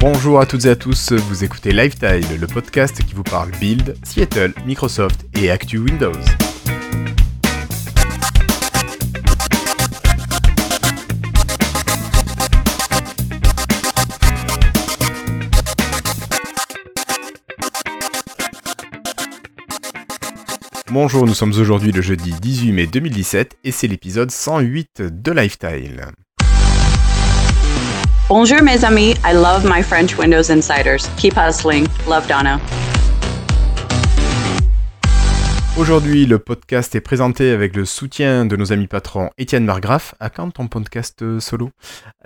Bonjour à toutes et à tous, vous écoutez Lifetile, le podcast qui vous parle Build, Seattle, Microsoft et Actu Windows. Bonjour, nous sommes aujourd'hui le jeudi 18 mai 2017 et c'est l'épisode 108 de Lifetile. Bonjour mes amis, I love my French Windows Insiders. Keep hustling. Love Donna. Aujourd'hui, le podcast est présenté avec le soutien de nos amis patrons Étienne Margraff, à quand ton podcast solo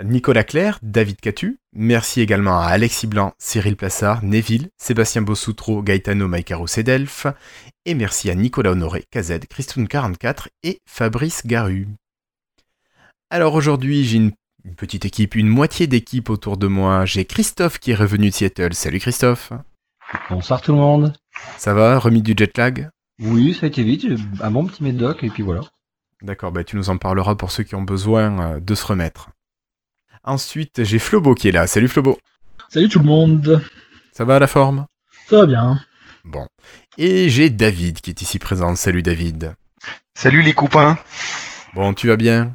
Nicolas Claire, David Catu, merci également à Alexis Blanc, Cyril Plassard, Neville, Sébastien Bossoutro, Gaetano Maïcaro Cedelf, et merci à Nicolas Honoré, KZ, Christoun44 et Fabrice Garu. Alors aujourd'hui, j'ai une une petite équipe, une moitié d'équipe autour de moi. J'ai Christophe qui est revenu de Seattle. Salut Christophe. Bonsoir tout le monde. Ça va, remis du jet lag? Oui, ça a été vite. Un bon petit médoc et puis voilà. D'accord, bah tu nous en parleras pour ceux qui ont besoin euh, de se remettre. Ensuite, j'ai Flobo qui est là. Salut Flobo. Salut tout le monde. Ça va à la forme? Ça va bien. Bon. Et j'ai David qui est ici présent. Salut David. Salut les copains. Bon, tu vas bien?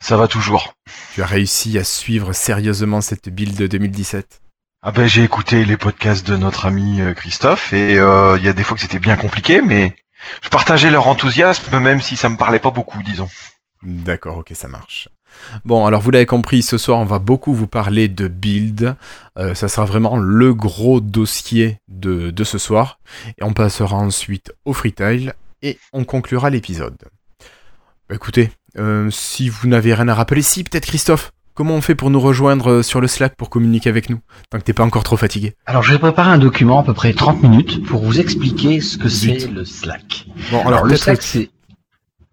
Ça va toujours. Tu as réussi à suivre sérieusement cette build de 2017 Ah ben j'ai écouté les podcasts de notre ami euh, Christophe et euh, il y a des fois que c'était bien compliqué, mais je partageais leur enthousiasme même si ça me parlait pas beaucoup, disons. D'accord, ok, ça marche. Bon, alors vous l'avez compris, ce soir on va beaucoup vous parler de build. Euh, ça sera vraiment le gros dossier de, de ce soir. Et on passera ensuite au freetail et on conclura l'épisode. Bah, écoutez, euh, si vous n'avez rien à rappeler, si peut-être Christophe, comment on fait pour nous rejoindre euh, sur le Slack pour communiquer avec nous Tant que t'es pas encore trop fatigué? Alors j'ai préparé un document à peu près 30 minutes pour vous expliquer ce que c'est le Slack. Bon, alors, Alors le Slack c'est...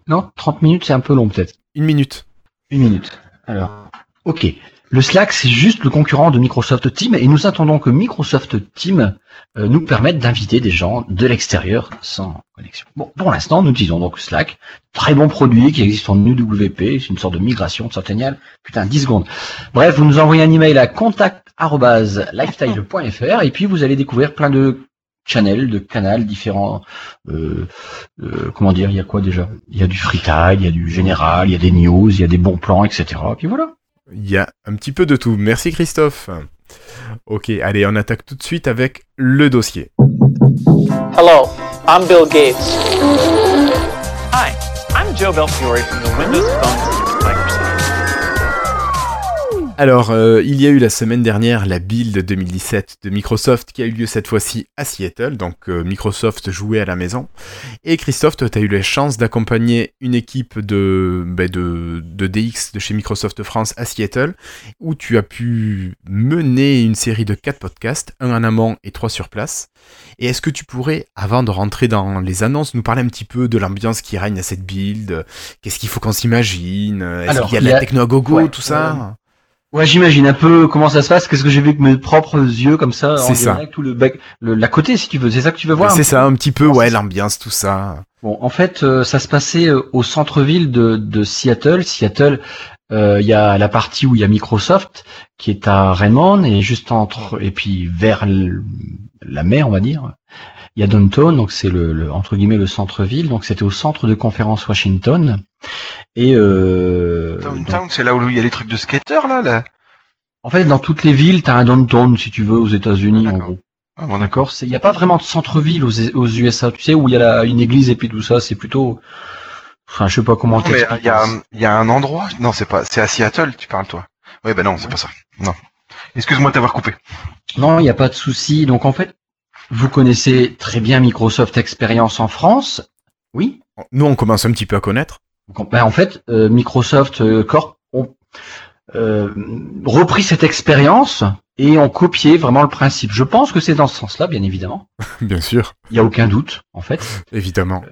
Non, 30 minutes c'est un peu long peut-être. une minute. Une minute. Alors, ok. Le Slack, c'est juste le concurrent de Microsoft Teams et nous attendons que Microsoft Teams euh, nous permette d'inviter des gens de l'extérieur sans connexion. Bon, pour l'instant, nous utilisons donc Slack, très bon produit qui existe en UWP, c'est une sorte de migration de Centennial. Putain, 10 secondes. Bref, vous nous envoyez un email à contact@lifestyle.fr et puis vous allez découvrir plein de channels, de canals différents. Euh, euh, comment dire, il y a quoi déjà? Il y a du freetile, il y a du général, il y a des news, il y a des bons plans, etc. Et puis voilà. Il y a un petit peu de tout. Merci Christophe. Ok, allez, on attaque tout de suite avec le dossier. Hello, I'm Bill Gates. Hi, I'm Joe Belfiore from the Windows Phone. Alors, euh, il y a eu la semaine dernière la build 2017 de Microsoft qui a eu lieu cette fois-ci à Seattle, donc euh, Microsoft jouait à la maison. Et Christophe, tu as eu la chance d'accompagner une équipe de, ben, de, de DX de chez Microsoft France à Seattle, où tu as pu mener une série de quatre podcasts, un en amont et trois sur place. Et est-ce que tu pourrais, avant de rentrer dans les annonces, nous parler un petit peu de l'ambiance qui règne à cette build? Qu'est-ce qu'il faut qu'on s'imagine? Est-ce qu'il y a de la a- techno à gogo, ouais, tout ça? Ouais, j'imagine un peu comment ça se passe. Qu'est-ce que j'ai vu avec mes propres yeux comme ça C'est ça. direct, tout le, bec- le la côté si tu veux. C'est ça que tu veux voir. C'est ça, un petit peu, ouais, l'ambiance, tout ça. Bon, en fait, euh, ça se passait euh, au centre-ville de, de Seattle. Seattle, euh, il y a la partie où il y a Microsoft qui est à Raymond et juste entre et puis vers la mer, on va dire. Il y a Downtown, donc c'est le, le- entre guillemets le centre-ville. Donc c'était au centre de conférence Washington. Et euh, Downtown, c'est là où il y a les trucs de skater là, là. en fait, dans toutes les villes, t'as un downtown si tu veux aux États-Unis, en D'accord. gros. Ah bon, d'accord. Il n'y a pas vraiment de centre-ville aux, aux USA, tu sais, où il y a la- une église et puis tout ça, c'est plutôt, enfin, je sais pas comment il y a, y a un endroit. Non, c'est pas. C'est à Seattle, tu parles toi. Ouais, ben non, c'est pas ça. Non. Excuse-moi de t'avoir coupé. Non, il n'y a pas de souci. Donc en fait, vous connaissez très bien Microsoft Experience en France, oui. Nous, on commence un petit peu à connaître. Donc, ben, en fait, euh, Microsoft euh, Corp ont euh, repris cette expérience et ont copié vraiment le principe. Je pense que c'est dans ce sens-là, bien évidemment. Bien sûr, Il n'y a aucun doute, en fait. évidemment.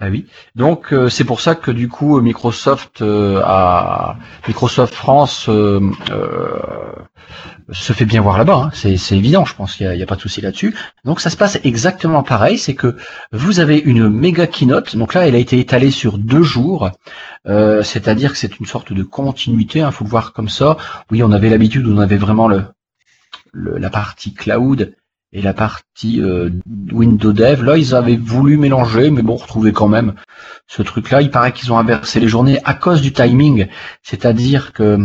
Ah oui. Donc euh, c'est pour ça que du coup Microsoft euh, a Microsoft France euh, se fait bien voir là-bas. hein. C'est évident, je pense qu'il n'y a, pas de souci là-dessus. Donc ça se passe exactement pareil, c'est que vous avez une méga keynote. Donc là, elle a été étalée sur deux jours, c'est-à-dire que c'est une sorte de continuité. Il faut le voir comme ça. Oui, on avait l'habitude, on avait vraiment le le- la partie cloud et la partie euh, Windows Dev. Là, ils avaient voulu mélanger, mais bon, retrouver quand même ce truc-là. Il paraît qu'ils ont inversé les journées à cause du timing, c'est-à-dire que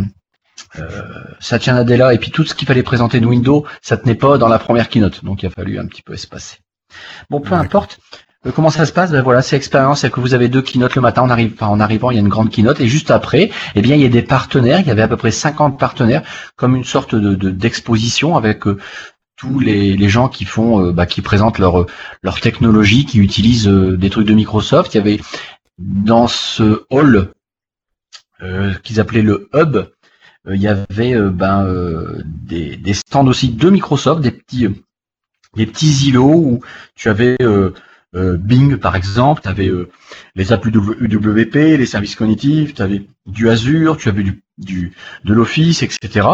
euh, Satya Nadella et puis tout ce qu'il fallait présenter de Windows, ça tenait pas dans la première keynote, donc il a fallu un petit peu espacer. Bon, peu importe. Euh, Comment ça se passe? Ben voilà, c'est expérience, c'est que vous avez deux keynotes le matin, arrive, enfin, en arrivant, il y a une grande keynote, et juste après, eh bien, il y a des partenaires, il y avait à peu près 50 partenaires, comme une sorte de de- d'exposition avec euh, les, gens qui font, euh, bah, qui présentent leur leur technologie, qui utilisent euh, des trucs de Microsoft. Il y avait dans ce hall euh, qu'ils appelaient le hub, il y avait ben des, stands aussi de Microsoft, des petits des petits îlots où tu avais Bing par exemple, tu avais les applis UWP, les services cognitifs, tu avais du Azure, tu avais du, du de l'Office, etc.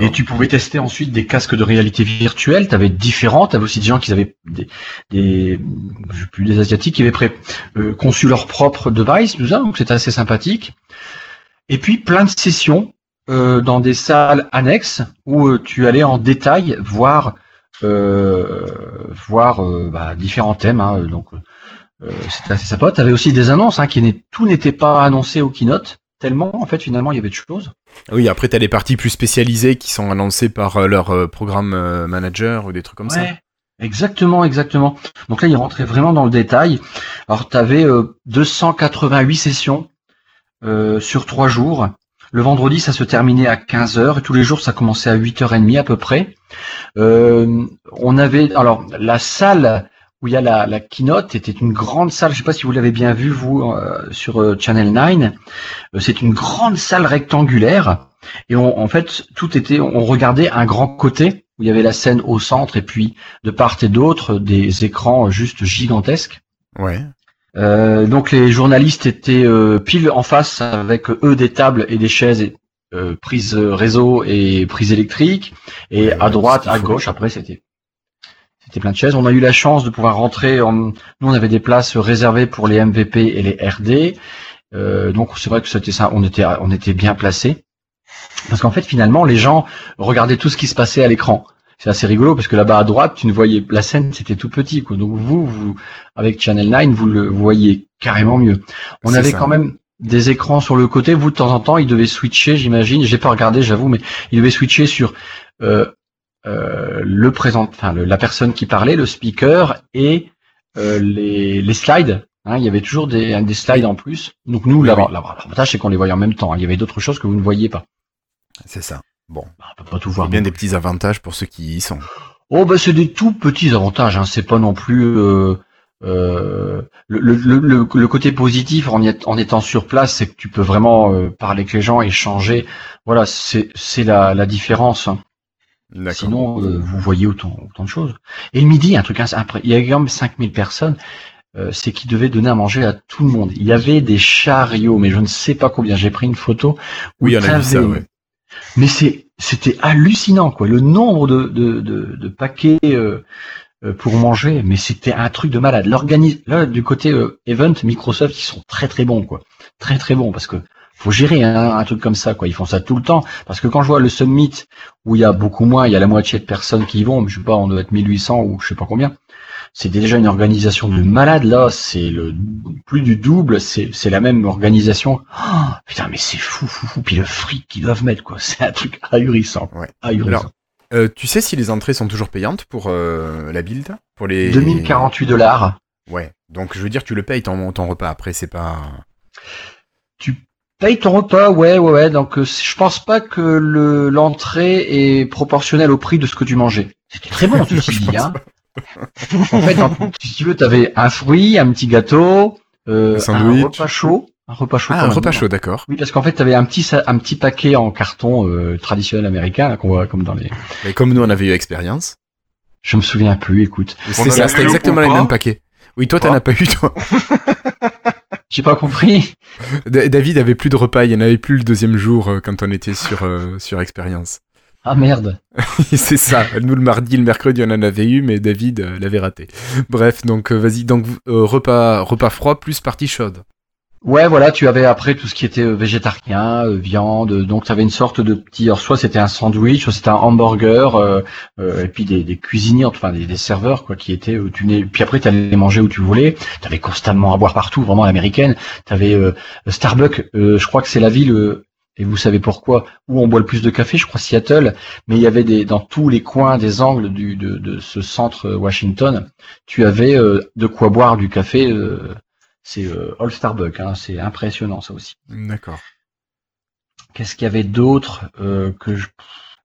Et tu pouvais tester ensuite des casques de réalité virtuelle. Tu avais différents. Tu avais aussi des gens qui avaient des, des sais plus, des asiatiques qui avaient euh, conçu leur propre device, tout ça. Donc c'était assez sympathique. Et puis plein de sessions euh, dans des salles annexes où euh, tu allais en détail voir voir bah, différents thèmes. hein. donc c'était assez sympa. Tu avais aussi des annonces. Hein, qui tout n'était pas annoncé au keynote. Tellement en fait finalement il y avait de choses. Oui, après, t'as les parties plus spécialisées qui sont annoncées par euh, leur euh, programme euh, manager ou des trucs comme ça. Exactement, exactement. Donc là, il rentrait vraiment dans le détail. Alors, tu avais 288 sessions sur trois jours. Le vendredi, ça se terminait à 15h et tous les jours, ça commençait à 8h30 à peu près. On avait, alors, la salle où il y a la, la keynote était une grande salle. Je sais pas si vous l'avez bien vu vous euh, sur euh, Channel 9. Euh, c'est une grande salle rectangulaire et on, en fait tout était. On regardait un grand côté où il y avait la scène au centre et puis de part et d'autre des écrans juste gigantesques. Ouais. Euh, donc les journalistes étaient euh, pile en face avec eux des tables et des chaises, et, euh, prises réseau et prises électriques, et Ouais, à droite, à gauche. Après c'était c'était plein de chaises. On a eu la chance de pouvoir rentrer. En... Nous on avait des places réservées pour les MVP et les RD. Euh, donc c'est vrai que c'était ça. On était on était bien placés parce qu'en fait finalement les gens regardaient tout ce qui se passait à l'écran. C'est assez rigolo parce que là-bas à droite, tu ne voyais la scène, c'était tout petit. Quoi. Donc vous, vous, avec Channel 9, vous le voyez carrément mieux. On avait ça. quand même des écrans sur le côté. Vous, de temps en temps, ils devaient switcher, j'imagine. J'ai pas regardé, j'avoue, mais ils devaient switcher sur euh, euh, le présent, enfin le- la personne qui parlait, le speaker et euh, les, les slides. Hein, il y avait toujours des, des slides en plus. Donc nous, l'avantage, c'est qu'on les voyait en même temps. Il y avait d'autres choses que vous ne voyiez pas. C'est ça. Bon. Bah, On peut pas tout voir. a bien des petits avantages pour ceux qui y sont. Oh bah c'est des tout petits avantages, hein. c'est pas non plus euh, euh, le, le, le, le- côté positif en, y est- en étant sur place, c'est que tu peux vraiment euh, parler avec les gens, échanger. Voilà, c'est c'est la, la différence. hein. Sinon, euh, vous voyez autant, autant de choses. Et le midi, un truc, après, il y a quand même 5000 personnes, euh, c'est qu'ils devaient donner à manger à tout le monde. Il y avait des chariots, mais je ne sais pas combien. J'ai pris une photo. où Oui, a vu ça, t'avais- ouais. mais c'est c'était hallucinant quoi le nombre de de, de, de paquets euh, euh, pour manger mais c'était un truc de malade l'organis là du côté euh, event Microsoft ils sont très très bons quoi très très bons parce que faut gérer hein, un truc comme ça quoi. Ils font ça tout le temps. Parce que quand je vois le summit où il y a beaucoup moins il y a la moitié de personnes qui y vont je sais pas on doit être 1800 ou je sais pas combien c'est déjà une organisation de malade là. C'est le plus du double c'est c'est la même organisation. Oh, putain mais c'est fou fou fou. Puis le fric qu'ils doivent mettre quoi. C'est un truc ahurissant. Ouais. ahurissant. Alors, Euh, tu sais si les entrées sont toujours payantes pour euh, la build? Pour les 2048 dollars. Ouais. Donc je veux dire, tu le payes ton, ton repas. Après, c'est pas. Paye ton repas ouais ouais ouais donc euh, je pense pas que le l'entrée est proportionnelle au prix de ce que tu mangeais c'était très bon ceci dit hein en fait dans- si tu veux t'avais un fruit un petit gâteau euh, Un repas chaud un repas chaud Ah, un même. repas chaud, d'accord. Oui, parce qu'en fait, tu avais un petit, un petit paquet en carton euh, traditionnel américain, là, qu'on voit comme dans les. Et comme nous, on avait eu expérience. Je me souviens plus, écoute. C'est ça, c'était exactement pas mêmes paquets. Oui, toi, t'en as pas eu, toi. J'ai pas compris. Da- David avait plus de repas, il y en avait plus le deuxième jour euh, quand on était sur, euh, sur expérience. Ah merde. c'est ça. Nous, le mardi, le mercredi, on en avait eu, mais David euh, l'avait raté. Bref, donc, euh, vas-y. Donc, euh, repas, repas froid plus partie chaude. Ouais, voilà, tu avais après tout ce qui était euh, végétarien, euh, viande, euh, donc tu avais une sorte de petit, alors soit c'était un sandwich, soit c'était un hamburger, euh, et puis des, cuisiniers, enfin des, serveurs quoi, qui étaient, tu puis après tu allais manger où tu voulais, tu avais constamment à boire partout, vraiment l'américaine, tu avais Starbucks, euh, je crois que c'est la ville, et vous savez pourquoi, où on boit le plus de café, je crois Seattle, mais il y avait des, dans tous les coins des angles du, de, ce centre Washington, tu avais de quoi boire du café. C'est euh, All Starbucks, hein, c'est impressionnant ça aussi. D'accord. Qu'est-ce qu'il y avait d'autre euh, que je...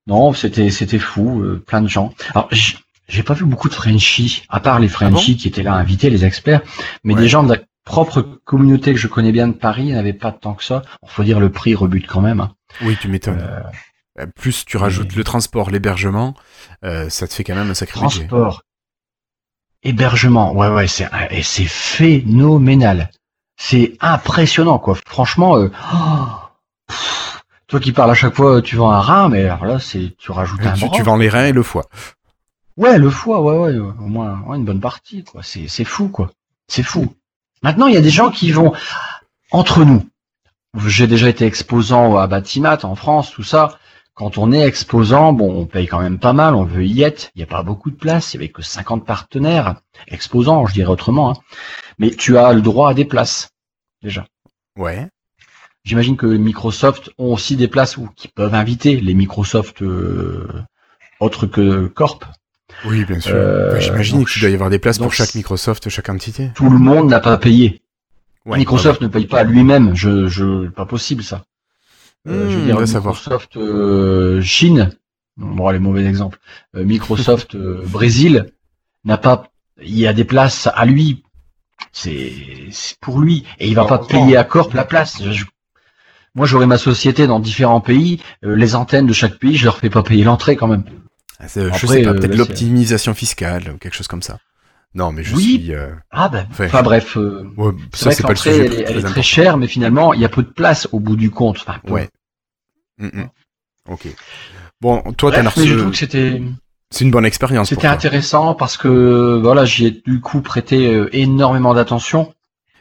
Non, c'était c'était fou, euh, plein de gens. Alors j'ai pas vu beaucoup de Frenchies, à part les Frenchies qui étaient là invités, les experts, mais Ouais. des gens de la propre communauté que je connais bien de Paris, il n'y avait pas tant que ça. Il faut dire le prix rebute quand même. hein. Oui, tu m'étonnes. Euh, Plus tu rajoutes mais- le transport, l'hébergement, euh, ça te fait quand même un sacré budget. Transport, hébergement, ouais ouais, c'est et c'est phénoménal. C'est impressionnant quoi. Franchement, euh, oh, toi qui parles à chaque fois, tu vends un rein, mais alors là c'est tu rajoutes un Tu, bras. tu vends les reins et le foie. Ouais, le foie, ouais, ouais, au moins ouais, une bonne partie, quoi. C'est, c'est fou, quoi. C'est fou. Maintenant, il y a des gens qui vont entre nous. J'ai déjà été exposant à Batimat en France, tout ça. Quand on est exposant, bon, on paye quand même pas mal, on veut y être. Il n'y a pas beaucoup de place, il n'y avait que 50 partenaires exposants, je dirais autrement. hein. Mais tu as le droit à des places, déjà. Ouais. J'imagine que Microsoft ont aussi des places où qui peuvent inviter les Microsoft euh, autres que Corp. Oui, bien sûr. Euh, J'imagine qu'il doit y avoir des places pour chaque Microsoft, chaque entité. Tout le monde n'a pas payé. Ouais, Microsoft ne paye pas lui-même, je, je, pas possible ça. Euh, je veux Hmm, dire. Microsoft euh, Chine, bon, les mauvais exemples. Euh, Microsoft euh, Brésil n'a pas, il y a des places à lui. C'est, c'est pour lui et il va pas payer à Corp la place. Je- moi, j'aurais ma société dans différents pays, euh, les antennes de chaque pays, je leur fais pas payer l'entrée quand même. Ah, je sais pas, euh, peut-être l'optimisation fiscale ou quelque chose comme ça. Non, mais je Oui. suis. euh, Ah ben, Ouais. enfin bref. euh, ouais, c'est ça, vrai c'est que pas le sujet elle, est- très elle est très important. chère, mais finalement, il y a peu de place au bout du compte. Enfin. Ouais. Mm, mm. Ok. Bon, toi, t'en as Bref, mais je reçu- trouve que c'était C'est une bonne expérience c'était intéressant parce que voilà, j'y ai du coup prêté euh, énormément d'attention.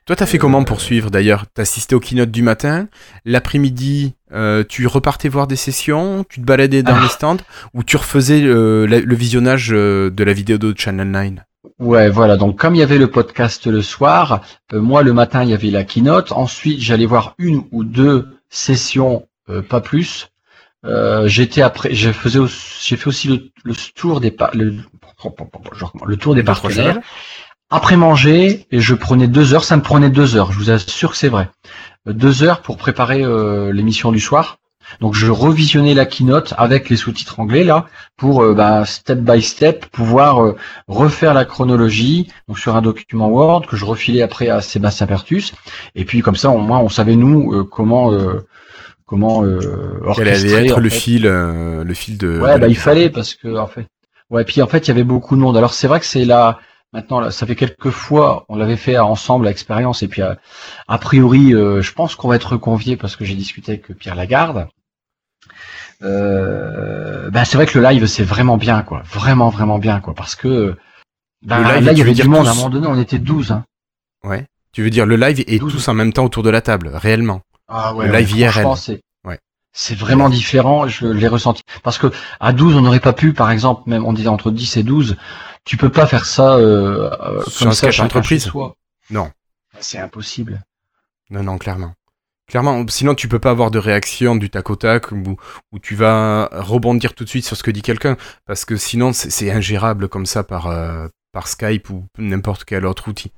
Toi, t'as fait comment pour suivre d'ailleurs? T'as assisté au keynote du matin, l'après-midi, euh, tu repartais voir des sessions, tu te baladais dans Ah. les stands, ou tu refaisais euh, la- le visionnage euh, de la vidéo de Channel 9 Ouais, voilà. Donc comme il y avait le podcast le soir, euh, moi le matin il y avait la keynote. Ensuite j'allais voir une ou deux sessions, euh, pas plus. Euh, J'étais après, je faisais, au- j'ai fait aussi le, le tour des par- le, le tour des partenaires. Après manger, et je prenais deux heures. Ça me prenait deux heures. Je vous assure que c'est vrai. Deux heures pour préparer euh, l'émission du soir. Donc je revisionnais la keynote avec les sous-titres anglais là pour euh, bah, step by step pouvoir euh, refaire la chronologie donc sur un document Word que je refilais après à Sébastien Pertus et puis comme ça au moins on savait nous euh, comment euh, comment euh, Quel orchestrer allait être en le fil, euh, le fil de. Ouais, de bah il la- fallait parce que en fait. Ouais, puis en fait il y avait beaucoup de monde. Alors c'est vrai que c'est là maintenant là, ça fait quelques fois on l'avait fait ensemble l'expérience et puis euh, a priori euh, je pense qu'on va être convié parce que j'ai discuté avec Pierre Lagarde. Euh, ben c'est vrai que le live c'est vraiment bien quoi, vraiment vraiment bien quoi parce que ben, Le live, là il y avait du monde à un moment donné on était 12 hein. Ouais. Tu veux dire le live et tous en même temps autour de la table, réellement. Ah Le live IRL. c'est Ouais. c'est vraiment différent, je l'ai ressenti. Parce que à 12, on n'aurait pas pu, par exemple, même on disait entre 10 et 12, tu peux pas faire ça euh, euh, Sur comme un ça entreprise. Non. C'est impossible. Non, non, clairement. Clairement, sinon tu peux pas avoir de réaction du tac au tac où, où tu vas rebondir tout de suite sur ce que dit quelqu'un parce que sinon c'est ingérable comme ça par, euh, par Skype ou n'importe quel autre outil.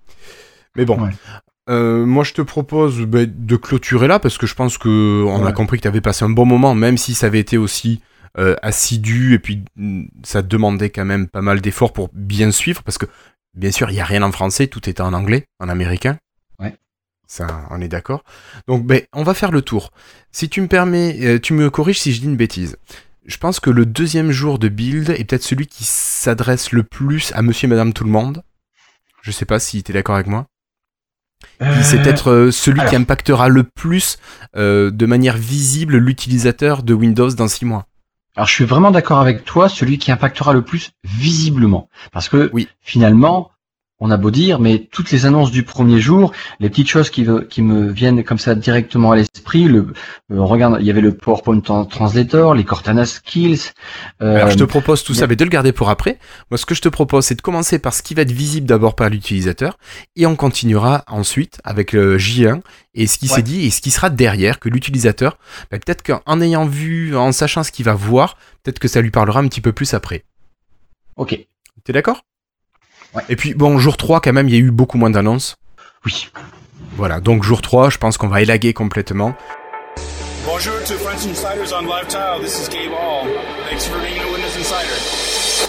Mais bon, Ouais. Euh, moi je te propose ben, de clôturer là parce que je pense que on a compris que tu avais passé un bon moment même si ça avait été aussi euh, assidu et puis mm, ça demandait quand même pas mal d'efforts pour bien suivre parce que bien sûr il y a rien en français, tout était en anglais, en américain. Ça, on est d'accord. Donc, ben, on va faire le tour. Si tu me permets, euh, tu me corriges si je dis une bêtise. Je pense que le deuxième jour de build est peut-être celui qui s'adresse le plus à monsieur et madame tout le monde. Je sais pas si tu es d'accord avec moi. C'est peut-être euh, celui qui impactera le plus euh, de manière visible l'utilisateur de Windows dans six mois. Alors je suis vraiment d'accord avec toi, celui qui impactera le plus visiblement. Parce que Oui. finalement, on a beau dire, mais toutes les annonces du premier jour, les petites choses qui, me viennent comme ça directement à l'esprit, le, euh, regarde, il y avait le PowerPoint Tran- Translator, les Cortana Skills. euh, Alors je te propose tout ça, mais de le garder pour après. Moi, ce que je te propose, c'est de commencer par ce qui va être visible d'abord par l'utilisateur, et on continuera ensuite avec le J1 et ce qui Ouais. s'est dit et ce qui sera derrière que l'utilisateur, bah, peut-être qu'en ayant vu, en sachant ce qu'il va voir, peut-être que ça lui parlera un petit peu plus après. Ok, T'es d'accord? Ouais. Et puis bon, jour 3 quand même, il y a eu beaucoup moins d'annonces. oui. Voilà, donc jour 3, je pense qu'on va élaguer complètement. Bonjour to French Insiders on Live Tile. This is Gabe Hall. Thanks for being a Windows Insider.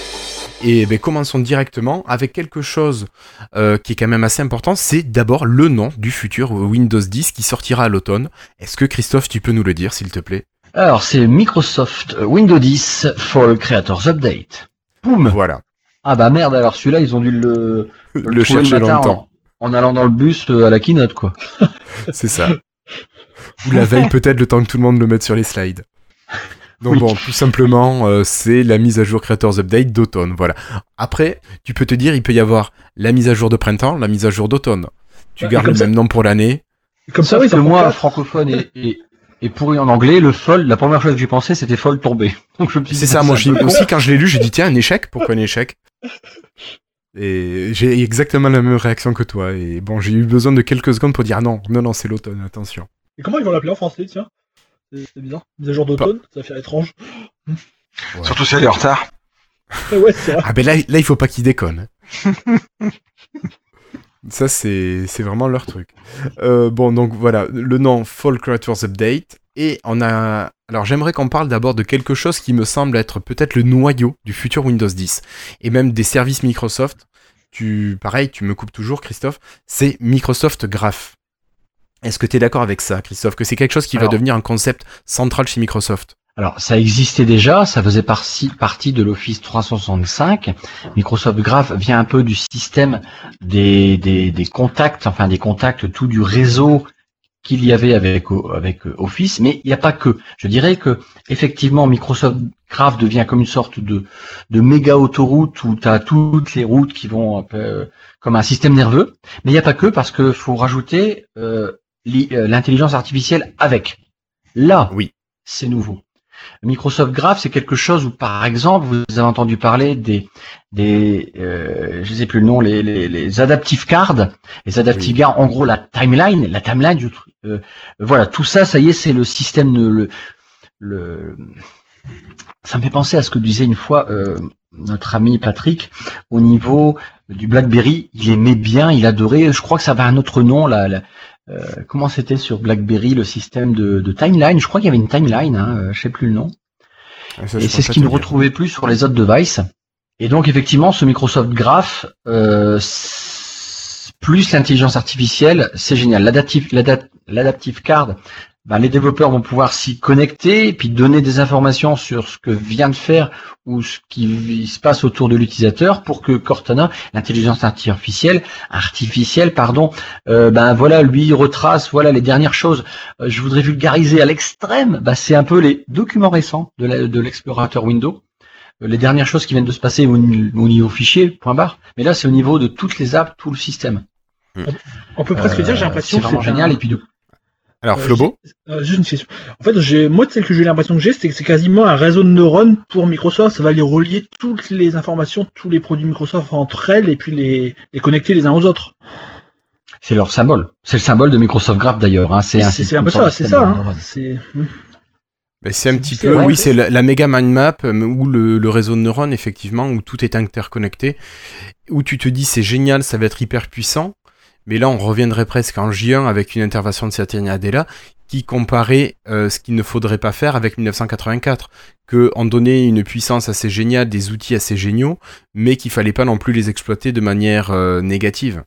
Et ben, commençons directement avec quelque chose euh, qui est quand même assez important, c'est d'abord le nom du futur Windows 10 qui sortira à l'automne. Est-ce que Christophe, tu peux nous le dire s'il te plaît? Alors, c'est Microsoft Windows 10 Fall Creators Update. Boum Voilà, Ah bah merde, alors celui-là, ils ont dû le, le, chercher matin longtemps, En, en allant dans le bus euh, à la keynote, quoi. c'est ça. Ou la veille peut-être le temps que tout le monde le mette sur les slides. Donc Oui. bon, tout simplement, euh, c'est la mise à jour Creators Update d'automne, voilà. Après, tu peux te dire, il peut y avoir la mise à jour de printemps, la mise à jour d'automne. Tu Ouais, gardes le ça- même nom pour l'année. Comme ça, oui, que moi, francophone et, et, et pourri en anglais, le fold, la première chose que j'ai pensé, c'était fold tombé. Donc je me suis C'est ça, moi peu con. aussi quand je l'ai lu, j'ai dit tiens un échec, pourquoi un échec? Et j'ai exactement la même réaction que toi. Et bon, j'ai eu besoin de quelques secondes pour dire ah non, non, non, c'est l'automne, attention. Et comment ils vont l'appeler en français, tiens? C'est c'est bizarre. Mise à jour d'automne, ça va faire étrange. Surtout si elle est en retard. Ah ouais, c'est vrai. Ah ben là, là il faut pas qu'ils déconnent. Ça c'est vraiment leur truc. Euh, bon donc voilà le nom Fall Creators Update et on a alors j'aimerais qu'on parle d'abord de quelque chose qui me semble être peut-être le noyau du futur Windows 10 et même des services Microsoft. Tu pareil tu me coupes toujours Christophe, c'est Microsoft Graph. Est-ce que tu es d'accord avec ça Christophe? Que c'est quelque chose qui va devenir un concept central chez Microsoft? Alors, ça existait déjà, ça faisait partie, partie de l'Office 365. Microsoft Graph vient un peu du système des, des, des contacts, enfin des contacts, tout du réseau qu'il y avait avec, avec Office, mais il n'y a pas que. Je dirais que effectivement, Microsoft Graph devient comme une sorte de, de méga autoroute où tu as toutes les routes qui vont un peu, comme un système nerveux, mais il n'y a pas que parce que faut rajouter euh, euh, l'intelligence artificielle avec. Là, Oui. c'est nouveau. Microsoft Graph, c'est quelque chose où, par exemple, vous avez entendu parler des, des, euh, je sais plus le nom, les, les, les adaptive cards. Les adaptive Oui. cards, en gros, la timeline, la timeline, du truc, euh, voilà, tout ça, ça y est, c'est le système, de- le, le, ça me fait penser à ce que disait une fois euh, notre ami Patrick au niveau du BlackBerry. Il aimait bien, il adorait. Je crois que ça avait un autre nom là. là. Euh, comment c'était sur BlackBerry le système de, de timeline? Je crois qu'il y avait une timeline, hein, euh, je sais plus le nom. Ça, Et c'est ce te ne retrouvait plus sur les autres devices. Et donc effectivement, ce Microsoft Graph euh, plus l'intelligence artificielle, c'est génial. L'adaptive, l'adap- l'adaptive card, ben, les développeurs vont pouvoir s'y connecter et puis donner des informations sur ce que vient de faire ou ce qui se passe autour de l'utilisateur pour que Cortana, l'intelligence artificielle, artificielle, pardon, euh, ben voilà, lui retrace voilà les dernières choses. Euh, je voudrais vulgariser à l'extrême, ben, c'est un peu les documents récents de l'explorateur Windows. Euh, Les dernières choses qui viennent de se passer au, ni- au niveau fichier, point barre. Mais là, c'est au niveau de toutes les apps, tout le système. On peut presque Euh, dire, j'ai l'impression c'est que vraiment c'est un- génial. Et puis, de- Alors Euh, Flobo Euh, juste une question. En fait, j'ai, moi, celle que j'ai l'impression que j'ai, c'est que c'est quasiment un réseau de neurones pour Microsoft. Ça va les relier toutes les informations, tous les produits Microsoft entre elles et puis les, les connecter les uns aux autres. c'est leur symbole. C'est le symbole de Microsoft Graph d'ailleurs. Hein. C'est un, C'est, c'est un peu ça, c'est ça. Hein. neurones. C'est, Ben, c'est un petit peu, vrai. oui, c'est la, la méga mind map euh, ou le, le réseau de neurones, effectivement, où tout est interconnecté, où tu te dis c'est génial, ça va être hyper puissant, mais là on reviendrait presque en J1 avec une intervention de Satya Nadella qui comparait euh, ce qu'il ne faudrait pas faire avec 1984, que on donnait une puissance assez géniale, des outils assez géniaux, mais qu'il fallait pas non plus les exploiter de manière euh, négative.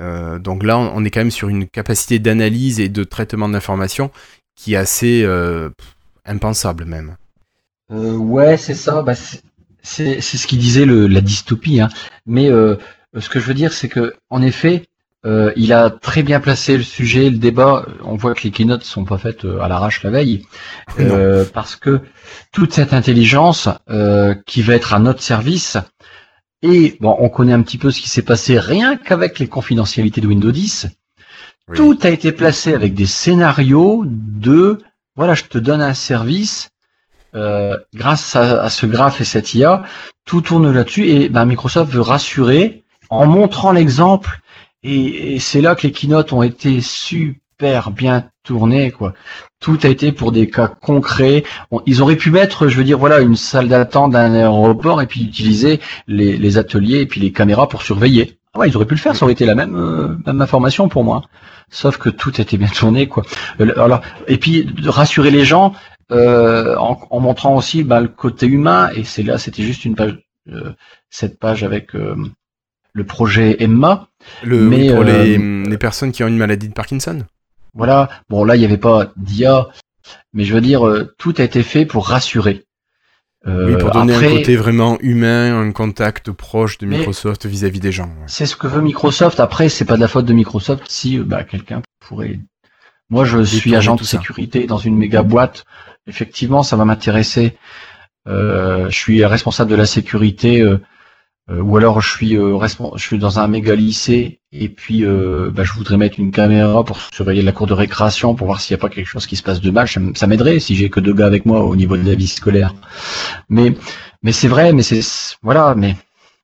Euh, donc là, on est quand même sur une capacité d'analyse et de traitement d'informations qui est assez impensable même. Ouais, c'est ça. Bah, c'est- ce qu'il disait la dystopie. Hein. Mais ce que je veux dire, c'est que en effet, euh, il a très bien placé le sujet, le débat. On voit que les keynotes sont pas faites euh, à l'arrache la veille, euh, parce que toute cette intelligence euh, qui va être à notre service, Et bon, on connaît un petit peu ce qui s'est passé rien qu'avec les confidentialités de Windows 10. Oui. Tout a été placé avec des scénarios de voilà, je te donne un service euh, grâce à, à ce graphe et cette IA, tout tourne là-dessus et ben, Microsoft veut rassurer en montrant l'exemple et, et c'est là que les keynotes ont été super bien tournées quoi. Tout a été pour des cas concrets. On- ils auraient pu mettre, je veux dire, voilà, une salle d'attente d'un aéroport et puis utiliser les, les ateliers et puis les caméras pour surveiller. Ah ouais, ils auraient pu le faire, ça aurait été la même, euh, même information pour moi. Sauf que tout était bien tourné, quoi. Euh, Alors, et puis de rassurer les gens euh, en, en montrant aussi bah, le côté humain. Et c'est là, c'était juste une page, euh, cette page avec euh, le projet Emma. Le, Mais, pour euh, les, les personnes qui ont une maladie de Parkinson. Voilà. Bon, là, il n'y avait pas d'IA, mais je veux dire, euh, tout a été fait pour rassurer. Euh, oui, pour donner après, un côté vraiment humain, un contact proche de Microsoft vis-à-vis des gens. C'est ce que veut Microsoft. Après, c'est pas de la faute de Microsoft si euh, bah, quelqu'un pourrait. Moi, je suis agent de ça. sécurité dans une méga boîte. Effectivement, ça va m'intéresser. Euh, je suis responsable de la sécurité, euh, ou alors je suis euh, je suis dans un méga lycée et puis euh, bah, je voudrais mettre une caméra pour surveiller la cour de récréation pour voir s'il n'y a pas quelque chose qui se passe de mal. Ça m'aiderait si j'ai que deux gars avec moi au niveau de la vie scolaire. Mais mais c'est vrai, mais c'est voilà, mais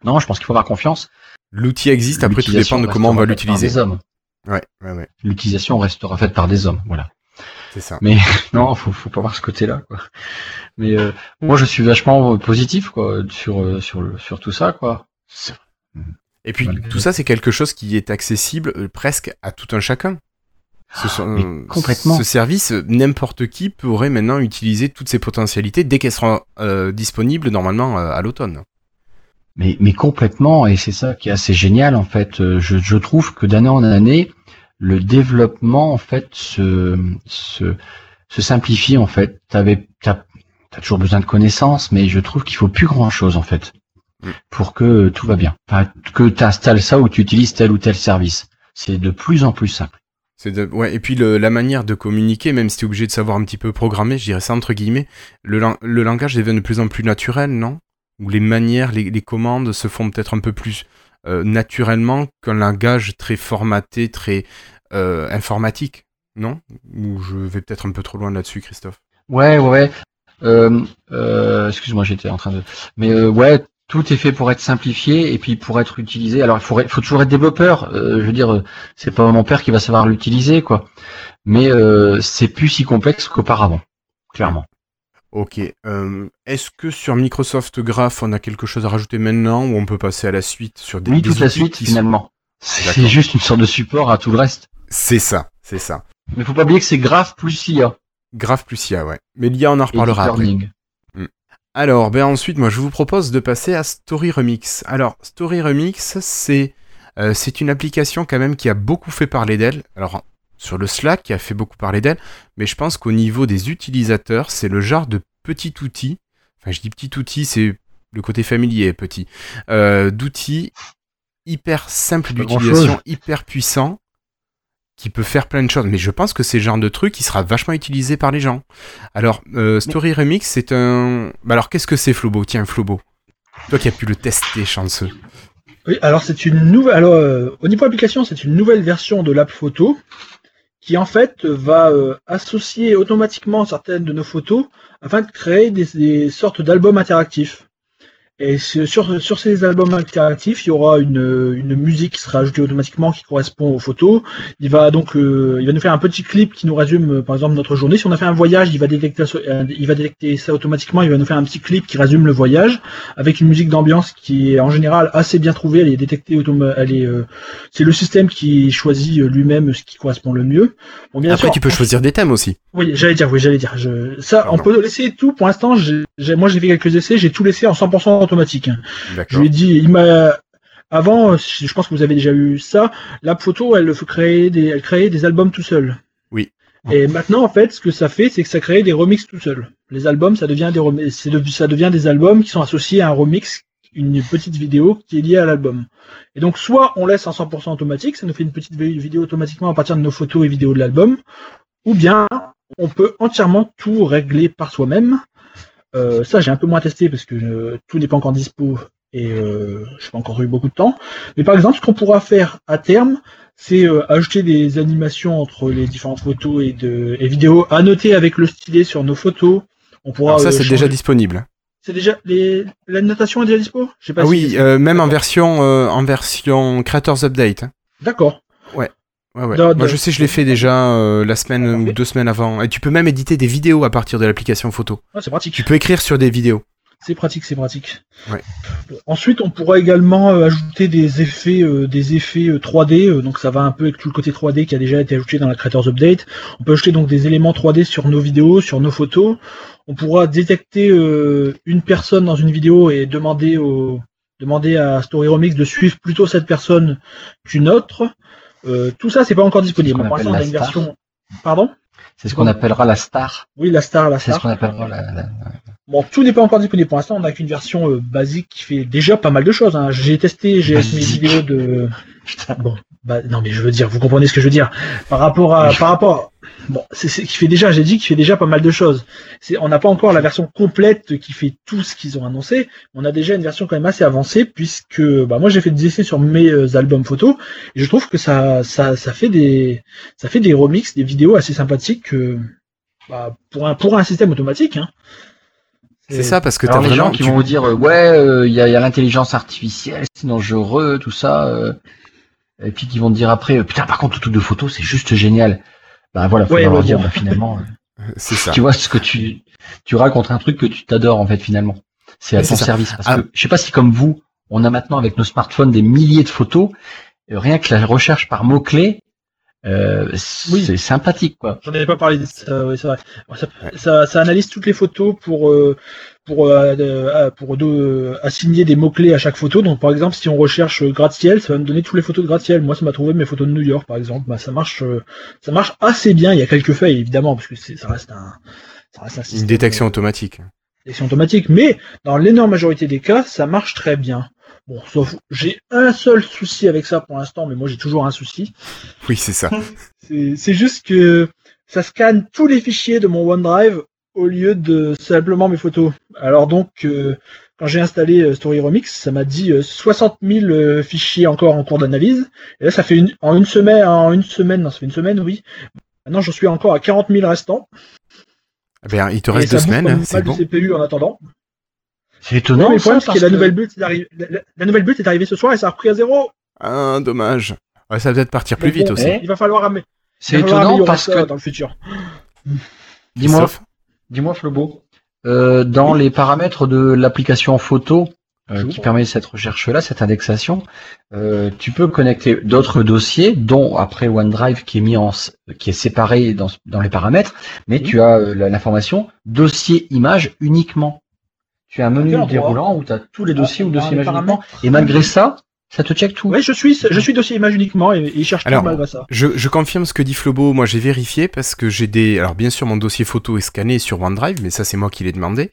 non, je pense qu'il faut avoir confiance. L'outil existe, après tout dépend de comment on va l'utiliser. ouais, L'utilisation restera faite par des hommes, voilà. C'est ça. Non, faut, faut pas voir ce côté-là, quoi. Mais euh, moi, je suis vachement euh, positif, quoi, sur euh, sur le sur tout ça, quoi. Et puis Malgré- tout ça, c'est quelque chose qui est accessible presque à tout un chacun. Ce, sont- mais euh, complètement. ce service, n'importe qui pourrait maintenant utiliser toutes ses potentialités dès qu'elles seront euh, disponibles normalement euh, à l'automne. Mais mais complètement, et c'est ça qui est assez génial, en fait. Je je trouve que d'année en année, le développement, en fait, se se se simplifie, en fait. T'avais t'as t'as toujours besoin de connaissances, mais je trouve qu'il faut plus grand chose, en fait, Mm. pour que tout va bien. Enfin, que tu installes ça ou tu utilises tel ou tel service. C'est de plus en plus simple. C'est de- ouais, et puis le- la manière de communiquer, même si tu es obligé de savoir un petit peu programmer, je dirais ça entre guillemets, le, lang- le langage devient de plus en plus naturel, non? Ou les manières, les, les commandes se font peut-être un peu plus euh, naturellement qu'un langage très formaté, très euh, informatique, non? Ou je vais peut-être un peu trop loin là-dessus, Christophe? Ouais, ouais. Euh, euh, excuse-moi, j'étais en train de. Mais ouais, tout est fait pour être simplifié et puis pour être utilisé. Alors il faut, faut toujours être développeur. Euh, je veux dire, c'est pas mon père qui va savoir l'utiliser, quoi. Mais euh, c'est plus si complexe qu'auparavant, clairement. Ok. euh, Est-ce que sur Microsoft Graph, on a quelque chose à rajouter maintenant ou on peut passer à la suite sur des, Oui, des toute la suite sont- finalement. C'est juste une sorte de support à tout le reste. C'est ça, c'est ça. Mais faut pas oublier que c'est grave plus IA. Graph plus IA, ouais. Mais l'IA, on en reparlera après. learning. Alors, ben ensuite, moi, je vous propose de passer à Story Remix. Alors, Story Remix, c'est euh, c'est une application quand même qui a beaucoup fait parler d'elle. Alors, sur le Slack, qui a fait beaucoup parler d'elle, mais je pense qu'au niveau des utilisateurs, c'est le genre de petit outil. Enfin, je dis petit outil, c'est le côté familier, petit. Euh, D'outils hyper simple d'utilisation, hyper puissant, qui peut faire plein de choses. Mais je pense que c'est le genre de truc qui sera vachement utilisé par les gens. Alors, euh, Story Remix, c'est un. Bah alors, qu'est-ce que c'est, Flobo? Tiens, Flobo. Toi qui as pu le tester, chanceux. Oui, alors c'est une nouvelle. Alors euh, au niveau application, c'est une nouvelle version de l'app photo qui en fait va euh, associer automatiquement certaines de nos photos afin de créer des, des sortes d'albums interactifs. Et sur, sur ces albums interactifs, il y aura une, une musique qui sera ajoutée automatiquement qui correspond aux photos. Il va donc euh, il va nous faire un petit clip qui nous résume euh, par exemple notre journée. Si on a fait un voyage, il va détecter euh, il va détecter ça automatiquement. Il va nous faire un petit clip qui résume le voyage avec une musique d'ambiance qui est en général assez bien trouvée. Elle est détectée elle est euh, c'est le système qui choisit euh, lui-même ce qui correspond le mieux. Bon, bien Après, sûr, tu peux choisir des thèmes aussi. oui, j'allais dire, oui, j'allais dire. Je... Ça, on peut laisser tout. Pour l'instant, moi, j'ai fait quelques essais, j'ai tout laissé en 100% automatique. Je D'accord. lui ai dit, il m'a. Avant, je je pense que vous avez déjà eu ça. La photo, elle créer des, elle créait des albums tout seul. Oui. Et maintenant, en fait, ce que ça fait, c'est que ça crée des remixes tout seul. Les albums, ça devient des ça devient des albums qui sont associés à un remix, une petite vidéo qui est liée à l'album. Et donc, soit on laisse en 100% automatique, ça nous fait une petite vi- vidéo automatiquement à partir de nos photos et vidéos de l'album, ou bien on peut entièrement tout régler par soi-même. Euh, ça, j'ai un peu moins testé parce que euh, tout n'est pas encore dispo et euh, je n'ai pas encore eu beaucoup de temps. Mais par exemple, ce qu'on pourra faire à terme, c'est euh, ajouter des animations entre les différentes photos et, de, et vidéos, à noter avec le stylet sur nos photos. On pourra. Alors ça, euh, c'est déjà disponible. C'est déjà les la notation est déjà dispo? Pas Ah si- oui, euh, même en version, euh, en version Creators Update. D'accord. Ouais, ouais. Da- Moi, je sais, je l'ai fait déjà euh, la semaine ou deux semaines avant. Et tu peux même éditer des vidéos à partir de l'application photo. Ah, c'est pratique. Tu peux écrire sur des vidéos. C'est pratique, c'est pratique. Ouais. Ensuite, on pourra également euh, ajouter des effets, euh, des effets euh, 3D. euh, donc, ça va un peu avec tout le côté 3D qui a déjà été ajouté dans la Creators Update. On peut ajouter donc des éléments 3D sur nos vidéos, sur nos photos. On pourra détecter une personne dans une vidéo et demander au demander à Story Remix de suivre plutôt cette personne qu'une autre. Euh, tout ça, c'est pas encore disponible. appelle l'instant, on a la une star. version. Pardon? C'est ce qu'on appellera la star. Oui, la star, la C'est star. ce qu'on appellera la, la- Bon, tout n'est pas encore disponible pour l'instant. On n'a qu'une version euh, basique qui fait déjà pas mal de choses. hein. J'ai testé, j'ai mes vidéos de. Putain. Bon, bah non, mais je veux dire, vous comprenez ce que je veux dire. Par rapport à, par rapport, bon, c'est c'est qui fait déjà, j'ai dit qu'il fait déjà pas mal de choses. C'est, on n'a pas encore la version complète qui fait tout ce qu'ils ont annoncé. On a déjà une version quand même assez avancée puisque, bah moi j'ai fait des essais sur mes euh, albums photos et je trouve que ça, ça, ça fait des, ça fait des remixes, des vidéos assez sympathiques. euh, bah, pour un, pour un système automatique. Hein. C'est ça, parce que t'as Alors les vraiment. gens qui tu- vont vous dire euh, ouais euh, il y a, il y a l'intelligence artificielle c'est dangereux tout ça euh, et puis qui vont te dire après euh, putain par contre tout truc de photo c'est juste génial bah voilà faut Ouais, leur dire bah, finalement euh, C'est ça. tu vois ce que tu tu racontes un truc que tu t'adores en fait finalement c'est à ton service parce Ah. que je sais pas si comme vous on a maintenant avec nos smartphones des milliers de photos euh, rien que la recherche par mots clés euh, c'est Oui. sympathique quoi J'en avais pas parlé de ça, oui, c'est vrai. Ça, Ouais. ça, ça analyse toutes les photos pour euh, pour euh, euh, pour de- assigner des mots clés à chaque photo. Donc par exemple, si on recherche euh, gratte-ciel, ça va me donner toutes les photos de gratte-ciel. Moi, ça m'a trouvé mes photos de New York, par exemple. Bah, ça marche, euh, ça marche assez bien. Il y a quelques failles évidemment parce que ça reste un ça reste un Une système, détection euh, automatique. détection automatique, mais dans l'énorme majorité des cas, ça marche très bien. Bon, sauf j'ai un seul souci avec ça pour l'instant, mais moi j'ai toujours un souci. Oui, c'est ça. C'est juste que ça scanne tous les fichiers de mon OneDrive au lieu de simplement mes photos. Alors donc, euh, quand j'ai installé euh, Story Remix, ça m'a dit euh, 60 000 euh, fichiers encore en cours d'analyse. Et là, ça fait une, en une semaine, en une semaine, non, ça fait une semaine, oui. Maintenant, j'en suis encore à 40 000 restants. Eh Ben, il te reste deux semaines, c'est de bon. CPU en attendant. c'est Non, étonnant mais ça, c'est parce que la nouvelle build est arrivée, la, la- la nouvelle build est arrivée ce soir et ça a repris à zéro. Ah, dommage. Ouais, ça va peut-être partir plus Mais vite bon, aussi. Il va falloir, amé- c'est il va falloir étonnant améliorer parce ça que dans le futur. dis-moi Dis-moi Flobo, euh, dans les paramètres de l'application photo euh, qui permet cette recherche-là, cette indexation, euh, tu peux connecter d'autres dossiers, dont après OneDrive qui est mis en, qui est séparé dans, dans les paramètres, mais Oui. tu as l'information dossier image uniquement. Tu as un menu déroulant où tu as tous les dossiers Ah, ou dans dossiers image uniquement, et malgré ça, ça te check tout. Oui, je suis, je suis dossier image uniquement et, et il cherche Alors, tout malgré ça. Je, je confirme ce que dit Flobo. Moi, j'ai vérifié parce que j'ai des. Alors, bien sûr, mon dossier photo est scanné sur OneDrive, mais ça, c'est moi qui l'ai demandé.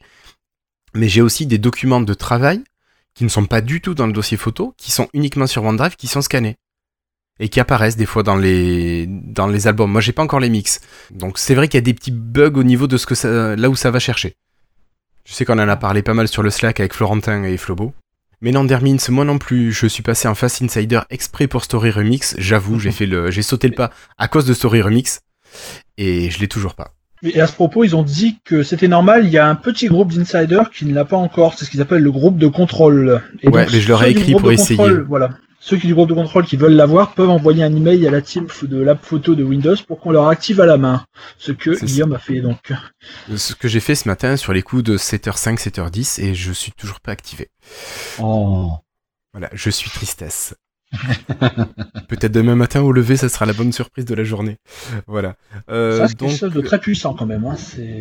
Mais j'ai aussi des documents de travail qui ne sont pas du tout dans le dossier photo, qui sont uniquement sur OneDrive, qui sont scannés et qui apparaissent des fois dans les dans les albums. Moi, j'ai pas encore les mix, donc c'est vrai qu'il y a des petits bugs au niveau de ce que ça, là où ça va chercher. Je sais qu'on en a parlé pas mal sur le Slack avec Florentin et Flobo. Mais non, Dermins, moi non plus, je suis passé en Fast Insider exprès pour Story Remix. J'avoue, j'ai fait le, j'ai sauté le pas à cause de Story Remix et je l'ai toujours pas. Et à ce propos, ils ont dit que c'était normal. Il y a un petit groupe d'insiders qui ne l'a pas encore. C'est ce qu'ils appellent le groupe de contrôle. Et Ouais, mais je leur ai écrit pour essayer. contrôle, Voilà. Ceux qui du groupe de contrôle qui veulent l'avoir peuvent envoyer un email à la team de l'app photo de Windows pour qu'on leur active à la main. Ce que Guillaume a fait donc. Ce que j'ai fait ce matin sur les coups de 7h05, 7h10 et je suis toujours pas activé. Oh. Voilà, je suis tristesse. Peut-être demain matin au lever, ça sera la bonne surprise de la journée. Voilà. Euh, ça, c'est donc, quelque chose de très puissant quand même. Hein.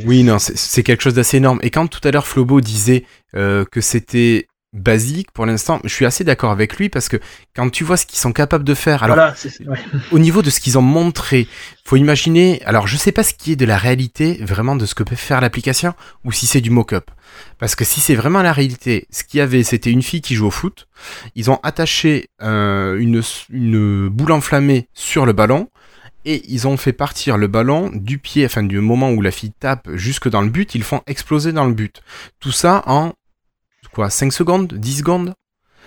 Oui, non, c'est- c'est quelque chose d'assez énorme. Et quand tout à l'heure Flobo disait euh, que c'était basique pour l'instant, je suis assez d'accord avec lui parce que quand tu vois ce qu'ils sont capables de faire, alors Voilà, ouais. au niveau de ce qu'ils ont montré, faut imaginer, alors je sais pas ce qui est de la réalité vraiment de ce que peut faire l'application ou si c'est du mock-up. Parce que si c'est vraiment la réalité, ce qu'il y avait, c'était une fille qui joue au foot. Ils ont attaché euh, une, une boule enflammée sur le ballon et ils ont fait partir le ballon du pied, enfin du moment où la fille tape jusque dans le but, ils font exploser dans le but. Tout ça en quoi 5 secondes 10 secondes?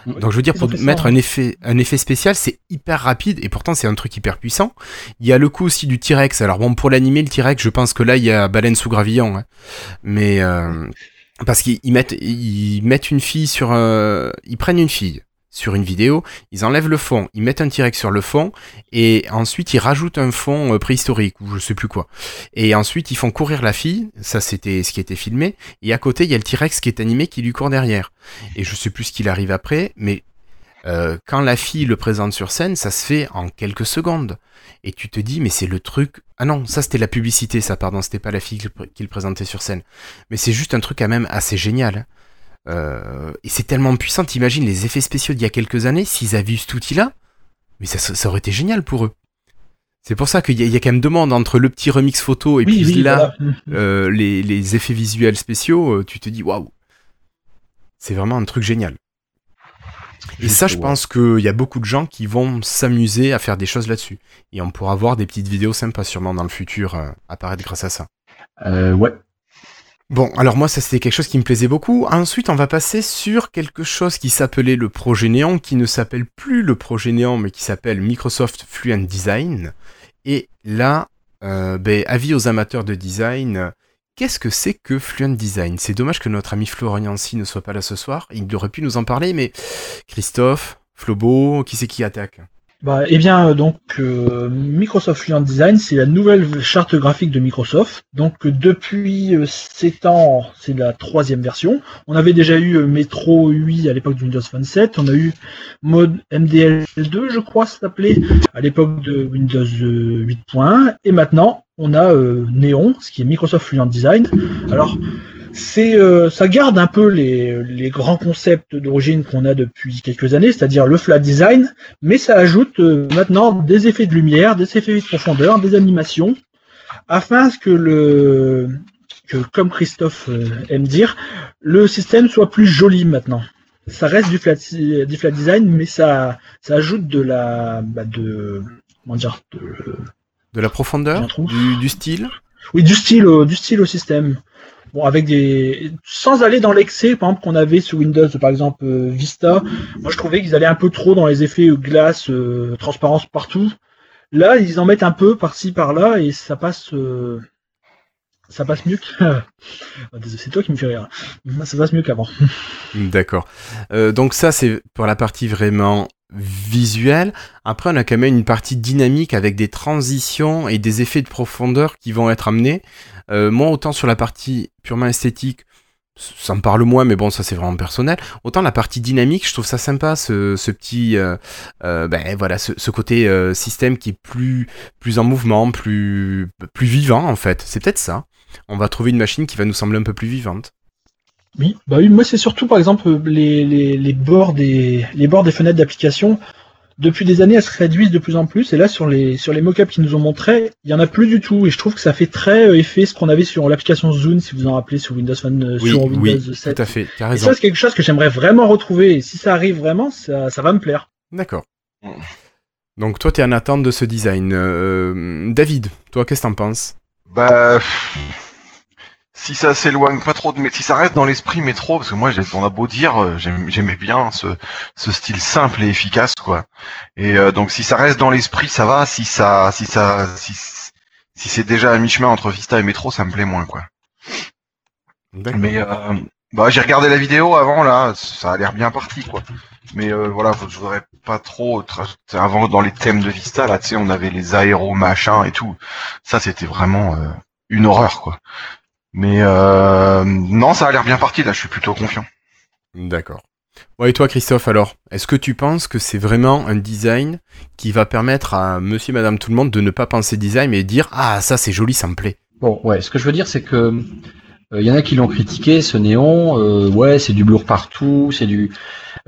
Donc je veux dire, pour mettre un effet, un effet spécial, c'est hyper rapide et pourtant c'est un truc hyper puissant. Il y a le coup aussi du T-Rex. Alors bon, pour l'animer, le T-Rex, je pense que là, il y a baleine sous gravillon. hein. Mais euh, parce qu'ils ils mettent, ils mettent une fille sur, euh, ils prennent une fille sur une vidéo, ils enlèvent le fond, ils mettent un T-Rex sur le fond et ensuite ils rajoutent un fond euh, préhistorique ou je sais plus quoi. Et ensuite ils font courir la fille, ça c'était ce qui était filmé, et à côté il y a le T-Rex qui est animé qui lui court derrière. Et je sais plus ce qu'il arrive après, mais euh, quand la fille le présente sur scène, ça se fait en quelques secondes. Et tu te dis, mais c'est le truc. Ah non, ça c'était la publicité, ça, pardon, c'était pas la fille qui le pr- qui le présentait sur scène. Mais c'est juste un truc quand même assez génial. hein. Euh, et c'est tellement puissant, t'imagines les effets spéciaux d'il y a quelques années, s'ils avaient eu cet outil-là, mais ça, ça aurait été génial pour eux. C'est pour ça qu'il y, a- il y a quand même deux mondes entre le petit remix photo et Oui, puis oui, là, voilà. euh, les, les effets visuels spéciaux, euh, tu te dis waouh, c'est vraiment un truc génial. Et ça, je pense qu'il y a beaucoup de gens qui vont s'amuser à faire des choses là-dessus. Et on pourra voir des petites vidéos sympas sûrement dans le futur euh, apparaître grâce à ça. Euh, ouais. Bon, alors moi, ça c'était quelque chose qui me plaisait beaucoup. Ensuite, on va passer sur quelque chose qui s'appelait le projet Néant, qui ne s'appelle plus le projet Néant, mais qui s'appelle Microsoft Fluent Design. Et là, euh, ben, avis aux amateurs de design, qu'est-ce que c'est que Fluent Design? C'est dommage que notre ami Florian Yancy ne soit pas là ce soir. Il aurait pu nous en parler, mais Christophe, Flobo, qui c'est qui attaque? Bah, eh bien, euh, donc, euh, Microsoft Fluent Design, c'est la nouvelle charte graphique de Microsoft. Donc, euh, depuis 7 ans, c'est la troisième version. On avait déjà eu euh, Metro 8 à l'époque de Windows Phone 7. On a eu Mode MDL2, je crois, s'appelait, à l'époque de Windows euh, 8.1. Et maintenant, on a euh, Neon, ce qui est Microsoft Fluent Design. Alors, c'est euh, ça garde un peu les, les grands concepts d'origine qu'on a depuis quelques années, c'est-à-dire le flat design, mais ça ajoute euh, maintenant des effets de lumière, des effets de profondeur, des animations, afin que le que comme Christophe euh, aime dire, le système soit plus joli maintenant. Ça reste du flat, du flat design, mais ça, ça ajoute de la bah, de comment dire de, De la profondeur du, du style oui, du style, du style au système. Bon, avec des, sans aller dans l'excès, par exemple qu'on avait sous Windows, par exemple euh, Vista. Moi, je trouvais qu'ils allaient un peu trop dans les effets euh, glace, euh, transparence partout. Là, ils en mettent un peu par-ci, par-là, et ça passe, ça passe mieux que. C'est toi qui me fais rire. Ça passe mieux qu'avant. D'accord. Euh, donc ça, c'est pour la partie vraiment visuelle. Après, on a quand même une partie dynamique avec des transitions et des effets de profondeur qui vont être amenés. Euh, moi, autant sur la partie purement esthétique, ça me parle moins, mais bon, ça c'est vraiment personnel. Autant la partie dynamique, je trouve ça sympa, ce, petit, euh, euh, ben voilà, ce, ce côté euh, système qui est plus, plus en mouvement, plus, plus vivant en fait. C'est peut-être ça. On va trouver une machine qui va nous sembler un peu plus vivante. Oui, bah oui, moi c'est surtout par exemple les, les, les bords des les bords des fenêtres d'application. Depuis des années, elles se réduisent de plus en plus. Et là, sur les sur les mock-ups qu'ils nous ont montrés, il y en a plus du tout. Et je trouve que ça fait très euh, effet ce qu'on avait sur l'application Zoom, si vous en rappelez, sur Windows Phone, euh, Oui, sur Windows oui, 7. tout à fait. Et ça, c'est quelque chose que j'aimerais vraiment retrouver. Et si ça arrive vraiment, ça, ça va me plaire. D'accord. Donc toi, t'es en attente de ce design. Euh, David, toi, qu'est-ce que t'en penses? Bah, si ça s'éloigne pas trop de, mais si ça reste dans l'esprit métro, parce que moi, on a beau dire, euh, j'aimais bien ce, ce style simple et efficace, quoi. Et euh, donc, si ça reste dans l'esprit, ça va. Si ça, si ça, si, si c'est déjà à mi-chemin entre Vista et métro, ça me plaît moins, quoi. Mais euh, bah, j'ai regardé la vidéo avant, là, ça a l'air bien parti, quoi. Mais euh, voilà, je voudrais pas trop. Avant, dans les thèmes de Vista, là, tu sais, on avait les aéros machin et tout. Ça, c'était vraiment une horreur, quoi. Mais euh, non, ça a l'air bien parti. Là, je suis plutôt confiant. D'accord. Bon, et toi, Christophe, alors, est-ce que tu penses que c'est vraiment un design qui va permettre à monsieur, madame, tout le monde de ne pas penser design, mais dire Ah, ça c'est joli, ça me plaît Bon, ouais, ce que je veux dire, c'est que il y en a qui l'ont critiqué, ce néon. euh, ouais, c'est du blur partout, c'est du.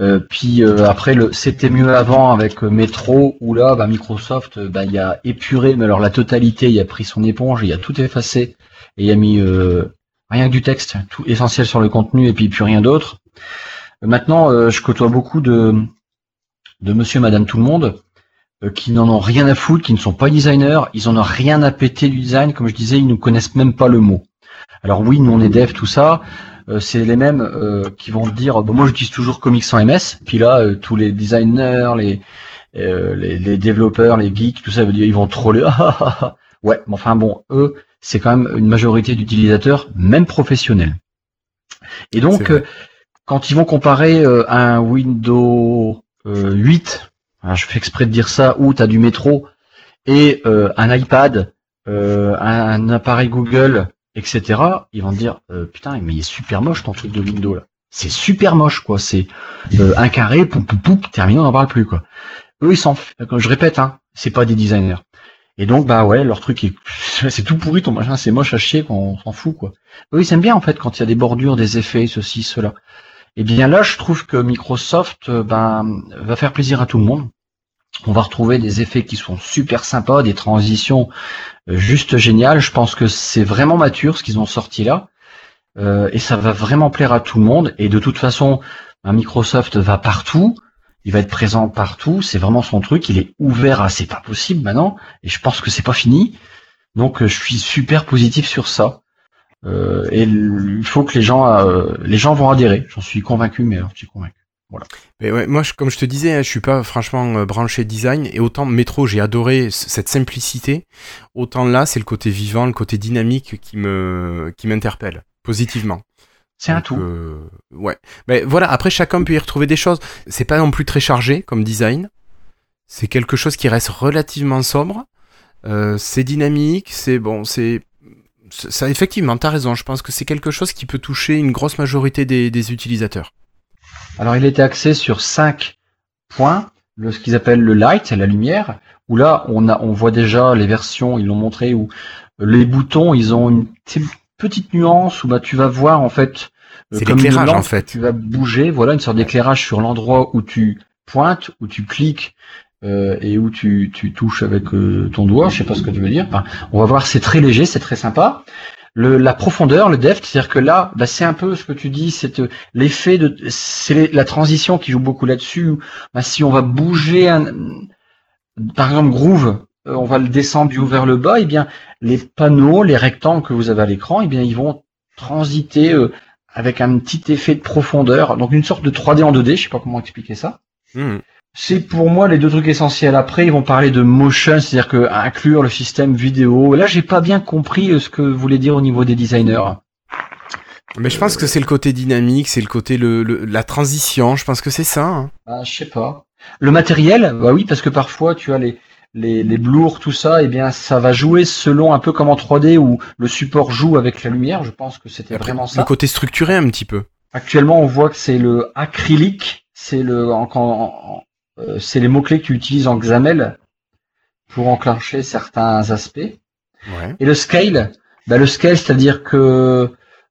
euh, puis euh, après, le, c'était mieux avant avec euh, Metro, où là, bah, Microsoft, euh, bah, il a épuré, mais alors la totalité, il a pris son éponge, il a tout effacé, et il a mis euh, rien que du texte, tout essentiel sur le contenu, et puis plus rien d'autre. Euh, Maintenant, euh, je côtoie beaucoup de de Monsieur, Madame, tout le monde qui n'en ont rien à foutre, qui ne sont pas designers, ils en ont rien à péter du design, comme je disais, ils ne connaissent même pas le mot. Alors oui, nous on est dev, tout ça. euh, c'est les mêmes euh, qui vont dire, bon, moi j'utilise toujours Comics sans MS, puis là euh, tous les designers, les, les les développeurs, les geeks, tout ça ils vont troller. Ouais, mais enfin bon, eux c'est quand même une majorité d'utilisateurs, même professionnels. Et donc euh, quand ils vont comparer euh, un Windows euh, 8, alors je fais exprès de dire ça, où tu as du métro et euh, un iPad, euh, un, un appareil Google, etc. Ils vont te dire euh, putain mais il est super moche ton truc de Windows là. C'est super moche quoi. C'est euh, un carré, poup poup poup, terminé, on n'en parle plus quoi. Eux ils s'en, je répète hein, c'est pas des designers. Et donc bah ouais leur truc est, c'est tout pourri ton machin, c'est moche à chier qu'on s'en fout quoi. Eux ils bien en fait quand il y a des bordures, des effets, ceci, cela. Et bien là je trouve que Microsoft euh, ben va faire plaisir à tout le monde. On va retrouver des effets qui sont super sympas, des transitions euh, juste géniales. Je pense que c'est vraiment mature ce qu'ils ont sorti là. Euh, et ça va vraiment plaire à tout le monde. Et de toute façon, ben, Microsoft va partout. Il va être présent partout. C'est vraiment son truc. Il est ouvert à c'est pas possible maintenant. Et je pense que c'est pas fini. Donc euh, je suis super positif sur ça. Euh, et il faut que les gens, euh, les gens vont adhérer. J'en suis convaincu, mais alors, je suis convaincu. Mais ouais, moi, comme je te disais, hein, je suis pas franchement branché design. Et autant Métro, j'ai adoré cette simplicité. Autant là, c'est le côté vivant, le côté dynamique qui me qui m'interpelle positivement. C'est un tout. euh, ouais. Mais voilà. Après, chacun peut y retrouver des choses. C'est pas non plus très chargé comme design. C'est quelque chose qui reste relativement sobre. Euh, c'est dynamique. C'est bon. C'est ça. Effectivement, t'as raison. Je pense que c'est quelque chose qui peut toucher une grosse majorité des, des utilisateurs. Alors, il était axé sur cinq points, le, ce qu'ils appellent le light, c'est la lumière, où là, on, a, on voit déjà les versions, ils l'ont montré, où les boutons, ils ont une petite- petite nuance où bah, tu vas voir, en fait, euh, C'est l'éclairage, en fait. Tu vas bouger, voilà, une sorte d'éclairage sur l'endroit où tu pointes, où tu cliques, euh, et où tu, tu touches avec euh, ton doigt, je sais pas ce que tu veux dire. Enfin, on va voir, c'est très léger, c'est très sympa. Le, la profondeur, le depth, c'est-à-dire que là, bah, c'est un peu ce que tu dis, c'est euh, l'effet de, c'est la transition qui joue beaucoup là-dessus. Bah, si on va bouger un, par exemple Groove, euh, on va le descendre du haut vers le bas, et bien les panneaux, les rectangles que vous avez à l'écran, et bien ils vont transiter euh, avec un petit effet de profondeur, donc une sorte de 3D en 2D, je sais pas comment expliquer ça. Mhm. C'est pour moi les deux trucs essentiels. Après, ils vont parler de motion, c'est-à-dire que inclure le système vidéo. Là, j'ai pas bien compris euh, ce que voulait dire au niveau des designers. Mais je pense que c'est le côté dynamique, c'est le côté le, le- la transition. Je pense que c'est ça. hein. Ah, je sais pas. Le matériel, bah oui, parce que parfois tu as les les, les blurs, tout ça, et bien ça va jouer selon un peu comme en 3D où le support joue avec la lumière. Je pense que c'était vraiment Le ça. côté structuré un petit peu. Actuellement, on voit que c'est le acrylique, c'est le en- en- euh, c'est les mots clés que tu utilises en XAML pour enclencher certains aspects. Ouais. Et le scale, bah le scale, c'est-à-dire que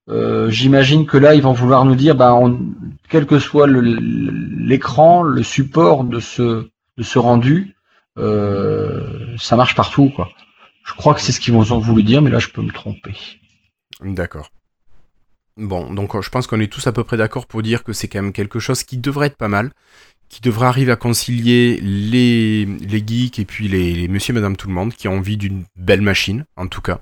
euh, j'imagine que là, ils vont vouloir nous dire, bah, on, quel que soit le- l'écran, le support de ce de ce rendu, euh, ça marche partout, quoi. Je crois que c'est ce qu'ils vont ont voulu dire, mais là, je peux me tromper. D'accord. Bon, donc euh, je pense qu'on est tous à peu près d'accord pour dire que c'est quand même quelque chose qui devrait être pas mal, qui devrait arriver à concilier les, les geeks et puis les, les monsieur et madame tout le monde qui ont envie d'une belle machine, en tout cas.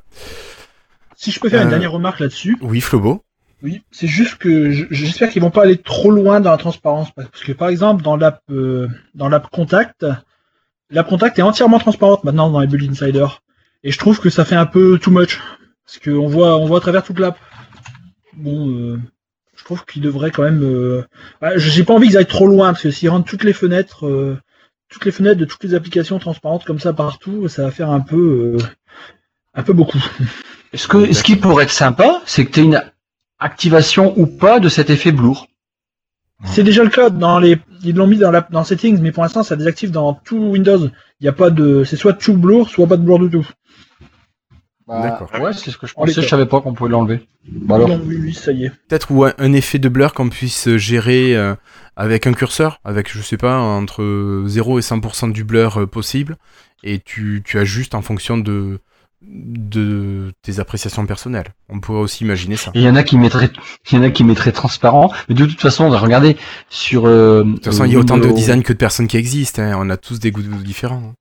Si je peux faire une Euh, dernière remarque là-dessus, Oui, Flobo oui, c'est juste que je- j'espère qu'ils vont pas aller trop loin dans la transparence, parce que par exemple dans l'app euh, dans l'app Contact, l'app Contact est entièrement transparente maintenant dans les Build Insider, et je trouve que ça fait un peu too much, parce qu'on voit on voit à travers toute l'app. Bon, euh, je trouve qu'ils devraient quand même. Euh... ouais, j'ai pas envie qu'ils aillent trop loin, parce que s'ils rendent toutes les fenêtres, euh, toutes les fenêtres de toutes les applications transparentes comme ça partout, ça va faire un peu euh, un peu beaucoup. Ce que ce qui pourrait être sympa, c'est que tu aies une activation ou pas de cet effet blur. C'est déjà le cas dans les. Ils l'ont mis dans la dans settings, mais pour l'instant ça désactive dans tout Windows. Il n'y a pas de. C'est soit tout blur, soit pas de blur du tout. D'accord. Bah, Ouais, c'est ce que je En pensais. Je savais pas qu'on pouvait l'enlever. Bah alors. Oui, oui, ça y est. Peut-être ou un, un effet de blur qu'on puisse gérer euh, avec un curseur, avec, je sais pas, entre 0 et 100% du blur euh, possible, et tu, tu ajustes en fonction de, de tes appréciations personnelles. On pourrait aussi imaginer ça. Il y en a qui mettraient, il y en a qui mettraient transparent. Mais de toute façon, on va regarder sur. euh, De toute façon, il y a autant de designs que de personnes qui existent. hein. On a tous des goûts différents.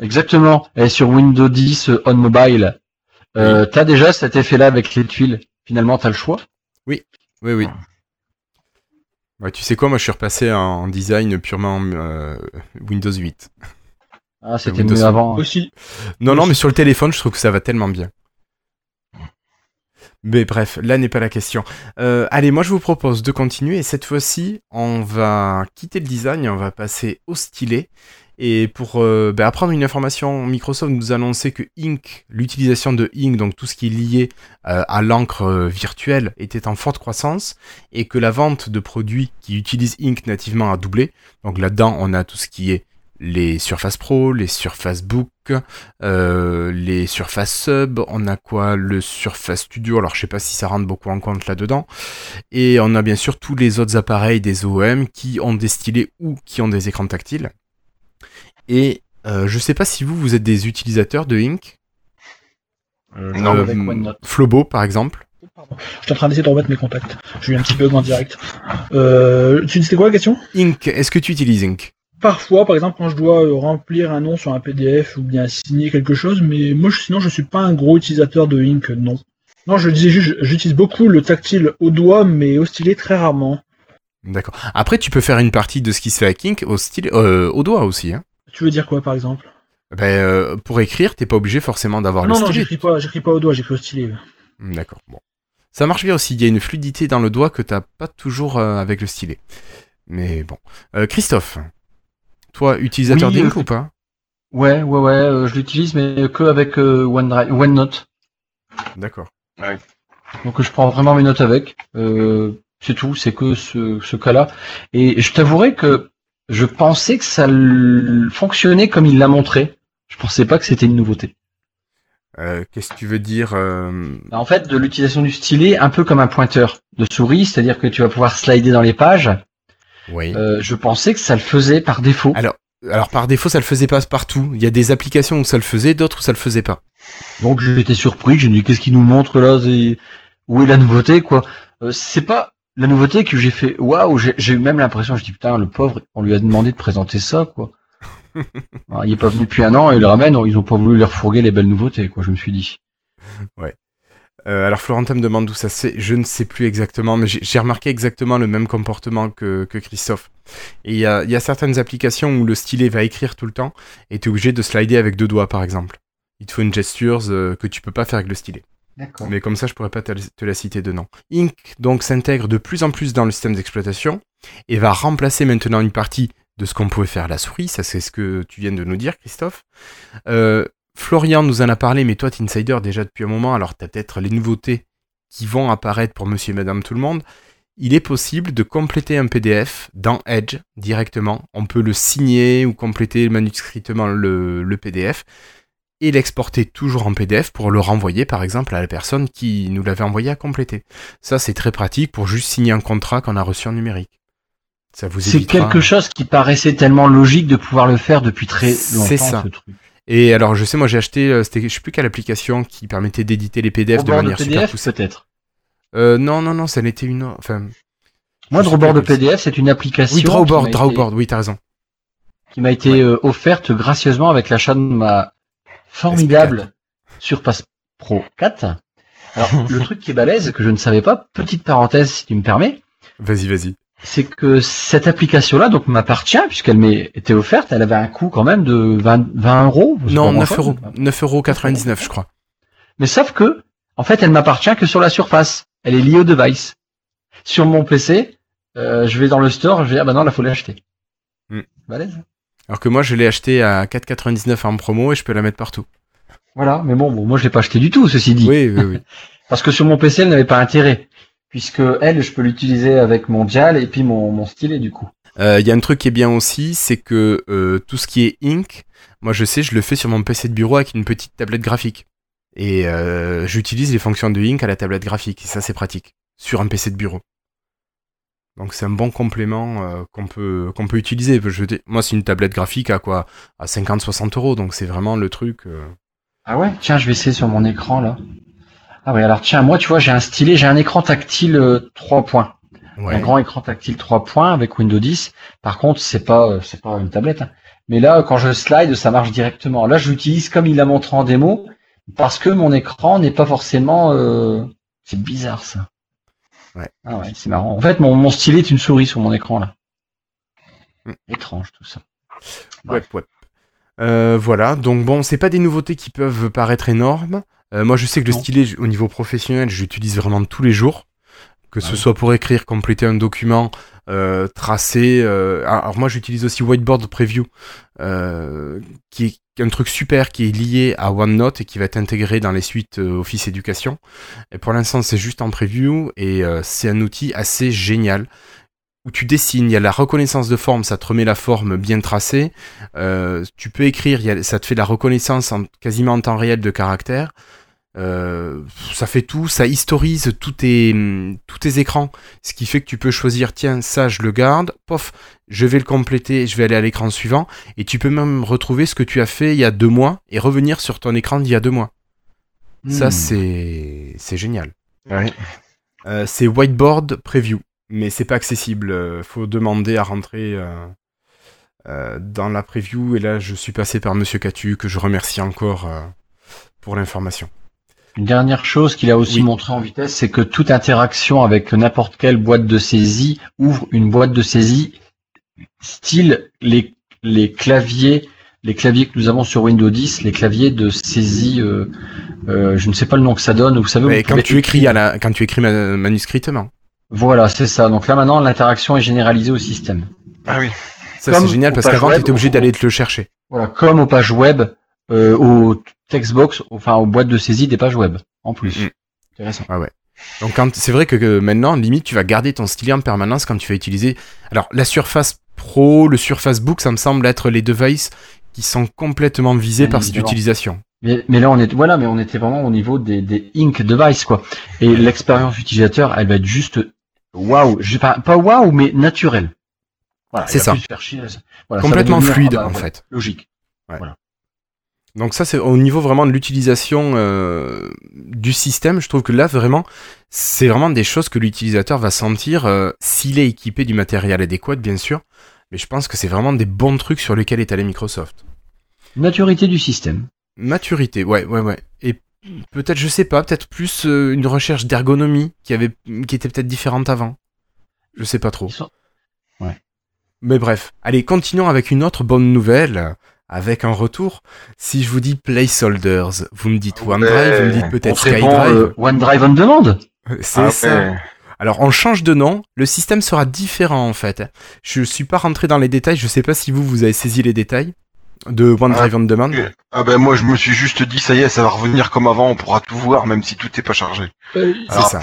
Exactement. Et sur Windows 10 euh, on mobile, euh, t'as déjà cet effet-là avec les tuiles. Finalement, t'as le choix. Oui. Oui, oui. Ouais, tu sais quoi, moi je suis repassé en design purement euh, Windows 8. Ah, c'était mieux avant. Aussi. Non, non, mais sur le téléphone, je trouve que ça va tellement bien. Mais bref, là n'est pas la question. Euh, allez, moi je vous propose de continuer et cette fois-ci, on va quitter le design et on va passer au stylet. Et pour euh, ben, apprendre une information, Microsoft nous a annoncé que Ink, l'utilisation de Ink, donc tout ce qui est lié euh, à l'encre virtuelle, était en forte croissance et que la vente de produits qui utilisent Ink nativement a doublé. Donc là-dedans, on a tout ce qui est les Surface Pro, les Surface Book, euh, les Surface Sub, on a quoi Le Surface Studio, alors je sais pas si ça rentre beaucoup en compte là-dedans. Et on a bien sûr tous les autres appareils des OEM qui ont des stylés ou qui ont des écrans tactiles. Et euh, je sais pas si vous, vous êtes des utilisateurs de Ink. Non, Euh, avec OneNote. Flobo, par exemple. Je suis en train d'essayer de remettre mes contacts. J'ai eu un petit bug en direct. Euh, tu c'était quoi la question? Ink, est-ce que tu utilises Ink? Parfois, par exemple, quand je dois euh, remplir un nom sur un PDF ou bien signer quelque chose, mais moi, sinon, je suis pas un gros utilisateur de Ink, non. Non, je disais juste, j'utilise beaucoup le tactile au doigt, mais au stylet très rarement. D'accord. Après, tu peux faire une partie de ce qui se fait avec Ink au, euh, au doigt aussi. Hein. Tu veux dire quoi, par exemple? Ben, euh, pour écrire, t'es pas obligé forcément d'avoir le Non, non, stylet. j'écris pas, j'écris pas au doigt, j'écris au stylet. Hmm, D'accord, bon. Ça marche bien aussi, il y a une fluidité dans le doigt que t'as pas toujours euh, avec le stylet. Mais bon. Christophe, toi, utilisateur Oui, euh, ou pas Ouais, ouais, ouais, euh, je l'utilise, mais que avec euh, OneDrive, OneNote. D'accord. Donc je prends vraiment mes notes avec. Euh, c'est tout, c'est que ce, ce cas-là. Et je t'avouerai que je pensais que ça fonctionnait comme il l'a montré. Je pensais pas que c'était une nouveauté. Euh, Qu'est-ce que tu veux dire euh, En fait, de l'utilisation du stylet, un peu comme un pointeur de souris, c'est-à-dire que tu vas pouvoir slider dans les pages. Oui. Euh, je pensais que ça le faisait par défaut. Alors, alors par défaut, ça le faisait pas partout. Il y a des applications où ça le faisait, d'autres où ça le faisait pas. Donc j'étais surpris, j'ai dit qu'est-ce qu'il nous montre là Où est la nouveauté quoi Euh, C'est pas la nouveauté que j'ai fait waouh, j'ai eu même l'impression, je dis putain le pauvre, on lui a demandé de présenter ça quoi. Alors, il est pas venu depuis un an et il le ramène, ils ont pas voulu lui refourguer les belles nouveautés quoi, je me suis dit. Euh, alors Florentin me demande d'où ça fait. Je ne sais plus exactement, mais j'ai remarqué exactement le même comportement que, que Christophe. Et il y y a certaines applications où le stylet va écrire tout le temps et tu es obligé de slider avec deux doigts, par exemple. Il te faut une gesture euh, que tu peux pas faire avec le stylet. D'accord. Mais comme ça, je pourrais pas te, te la citer de nom. Ink donc s'intègre de plus en plus dans le système d'exploitation et va remplacer maintenant une partie de ce qu'on pouvait faire à la souris. Ça, c'est ce que tu viens de nous dire, Christophe. Euh, Florian nous en a parlé, mais toi, insider déjà depuis un moment, alors t'as peut-être les nouveautés qui vont apparaître pour monsieur et madame tout le monde. Il est possible de compléter un PDF dans Edge directement. On peut le signer ou compléter manuscritement le, le PDF et l'exporter toujours en PDF pour le renvoyer par exemple à la personne qui nous l'avait envoyé à compléter. Ça c'est très pratique pour juste signer un contrat qu'on a reçu en numérique. Ça vous C'est quelque chose qui paraissait tellement logique de pouvoir le faire depuis très longtemps. C'est ça. ce truc. Et alors je sais moi j'ai acheté euh, c'était je sais plus quelle application qui permettait d'éditer les PDF de Drawboard manière super PDF poussée. peut-être. Euh, non non non, ça n'était une enfin Moi, Drawboard de PDF, c'est une application oui Drawboard m'a été- Drawboard oui t'as raison. qui m'a été euh, offerte gracieusement avec l'achat de ma formidable Surpass Pro 4. Alors, le truc qui est balèze, que je ne savais pas, petite parenthèse si tu me permets, Vas-y vas-y. C'est que cette application-là donc m'appartient puisqu'elle m'est été offerte, elle avait un coût quand même de 20, 20 euros. Non pas 9 grand-chose. euros 9 euros 99 je crois. Mais sauf que, en fait, elle m'appartient que sur la surface. Elle est liée au device. Sur mon PC, euh, je vais dans le store, je vais dire, ah bah non, là, faut l'acheter. Hmm. Balèze. Alors que moi je l'ai acheté à 4,99 en promo et je peux la mettre partout. Voilà, mais bon, bon, moi, je l'ai pas acheté du tout, ceci dit. Oui oui oui. Parce que sur mon PC, elle n'avait pas intérêt. Puisque elle, je peux l'utiliser avec mon dial et puis mon, mon stylet, du coup. Euh, Il y a un truc qui est bien aussi, c'est que euh, tout ce qui est ink, moi je sais, je le fais sur mon PC de bureau avec une petite tablette graphique. Et euh, j'utilise les fonctions de ink à la tablette graphique, et ça c'est pratique, sur un PC de bureau. Donc c'est un bon complément euh, qu'on peut qu'on peut utiliser. Je, dis- moi c'est une tablette graphique à quoi? À 50-60 euros, donc c'est vraiment le truc. euh, Ah ouais? Tiens, je vais essayer sur mon écran, là. Ah ouais, alors tiens, moi, tu vois, j'ai un stylet, j'ai un écran tactile euh, 3 points. ouais. un grand écran tactile 3 points avec Windows 10. Par contre, c'est pas euh, c'est pas une tablette. hein. Mais là, quand je slide, ça marche directement. Là, je l'utilise comme il l'a montré en démo, parce que mon écran n'est pas forcément. euh, C'est bizarre ça. Ouais. Ah ouais, c'est marrant. En fait, mon, mon stylet est une souris sur mon écran là. Mm. Étrange tout ça. Ouais, ouais. Euh, voilà, donc bon, c'est pas des nouveautés qui peuvent paraître énormes. Euh, moi, je sais que le stylet, au niveau professionnel, je l'utilise vraiment tous les jours. Que ce Ah oui. soit pour écrire, compléter un document, euh, tracer. euh, alors moi, j'utilise aussi Whiteboard Preview, euh, qui est un truc super qui est lié à OneNote et qui va être intégré dans les suites Office Éducation. Et pour l'instant, c'est juste en preview et c'est un outil assez génial où tu dessines, il y a la reconnaissance de forme, ça te remet la forme bien tracée. Tu peux écrire, il y a- ça te fait la reconnaissance en, quasiment en temps réel de caractères. Euh, ça fait tout, ça historise tous tes, tous tes écrans, ce qui fait que tu peux choisir, tiens, ça je le garde, pof, je vais le compléter, je vais aller à l'écran suivant, et tu peux même retrouver ce que tu as fait il y a deux mois et revenir sur ton écran d'il y a deux mois. Ça, Hmm. c'est c'est génial. Euh, c'est Whiteboard Preview, mais c'est pas accessible. euh, faut demander à rentrer euh, euh, dans la preview. Et là, je suis passé par Monsieur Catu, que je remercie encore euh, pour l'information. Une dernière chose qu'il a aussi Oui. montré en vitesse, c'est que toute interaction avec n'importe quelle boîte de saisie ouvre une boîte de saisie style les, les claviers, les claviers que nous avons sur Windows 10, les claviers de saisie, euh, euh, je ne sais pas le nom que ça donne, vous savez. Mais vous quand pouvez tu écris à la, quand tu écris ma- manuscritement, Voilà, c'est ça. Donc là maintenant, l'interaction est généralisée au système. Ah oui. ça c'est génial parce qu'avant, tu étais obligé d'aller te le chercher. Voilà, comme aux pages web, euh, aux textbox, enfin aux boîtes de saisie des pages web, en plus. Mm. Intéressant. Donc quand c'est vrai que, que maintenant, limite, tu vas garder ton stylet en permanence quand tu vas utiliser. Alors la Surface Pro, le Surface Book, ça me semble être les devices qui sont complètement visés Bien par cette utilisation. Mais, mais là, on est, voilà, mais on était vraiment au niveau des, des ink device, quoi. Et l'expérience utilisateur, elle va être juste waouh. Pas, pas waouh, mais naturelle. Voilà, C'est ça. faire chier. Voilà, Complètement devenir- fluide ah bah, en voilà, fait. Logique. Donc ça, c'est au niveau vraiment de l'utilisation euh, du système. Je trouve que là, vraiment, c'est vraiment des choses que l'utilisateur va sentir euh, s'il est équipé du matériel adéquat, bien sûr. Mais je pense que c'est vraiment des bons trucs sur lesquels est allé Microsoft. Maturité du système. Maturité, ouais, ouais, ouais. Et peut-être, je sais pas, peut-être plus euh, une recherche d'ergonomie qui avait, qui était peut-être différente avant. Je sais pas trop. Sont- Mais bref, allez, continuons avec une autre bonne nouvelle, avec un retour. Si je vous dis Placeholders, vous me dites OneDrive, vous me dites peut-être SkyDrive. euh, OneDrive on demande. C'est Ah ça. ouais. Alors, on change de nom, le système sera différent en fait. Je suis pas rentré dans les détails, je sais pas si vous, vous avez saisi les détails de OneDrive on Demand. Ah ben moi je me suis juste dit ça y est ça va revenir comme avant on pourra tout voir même si tout n'est pas chargé. Euh, C'est ça.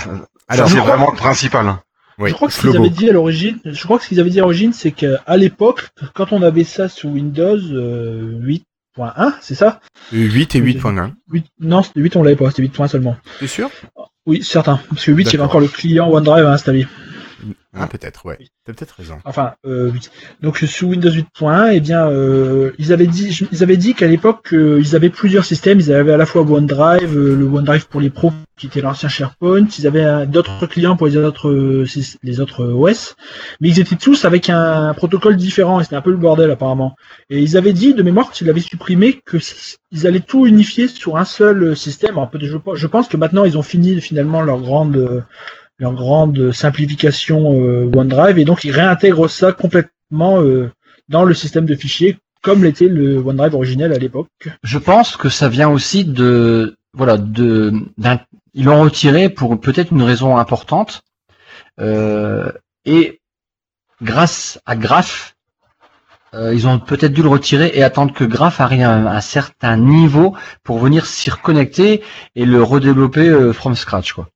Alors, c'est vraiment le principal. Oui, je crois que ce qu'ils avaient dit à l'origine, je crois que ce qu'ils avaient dit à l'origine, c'est qu'à l'époque, quand on avait ça sous Windows euh, 8.1, c'est ça? 8 et 8.1. 8, Non, c'était 8, on l'avait pas, c'était 8.1 seulement. T'es sûr? Oui, certain. Parce que 8, il y avait encore le client OneDrive à installer. Ah, peut-être, ouais. T'as peut-être raison. Enfin, euh, 8. Donc sous Windows 8.1, eh bien, euh, ils avaient dit, ils avaient dit qu'à l'époque, euh, ils avaient plusieurs systèmes. Ils avaient à la fois OneDrive, euh, le OneDrive pour les pros, qui était l'ancien SharePoint. Ils avaient euh, d'autres clients pour les autres, euh, les autres OS. Mais ils étaient tous avec un protocole différent. Et c'était un peu le bordel apparemment. Et ils avaient dit, de mémoire, qu'ils l'avaient supprimé, que ils allaient tout unifier sur un seul système. Alors, je, je pense que maintenant, ils ont fini finalement leur grande euh, leur grande simplification euh, OneDrive et donc ils réintègrent ça complètement euh, dans le système de fichiers comme l'était le OneDrive originel à l'époque. Je pense que ça vient aussi de, voilà, de, d'un, ils l'ont retiré pour peut-être une raison importante, euh, et grâce à Graph, euh, ils ont peut-être dû le retirer et attendre que Graph arrive à un, un certain niveau pour venir s'y reconnecter et le redévelopper euh, from scratch, quoi.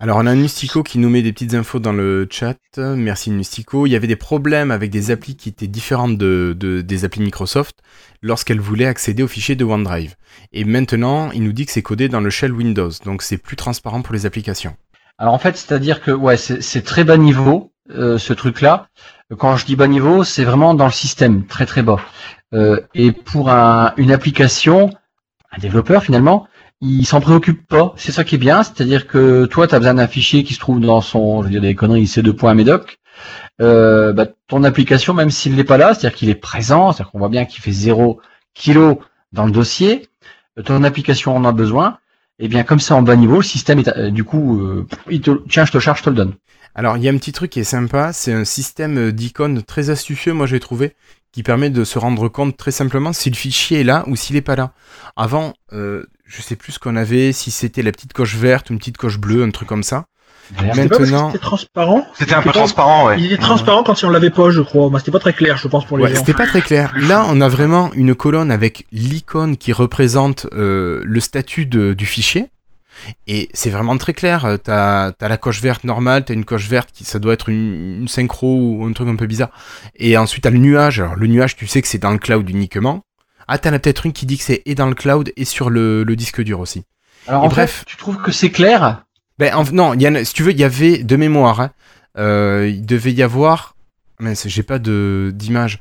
Alors, on a Nustico qui nous met des petites infos dans le chat. Merci Nustico. Il y avait des problèmes avec des applis qui étaient différentes de, de- des applis Microsoft lorsqu'elles voulaient accéder aux fichiers de OneDrive. Et maintenant, il nous dit que c'est codé dans le shell Windows, donc c'est plus transparent pour les applications. Alors en fait, c'est-à-dire que ouais, c'est c'est très bas niveau euh, ce truc-là. Quand je dis bas niveau, c'est vraiment dans le système, très très bas. Euh, et pour un, une application, un développeur finalement, il s'en préoccupe pas. C'est ça qui est bien, c'est-à-dire que toi, tu as besoin d'un fichier qui se trouve dans son, je veux dire des conneries, C2.medoc. Euh, bah, ton application, même s'il n'est pas là, c'est-à-dire qu'il est présent, c'est-à-dire qu'on voit bien qu'il fait 0 kilo dans le dossier, euh, ton application en a besoin, Et bien comme c'est en bas niveau, le système est euh, du coup, euh, il te, tiens, je te charge, je te le donne. Alors, il y a un petit truc qui est sympa, c'est un système d'icônes très astucieux, moi j'ai trouvé, qui permet de se rendre compte très simplement si le fichier est là ou s'il est pas là. Avant, je sais plus ce qu'on avait, si c'était la petite coche verte, une petite coche bleue, un truc comme ça. Maintenant- c'était transparent. C'était un peu pas- transparent, ouais. Il était transparent quand on l'avait pas, je crois. Bah, c'était pas très clair, je pense, pour les Ouais, gens. c'était pas très clair. Là, on a vraiment une colonne avec l'icône qui représente euh, le statut de- du fichier. Et c'est vraiment très clair. Euh, T'as as la coche verte normale, t'as une coche verte qui ça doit être une, une synchro ou un truc un peu bizarre. Et ensuite t'as le nuage. Alors le nuage, tu sais que c'est dans le cloud uniquement. Ah, t'en as peut-être une qui dit que c'est et dans le cloud et sur le, le disque dur aussi. Alors Et en bref. fait, tu trouves que c'est clair? Ben en- non, y a- si tu veux, il y avait de mémoire. hein, euh, il devait y avoir. Mais j'ai pas d'image.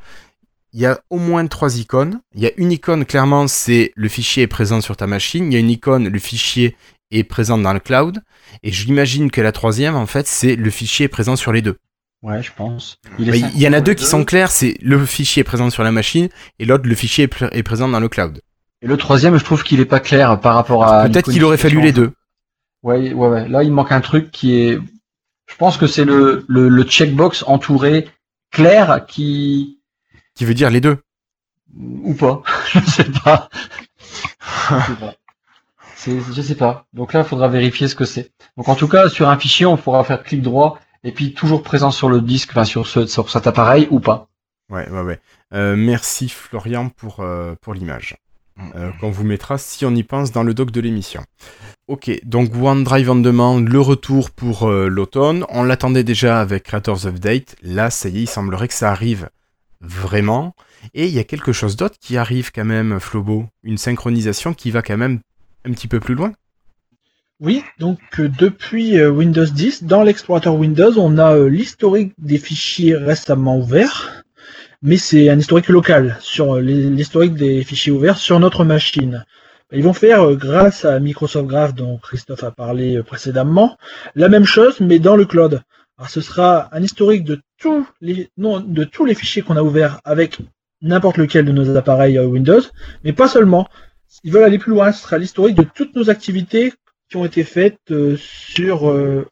Il y a au moins trois icônes. Il y a une icône clairement, c'est le fichier est présent sur ta machine. Il y a une icône, le fichier est présent dans le cloud. Et j'imagine que la troisième, en fait, c'est le fichier est présent sur les deux. Ouais, je pense. Ben, Il y en a deux qui sont clairs. C'est le fichier est présent sur la machine et l'autre le fichier est, pr- est présent dans le cloud. Et le troisième, je trouve qu'il est pas clair par rapport à. Peut-être qu'il aurait fallu les deux. Ouais, ouais, ouais. Là, il manque un truc qui est. Je pense que c'est le, le, le checkbox entouré clair qui Qui veut dire les deux. ou pas. je sais pas. Je sais pas. Je sais pas. Donc là, il faudra vérifier ce que c'est. Donc en tout cas, sur un fichier, on pourra faire clic droit et puis toujours présent sur le disque, enfin sur ce, sur cet appareil ou pas. Ouais, ouais, ouais. Euh, merci Florian pour, euh, pour l'image. Euh, qu'on vous mettra si on y pense dans le doc de l'émission. Ok, donc OneDrive on demande le retour pour l'automne. On l'attendait déjà avec Creators Update. Là, ça y est, il semblerait que ça arrive vraiment. Et il y a quelque chose d'autre qui arrive quand même, Flobo. Une synchronisation qui va quand même un petit peu plus loin. Oui, donc euh, depuis euh, Windows 10, dans l'explorateur Windows, on a euh, l'historique des fichiers récemment ouverts, mais c'est un historique local sur l'historique des fichiers ouverts sur notre machine. Ils vont faire, grâce à Microsoft Graph dont Christophe a parlé précédemment, la même chose mais dans le cloud. Alors ce sera un historique de tous les non, de tous les fichiers qu'on a ouverts avec n'importe lequel de nos appareils Windows, mais pas seulement. Ils veulent aller plus loin, ce sera l'historique de toutes nos activités qui ont été faites euh, sur euh,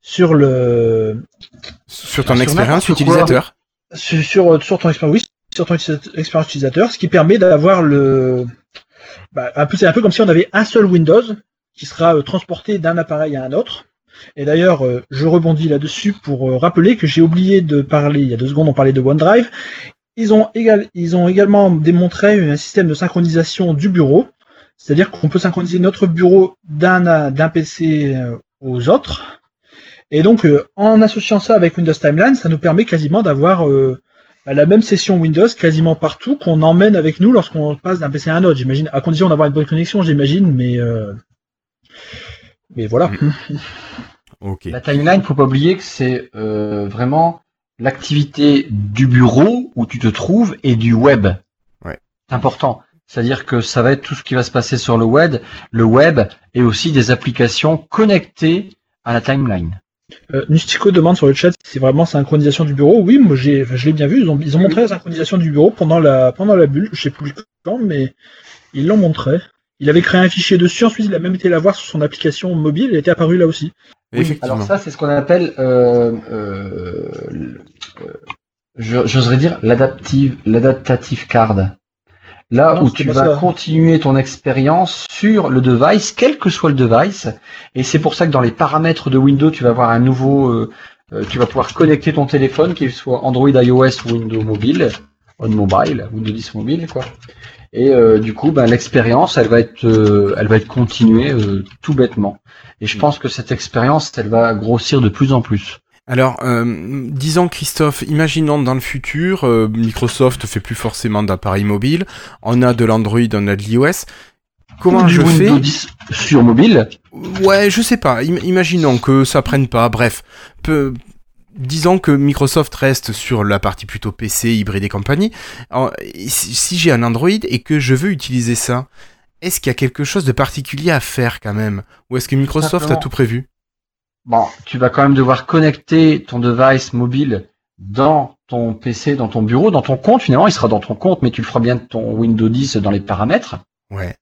sur le Sur ton expérience utilisateur. sur, sur, sur ton expérience oui, sur ton expérience utilisateur, ce qui permet d'avoir le bah, un peu c'est un peu comme si on avait un seul Windows qui sera euh, transporté d'un appareil à un autre. Et d'ailleurs, euh, je rebondis là-dessus pour euh, rappeler que j'ai oublié de parler, il y a deux secondes, on parlait de OneDrive. Ils ont, égal, ils ont également démontré un système de synchronisation du bureau, c'est-à-dire qu'on peut synchroniser notre bureau d'un d'un PC euh, aux autres. Et donc, euh, en associant ça avec Windows Timeline, ça nous permet quasiment d'avoir euh, la même session Windows quasiment partout qu'on emmène avec nous lorsqu'on passe d'un PC à un autre. J'imagine, à condition d'avoir une bonne connexion, j'imagine, mais euh, mais voilà. Ok. La timeline, faut pas oublier que c'est euh, vraiment l'activité du bureau où tu te trouves et du web. Ouais. C'est important. C'est-à-dire que ça va être tout ce qui va se passer sur le web, le web et aussi des applications connectées à la timeline. Euh, Nustico demande sur le chat si c'est vraiment synchronisation du bureau. Oui, moi j'ai, je l'ai bien vu. Ils ont, ils ont montré la synchronisation du bureau pendant la, pendant la bulle. Je sais plus quand, mais ils l'ont montré. Il avait créé un fichier dessus. Ensuite, il a même été la voir sur son application mobile. Il était apparu là aussi. Oui, alors ça, c'est ce qu'on appelle, euh, euh, euh, j'oserais dire l'adaptive, l'adaptative card. Là Non, où tu vas ça. continuer ton expérience sur le device, quel que soit le device, et c'est pour ça que dans les paramètres de Windows, tu vas avoir un nouveau, euh, euh, tu vas pouvoir connecter ton téléphone, qu'il soit Android, iOS ou Windows Mobile, on mobile, Windows 10 mobile, quoi. Et euh, du coup, ben, l'expérience, elle va être, euh, elle va être continuée euh, tout bêtement. Et je pense que cette expérience, elle va grossir de plus en plus. Alors, euh, disons Christophe, imaginons dans le futur, euh, Microsoft fait plus forcément d'appareils mobiles, on a de l'Android, on a de l'iOS. Comment du je Windows fais 10 sur mobile Ouais, je sais pas. Im- imaginons que ça prenne pas. Bref, peu- disons que Microsoft reste sur la partie plutôt PC, hybride et compagnie. Alors, si j'ai un Android et que je veux utiliser ça, est-ce qu'il y a quelque chose de particulier à faire quand même? Ou est-ce que Microsoft a tout prévu? Bon, tu vas quand même devoir connecter ton device mobile dans ton PC, dans ton bureau, dans ton compte. Finalement, il sera dans ton compte, mais tu le feras bien de ton Windows 10 dans les paramètres. Ouais.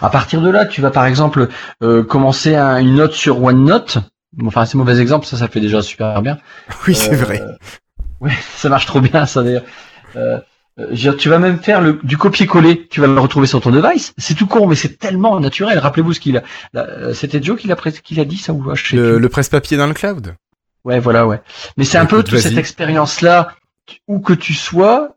À partir de là, tu vas par exemple euh, commencer un- une note sur OneNote. Enfin, c'est mauvais exemple, ça, ça fait déjà super bien. Oui, c'est Euh, vrai. Oui, ça marche trop bien, ça d'ailleurs. Euh, dire, tu vas même faire le, du copier-coller. Tu vas le retrouver sur ton device. C'est tout con, mais c'est tellement naturel. Rappelez-vous ce qu'il a. là, euh, C'était Joe qui l'a qui l'a dit ça ou je sais Le, presse-papier dans le cloud. Ouais, voilà, ouais. Mais c'est un peu toute cette expérience-là, où que tu sois,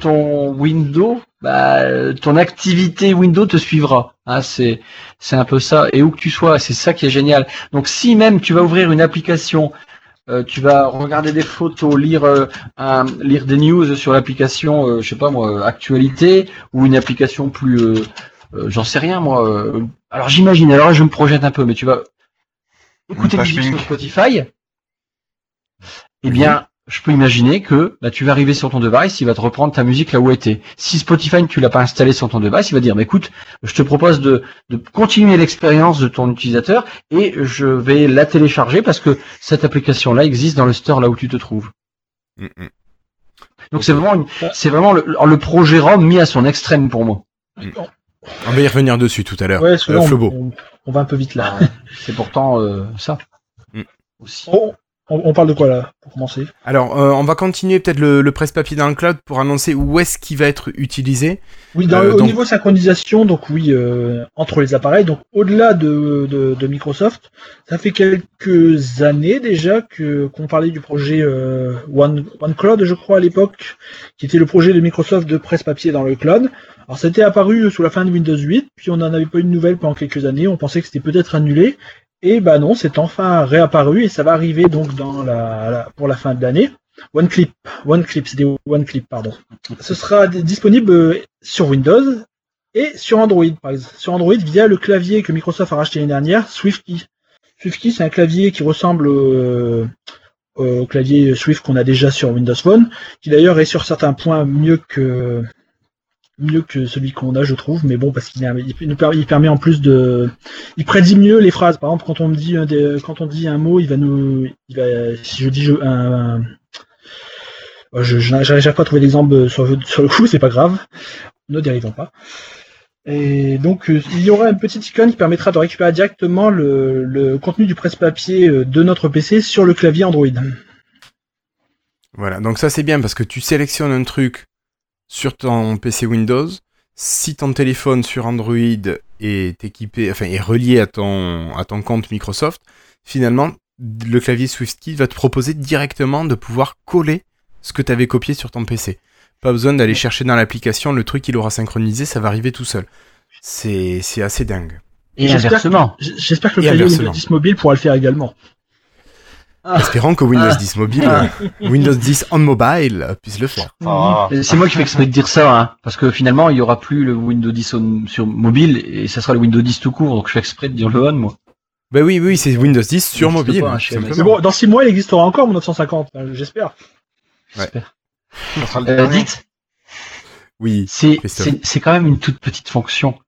ton Windows, bah, euh, ton activité Windows te suivra. Hein, c'est, c'est un peu ça. Et où que tu sois, c'est ça qui est génial. Donc, si même tu vas ouvrir une application, euh, tu vas regarder des photos, lire, euh, un- lire des news sur l'application, euh, je sais pas moi, actualité, ou une application plus, euh, euh, j'en sais rien moi. euh, alors j'imagine. Alors là, je me projette un peu, mais tu vas écouter Une musique sur. Spotify. Eh bien, je peux imaginer que là, tu vas arriver sur ton device, il va te reprendre ta musique là où elle était. Si Spotify, tu l'as pas installé sur ton device, il va dire, mais écoute, je te propose de, de continuer l'expérience de ton utilisateur et je vais la télécharger parce que cette application-là existe dans le store là où tu te trouves. Mm, mm. Donc c'est vraiment, une- c'est vraiment le, le projet ROM mis à son extrême pour moi. On va y revenir dessus tout à l'heure. Ouais, Euh, là, on, Flobo. on- on va un peu vite là. C'est pourtant euh, ça. Mm. Aussi. Oh, on, on parle de quoi là, pour commencer? Alors, euh, on va continuer peut-être le, le presse-papier dans le cloud pour annoncer où est-ce qu'il va être utilisé. Oui, dans, Euh, au donc- niveau synchronisation, donc oui, euh, entre les appareils, donc au-delà de, de, de Microsoft, ça fait quelques années déjà que qu'on parlait du projet euh, One, OneCloud, je crois à l'époque, qui était le projet de Microsoft de presse-papier dans le cloud. Alors c'était apparu sous la fin de Windows 8, puis on n'en avait pas eu de nouvelles pendant quelques années, on pensait que c'était peut-être annulé, et bah non, c'est enfin réapparu et ça va arriver donc dans la, pour la fin de l'année. OneClip, OneClip, c'est des OneClip, pardon. Ce sera disponible euh, sur Windows et sur Android, par exemple. Sur Android, via le clavier que Microsoft a racheté l'année dernière, SwiftKey. SwiftKey, c'est un clavier qui ressemble euh, au clavier Swift qu'on a déjà sur Windows Phone, qui d'ailleurs est sur certains points mieux que mieux que celui qu'on a, je trouve, mais bon, parce qu'il il, il permet en plus de, il prédit mieux les phrases. Par exemple, quand on me dit quand on dit un mot, il va nous, il va, si je dis je, un, je, n'arrive pas à trouver d'exemple sur, le coup, c'est pas grave, ne dérivons pas. Et donc, euh, il y aura une petite icône qui permettra de récupérer directement le, le contenu du presse-papier euh, de notre PC sur le clavier Android. Voilà, donc ça c'est bien parce que tu sélectionnes un truc sur ton PC Windows. Si ton téléphone sur Android est équipé, enfin est relié à ton, à ton compte Microsoft, finalement le clavier SwiftKey va te proposer directement de pouvoir coller ce que tu avais copié sur ton PC. Pas besoin d'aller chercher dans l'application le truc qu'il aura synchronisé, ça va arriver tout seul. C'est c'est assez dingue. Et J'espère inversement. J'espère que le clavier. Windows 10 mobile pourra le faire également. Espérons que Windows Ah. 10 mobile, euh, Windows 10 on mobile euh, puisse le faire. Ah. C'est moi qui fais exprès de dire ça, hein, parce que finalement, il y aura plus le Windows 10 on- sur mobile et ça sera le Windows 10 tout court, donc je fais exprès de dire le on, moi. Bah oui, oui, c'est Windows 10 sur mobile. pas, hein. Mais bon, dans 6 mois, il existera encore mon 950, hein, j'espère. Ouais. J'espère. Le Euh, dites, Oui, c'est c'est quand même une toute petite fonction.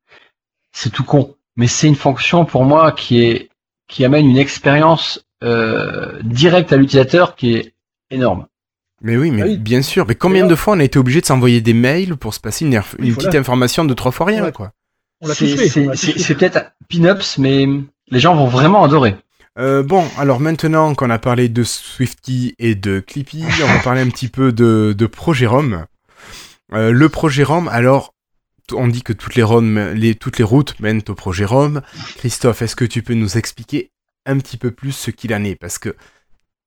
C'est tout con, mais c'est une fonction pour moi qui est qui amène une expérience euh, directe à l'utilisateur qui est énorme. Mais oui, mais Ah oui. bien sûr. Mais combien de fois on a été obligé de s'envoyer des mails pour se passer une, voilà. petite information de trois fois rien, Ouais. quoi. C'est peut-être pin-ups, mais les gens vont vraiment adorer. Euh, bon, alors maintenant qu'on a parlé de Swifty et de Clippy, on va parler un petit peu de, de Projet ROM. Euh, le Projet ROM, alors, on dit que toutes les, ROM, les, toutes les routes mènent au Projet ROM. Christophe, est-ce que tu peux nous expliquer un petit peu plus ce qu'il en est Parce que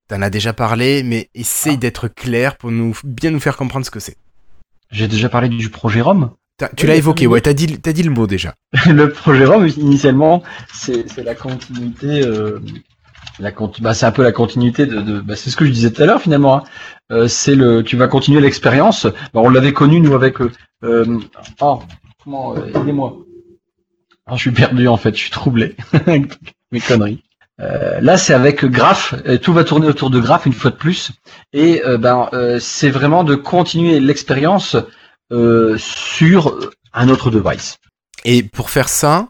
t'en as déjà parlé, mais essaye d'être clair pour nous bien nous faire comprendre ce que c'est. J'ai déjà parlé du projet ROM. T'as- Tu l'as évoqué, ouais, t'as dit, dit le mot déjà. le projet ROM initialement c'est la continuité euh, la bah, c'est un peu la continuité de, de- bah, c'est ce que je disais tout à l'heure finalement hein. Euh, c'est le tu vas continuer l'expérience Bah, on l'avait connu nous avec euh, euh, oh, comment euh, aidez-moi Ah, je suis perdu en fait je suis troublé mes conneries Euh, là c'est avec Graph Euh, tout va tourner autour de Graph une fois de plus et euh, ben euh, c'est vraiment de continuer l'expérience sur un autre device Et pour faire ça,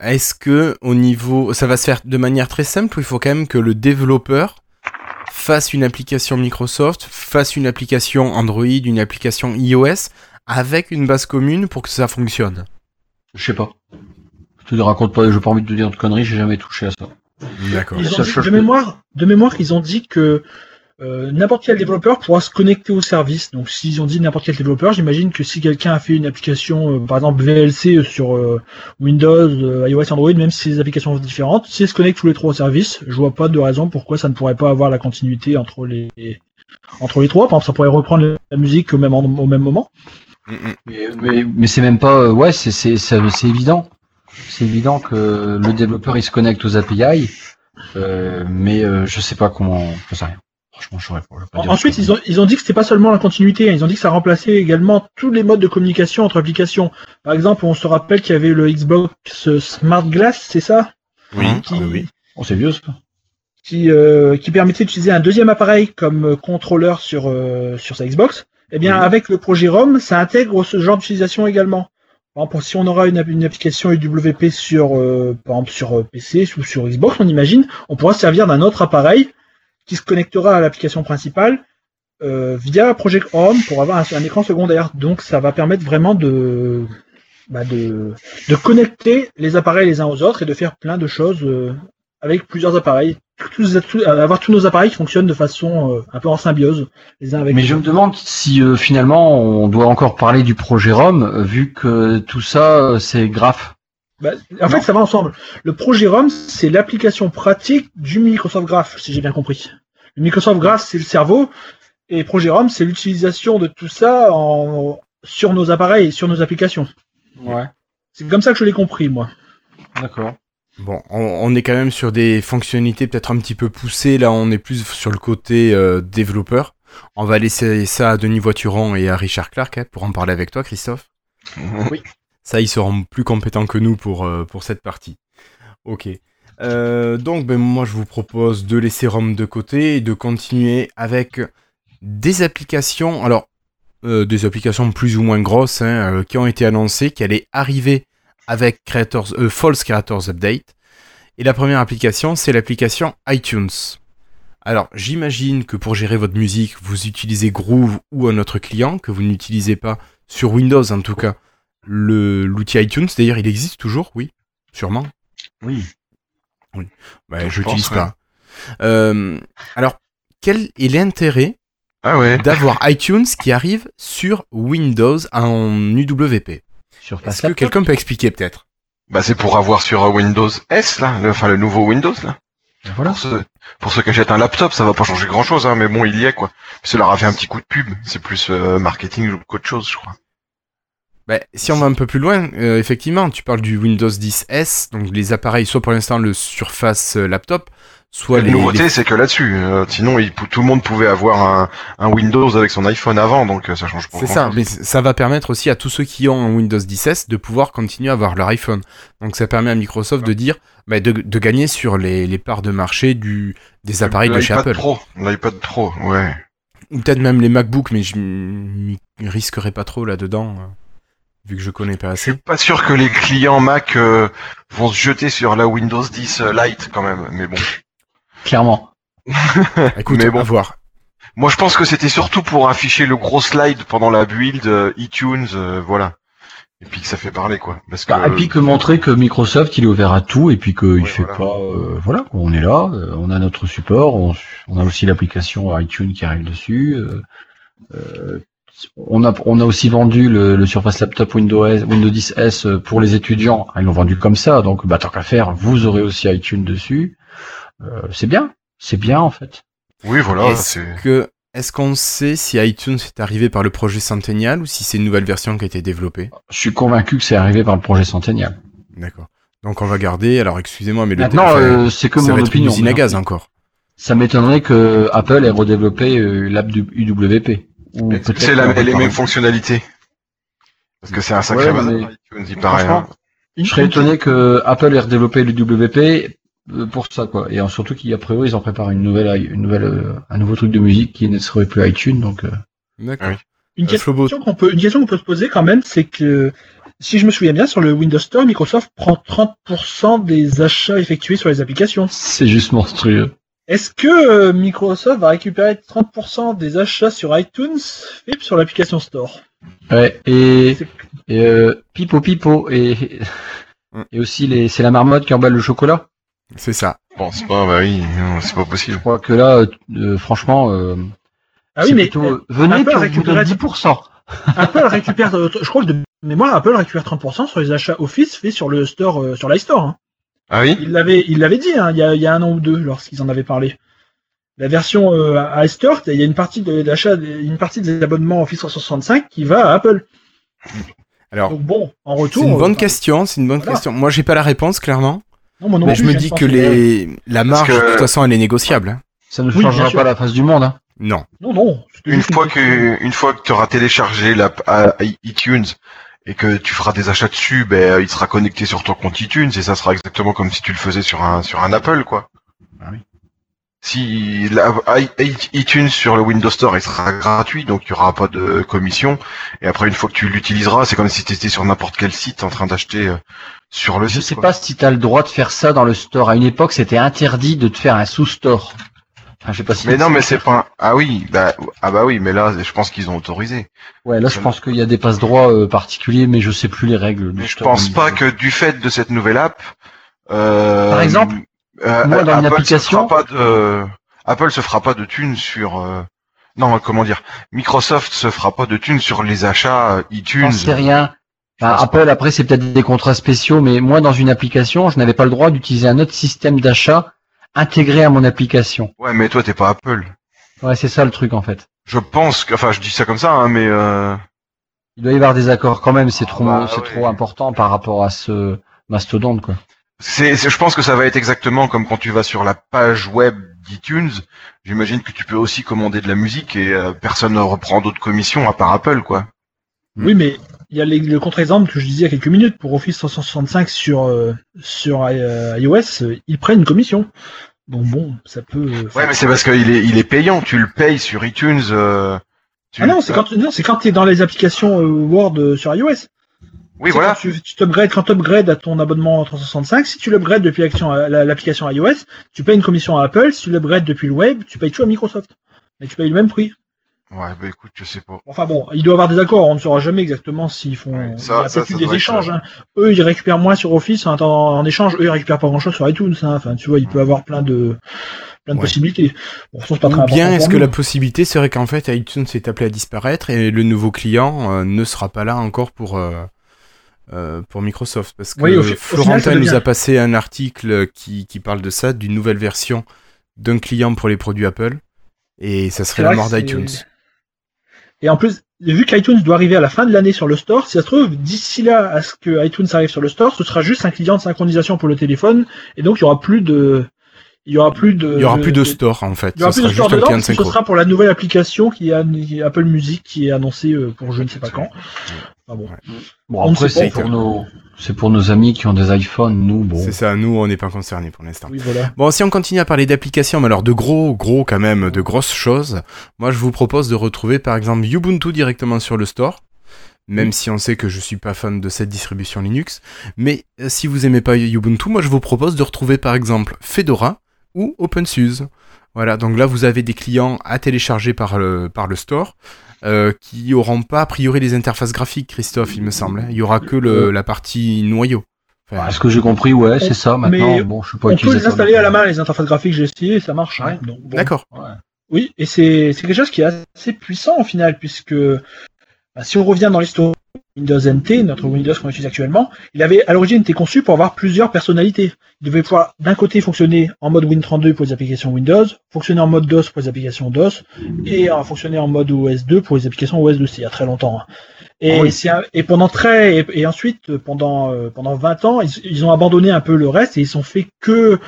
est-ce que au niveau, ça va se faire de manière très simple ou il faut quand même que le développeur fasse une application Microsoft, fasse une application Android, une application iOS avec une base commune pour que ça fonctionne? Je sais pas. Je te raconte pas, j'ai pas envie de te dire de conneries, j'ai jamais touché à ça. D'accord. De mémoire, de mémoire, ils ont dit que euh, n'importe quel développeur pourra se connecter au service. Donc, s'ils ont dit n'importe quel développeur, j'imagine que si quelqu'un a fait une application, euh, par exemple VLC sur euh, Windows, euh, iOS, Android, même si des applications différentes, s'ils se connectent tous les trois au service, je vois pas de raison pourquoi ça ne pourrait pas avoir la continuité entre les entre les trois. Par exemple, ça pourrait reprendre la musique au même au même moment. Mm, mm. Mais, mais, mais c'est même pas. euh, Ouais, c'est c'est ça- c'est évident. C'est évident que le développeur il se connecte aux API, euh, mais euh, je sais pas comment. Je sais rien. Franchement, je saurais pas. En- Ensuite, ils ont, ils ont dit que c'était pas seulement la continuité, hein, ils ont dit que ça remplaçait également tous les modes de communication entre applications. Par exemple, on se rappelle qu'il y avait le Xbox Smart Glass, c'est ça? Oui, qui, oui, oui. conneries. Oh, c'est vieux ça. qui, euh, qui permettait d'utiliser un deuxième appareil comme euh, contrôleur sur, euh, sur sa Xbox. Eh bien, Oui. avec le projet ROM, ça intègre ce genre d'utilisation également. Par exemple, si on aura une, app- une application UWP sur, euh, par exemple, sur euh, PC ou sur Xbox, on imagine, on pourra se servir d'un autre appareil qui se connectera à l'application principale euh, via Project ROM pour avoir un, un écran secondaire. Donc, ça va permettre vraiment de, bah, de, de connecter les appareils les uns aux autres et de faire plein de choses euh, avec plusieurs appareils. Tous- tous- avoir tous nos appareils qui fonctionnent de façon euh, un peu en symbiose les uns avec Mais les je me autres. demande si euh, finalement on doit encore parler du projet ROM, euh, vu que tout ça euh, c'est graph. Bah, en fait, ça va ensemble. Le projet ROM, c'est l'application pratique du Microsoft Graph, si j'ai bien compris. Le Microsoft Graph, c'est le cerveau, et projet ROM, c'est l'utilisation de tout ça en, sur nos appareils et sur nos applications. Ouais. C'est comme ça que je l'ai compris, moi. D'accord. Bon, on, on est quand même sur des fonctionnalités peut-être un petit peu poussées. Là, on est plus sur le côté euh, développeur. On va laisser ça à Denis Voituron et à Richard Clark hein, pour en parler avec toi, Christophe. Oui. Ça, ils seront plus compétents que nous pour, euh, pour cette partie. Ok. Euh, donc, ben, moi, je vous propose de laisser Rome de côté et de continuer avec des applications. Alors, des applications plus ou moins grosses hein, qui ont été annoncées, qui allaient arriver avec Creators, euh, False Creators Update. Et la première application, c'est l'application iTunes. Alors, j'imagine que pour gérer votre musique, vous utilisez Groove ou un autre client, que vous n'utilisez pas sur Windows en tout cas, l'outil iTunes. D'ailleurs, il existe toujours, oui, sûrement. Oui. Ouais, Je je l'utilise pense, pas. Euh, alors, quel est l'intérêt Ah ouais. d'avoir iTunes qui arrive sur Windows en UWP Sur Est-ce que quelqu'un peut expliquer peut-être Bah c'est pour avoir sur euh, Windows S là, le, enfin le nouveau Windows là. Voilà. Pour ceux, pour ceux qui achètent un laptop, ça va pas changer grand chose, hein, mais bon, il y est quoi. Ça leur a fait un petit coup de pub. C'est plus euh, marketing qu'autre chose, je crois. Bah, si on va un peu plus loin, euh, effectivement, tu parles du Windows 10S, donc les appareils, soit pour l'instant le Surface euh, laptop, soit la les, nouveauté, les- c'est que là-dessus, euh, sinon, il, tout le monde pouvait avoir un, un Windows avec son iPhone avant, donc euh, ça change pas. C'est ça, chose. mais ça va permettre aussi à tous ceux qui ont un Windows 10S de pouvoir continuer à avoir leur iPhone. Donc ça permet à Microsoft de dire, bah, de, de gagner sur les, les parts de marché du, des appareils de chez L'iPad Apple. Pro, l'iPad Pro, ouais. Ou peut-être même les MacBooks, mais je m'y risquerai pas trop là-dedans, euh, vu que je connais pas Je suis assez. pas sûr que les clients Mac euh, vont se jeter sur la Windows 10 euh, Lite quand même, mais bon. Clairement. Écoute, Mais bon. à voir. Moi, je pense que c'était surtout pour afficher le gros slide pendant la build euh, iTunes, euh, voilà. Et puis que ça fait parler, quoi. Parce que Bah, et puis que montrer que Microsoft il est ouvert à tout et puis qu'il Ouais, fait voilà. pas euh, voilà quoi, on est là, euh, on a notre support, on, on a aussi l'application iTunes qui arrive dessus. euh, euh, on a on a aussi vendu le, le Surface Laptop Windows Windows 10 S pour les étudiants. Ils l'ont vendu comme ça, donc bah tant qu'à faire, vous aurez aussi iTunes dessus. Euh, c'est bien, c'est bien en fait. oui, voilà, Est-ce c'est. que est-ce qu'on sait si iTunes est arrivé par le projet Centennial ou si c'est une nouvelle version qui a été développée? Je suis convaincu que c'est arrivé par le projet Centennial. D'accord. Donc on va garder. Alors excusez-moi, mais le Maintenant, euh, c'est que ça mon une opinion. usine à gaz encore. Ça m'étonnerait que Apple ait redéveloppé euh, l'app du UWP. C'est les mêmes fonctionnalités. Parce que c'est un sacré Ouais, bazar, mais- iTunes, il paraît. hein. Je serais étonné que Apple ait redéveloppé le WP euh, pour ça quoi. Et euh, surtout qu'à priori ils en préparent une nouvelle, une nouvelle, euh, un nouveau truc de musique qui ne serait plus iTunes donc. euh, D'accord. Oui. Une Euh, question qu'on peut, une question qu'on peut se poser quand même, c'est que si je me souviens bien, sur le Windows Store, Microsoft prend 30% des achats effectués sur les applications. C'est juste monstrueux. Est-ce que euh, Microsoft va récupérer 30% des achats sur iTunes faits sur l'application Store? Ouais. Et Et euh, pipo pipo et Mm. et aussi les c'est la marmotte qui emballe le chocolat. C'est ça. Je pense pas, bah oui, c'est pas possible. Je crois que là, euh, euh, franchement, euh, Ah oui, c'est mais plutôt, venez Apple puis on vous récupérait- donne 10%. Apple récupère, euh, je crois que de mémoire, Apple récupère 30% sur les achats Office faits sur le store, euh, sur l'iStore. Hein. Ah oui? Il l'avait, il l'avait dit, hein, il, y a, il y a un an ou deux, lorsqu'ils en avaient parlé. La version euh, iStore, il y a une partie de l'achat, une partie des abonnements Office 365 qui va à Apple. Alors, Donc bon, en c'est retour. une bonne euh, question, c'est une bonne voilà. question. Moi, j'ai pas la réponse, clairement. Non, moi non mais plus, je me dis que les... la marge, que- de toute façon, elle est négociable. hein. Ça ne Oui, changera pas la face du monde. Hein. Non. Non, non. Une fois que, une fois que tu auras téléchargé l'app à- à iTunes et que tu feras des achats dessus, ben, il sera connecté sur ton compte iTunes et ça sera exactement comme si tu le faisais sur un, sur un Apple, quoi. Ah oui. Si la- i- i- iTunes sur le Windows Store, il sera gratuit, donc il y aura pas de commission. Et après, une fois que tu l'utiliseras, c'est comme si tu étais sur n'importe quel site en train d'acheter euh, sur le Je sais quoi. pas si tu as le droit de faire ça dans le store. À une époque, c'était interdit de te faire un sous-store. Enfin, je sais pas si Mais non, mais c'est pas. un- Ah oui, bah ah bah oui, mais là, je pense qu'ils ont autorisé. Ouais, là, je pense qu'il y a des passe-droits euh, particuliers, mais je sais plus les règles. Mais je pense pas que du fait de cette nouvelle app. euh, Par exemple, euh, moi, dans une Apple application- se fera pas de. Apple se fera pas de thunes sur. euh, Non, comment dire Microsoft se fera pas de thunes sur les achats iTunes. J'en sais rien. Enfin, pense Apple, après, c'est peut-être des contrats spéciaux, mais moi, dans une application, je n'avais pas le droit d'utiliser un autre système d'achat intégré à mon application. Ouais, mais toi, t'es pas Apple. Ouais, c'est ça le truc, en fait. Je pense que. Enfin, je dis ça comme ça, hein, mais. Euh... Il doit y avoir des accords quand même, c'est Ah trop, bah, c'est ouais. trop important par rapport à ce mastodonte, quoi. C'est, c'est- je pense que ça va être exactement comme quand tu vas sur la page web d'iTunes. J'imagine que tu peux aussi commander de la musique et euh, personne ne reprend d'autres commissions à part Apple, quoi. Oui, mais il y a les- le contre-exemple que je disais il y a quelques minutes pour Office 365 sur euh, sur euh, iOS, euh, ils prennent une commission. Donc bon, ça peut. euh, Ouais, mais c'est parce qu'il est, il est payant. Tu le payes sur iTunes. euh, tu- Ah non, c'est quand non, c'est quand t'es dans les applications Word sur iOS. Oui, voilà. Quand tu, tu t'upgrades, quand tu upgrades à ton abonnement 365, si tu l'upgrades depuis l'application iOS, tu payes une commission à Apple. Si tu l'upgrades depuis le web, tu payes tout à Microsoft. Mais tu payes le même prix. Ouais, bah écoute, je sais pas. Enfin bon, il doit y avoir des accords, on ne saura jamais exactement s'ils font. Ouais, il ça- y a ça, peut-être eu ça des échanges. hein. Eux, ils récupèrent moins sur Office en, échange. Eux, ils récupèrent pas grand-chose sur iTunes. hein. Enfin, tu vois, il peut y avoir plein de plein de Ouais. possibilités. Bon, ça, c'est pas très Ou bien est-ce que la possibilité serait qu'en fait iTunes est appelé à disparaître et le nouveau client euh, ne sera pas là encore pour euh, euh, pour Microsoft? Parce que Oui, au fi- au final, Florentin nous a passé un article qui, qui parle de ça, d'une nouvelle version d'un client pour les produits Apple et ça serait la mort d'iTunes. Et en plus, vu qu'iTunes doit arriver à la fin de l'année sur le store, si ça se trouve, d'ici là, à ce que iTunes arrive sur le store, ce sera juste un client de synchronisation pour le téléphone, et donc il y aura plus de, il y aura plus de, Il y aura plus de store en fait, il y aura ce plus de sera store dedans, ce sera pour la nouvelle application qui est Apple Music qui est annoncée euh, pour je ne sais pas quand. Ah bon. Bon, On ne après, c'est pour nos, c'est pour nos amis qui ont des iPhones, nous, bon. C'est ça, nous on n'est pas concernés pour l'instant. Oui, voilà. Bon, si on continue à parler d'applications, mais alors de gros, gros quand même, de grosses choses, moi je vous propose de retrouver par exemple Ubuntu directement sur le store, même si on sait que je suis pas fan de cette distribution Linux. Mais euh, si vous aimez pas Ubuntu, moi je vous propose de retrouver par exemple Fedora ou OpenSUSE. Voilà, donc là vous avez des clients à télécharger par le, par le store. euh, qui auront pas a priori les interfaces graphiques, Christophe, il me semble. hein. Il y aura que le, la partie noyau. Enfin, À ce que j'ai compris, ouais, c'est ça, maintenant. Mais bon, je sais pas On peut les installer à la main, les interfaces graphiques, j'ai essayé, ça marche. hein. Ouais. Donc, bon. D'accord. ouais. Oui, et c'est c'est quelque chose qui est assez puissant au final, puisque bah, si on revient dans l'histoire Windows NT, notre Windows qu'on utilise actuellement, il avait à l'origine été conçu pour avoir plusieurs personnalités. Il devait pouvoir d'un côté fonctionner en mode Win32 pour les applications Windows, fonctionner en mode DOS pour les applications DOS, et euh, fonctionner en mode OS2 pour les applications OS2, c'est il y a très longtemps. hein. Et, oui. c'est un- et pendant très et, et ensuite euh, pendant euh, pendant 20 ans, ils, ils ont abandonné un peu le reste et ils sont fait que